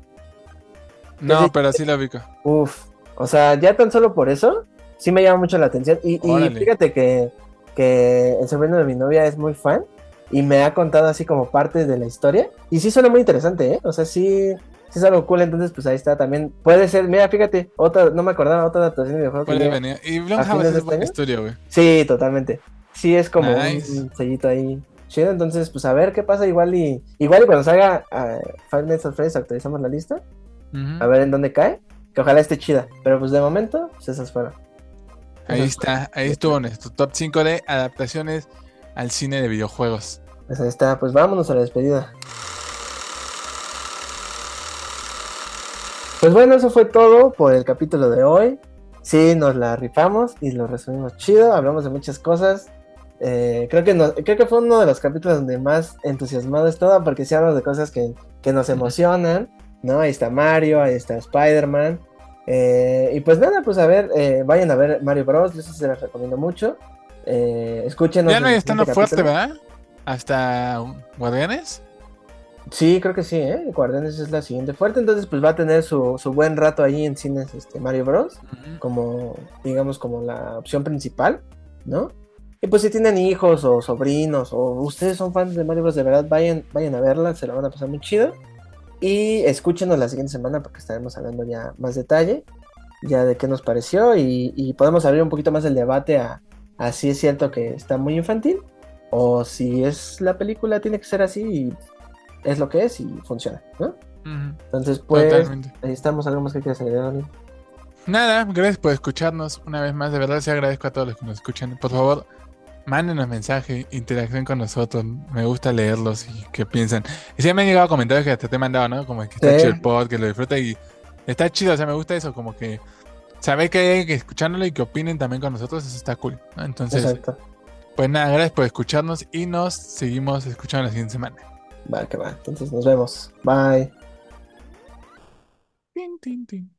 no, pero sí lo ubico. Uf, o sea, ya tan solo por eso, sí me llama mucho la atención. Y, y fíjate que, que el sobrino de mi novia es muy fan y me ha contado así como parte de la historia. Y sí suena muy interesante, ¿eh? O sea, sí, sí es algo cool. Entonces, pues ahí está también. Puede ser, mira, fíjate, otra, no me acordaba, otra adaptación de videojuego. Puede venir. Y ¿A Blumhouse es buen año? estudio, güey. Sí, totalmente. Sí, es como Nice. un sellito ahí chido. Entonces, pues a ver qué pasa. Igual y, igual y cuando salga ah, Five Nights at Freddy's actualizamos la lista. A ver en dónde cae. Que ojalá esté chida. Pero pues de momento, pues esas fueron. Ahí Esas está, ahí estuvo nuestro top 5 de adaptaciones al cine de videojuegos. Pues ahí está, pues vámonos a la despedida. Pues bueno, eso fue todo por el capítulo de hoy. Sí, nos la rifamos y lo resumimos chido, hablamos de muchas cosas. Eh, creo, que creo que fue uno de los capítulos donde más entusiasmado estaba porque sí hablamos de cosas que, que nos emocionan, ¿no? Ahí está Mario, ahí está Spider-Man. Eh, y pues nada, pues a ver, eh, vayan a ver Mario Bros. Yo eso se les recomiendo mucho. Escúchenos. Ya no hay estando fuerte. ¿verdad? Hasta Guardianes. Sí, creo que sí, ¿eh? Guardianes es la siguiente fuerte, entonces pues va a tener su, su buen rato ahí en cines este, Mario Bros. Ujú. como, digamos, como la opción principal, ¿no? Y pues si tienen hijos o sobrinos o ustedes son fans de Mario Bros. de verdad, vayan, vayan a verla, se la van a pasar muy chido. Y escúchenos la siguiente semana porque estaremos hablando ya más detalle, ya de qué nos pareció y, y podemos abrir un poquito más el debate a, a si es cierto que está muy infantil o si es la película tiene que ser así y es lo que es y funciona, ¿no? Ujú. Entonces pues Totalmente. ahí estamos, algo más que quieras agregar? Nada, gracias por escucharnos una vez más. De verdad, se agradezco a todos los que nos escuchan. Por favor, mándenos mensaje, interacción con nosotros. Me gusta leerlos y qué piensan. Y sí me han llegado comentarios que hasta te he mandado, ¿no? Como que está Sí. chido el pod, que lo disfruta y está chido. O sea, me gusta eso, como que saber que hay que escuchándolo y que opinen también con nosotros. Eso está cool. ¿no? Entonces, Exacto. Pues nada, gracias por escucharnos y nos seguimos escuchando la siguiente semana. Va, que va. Entonces nos vemos. Bye. Tin, tin, tin.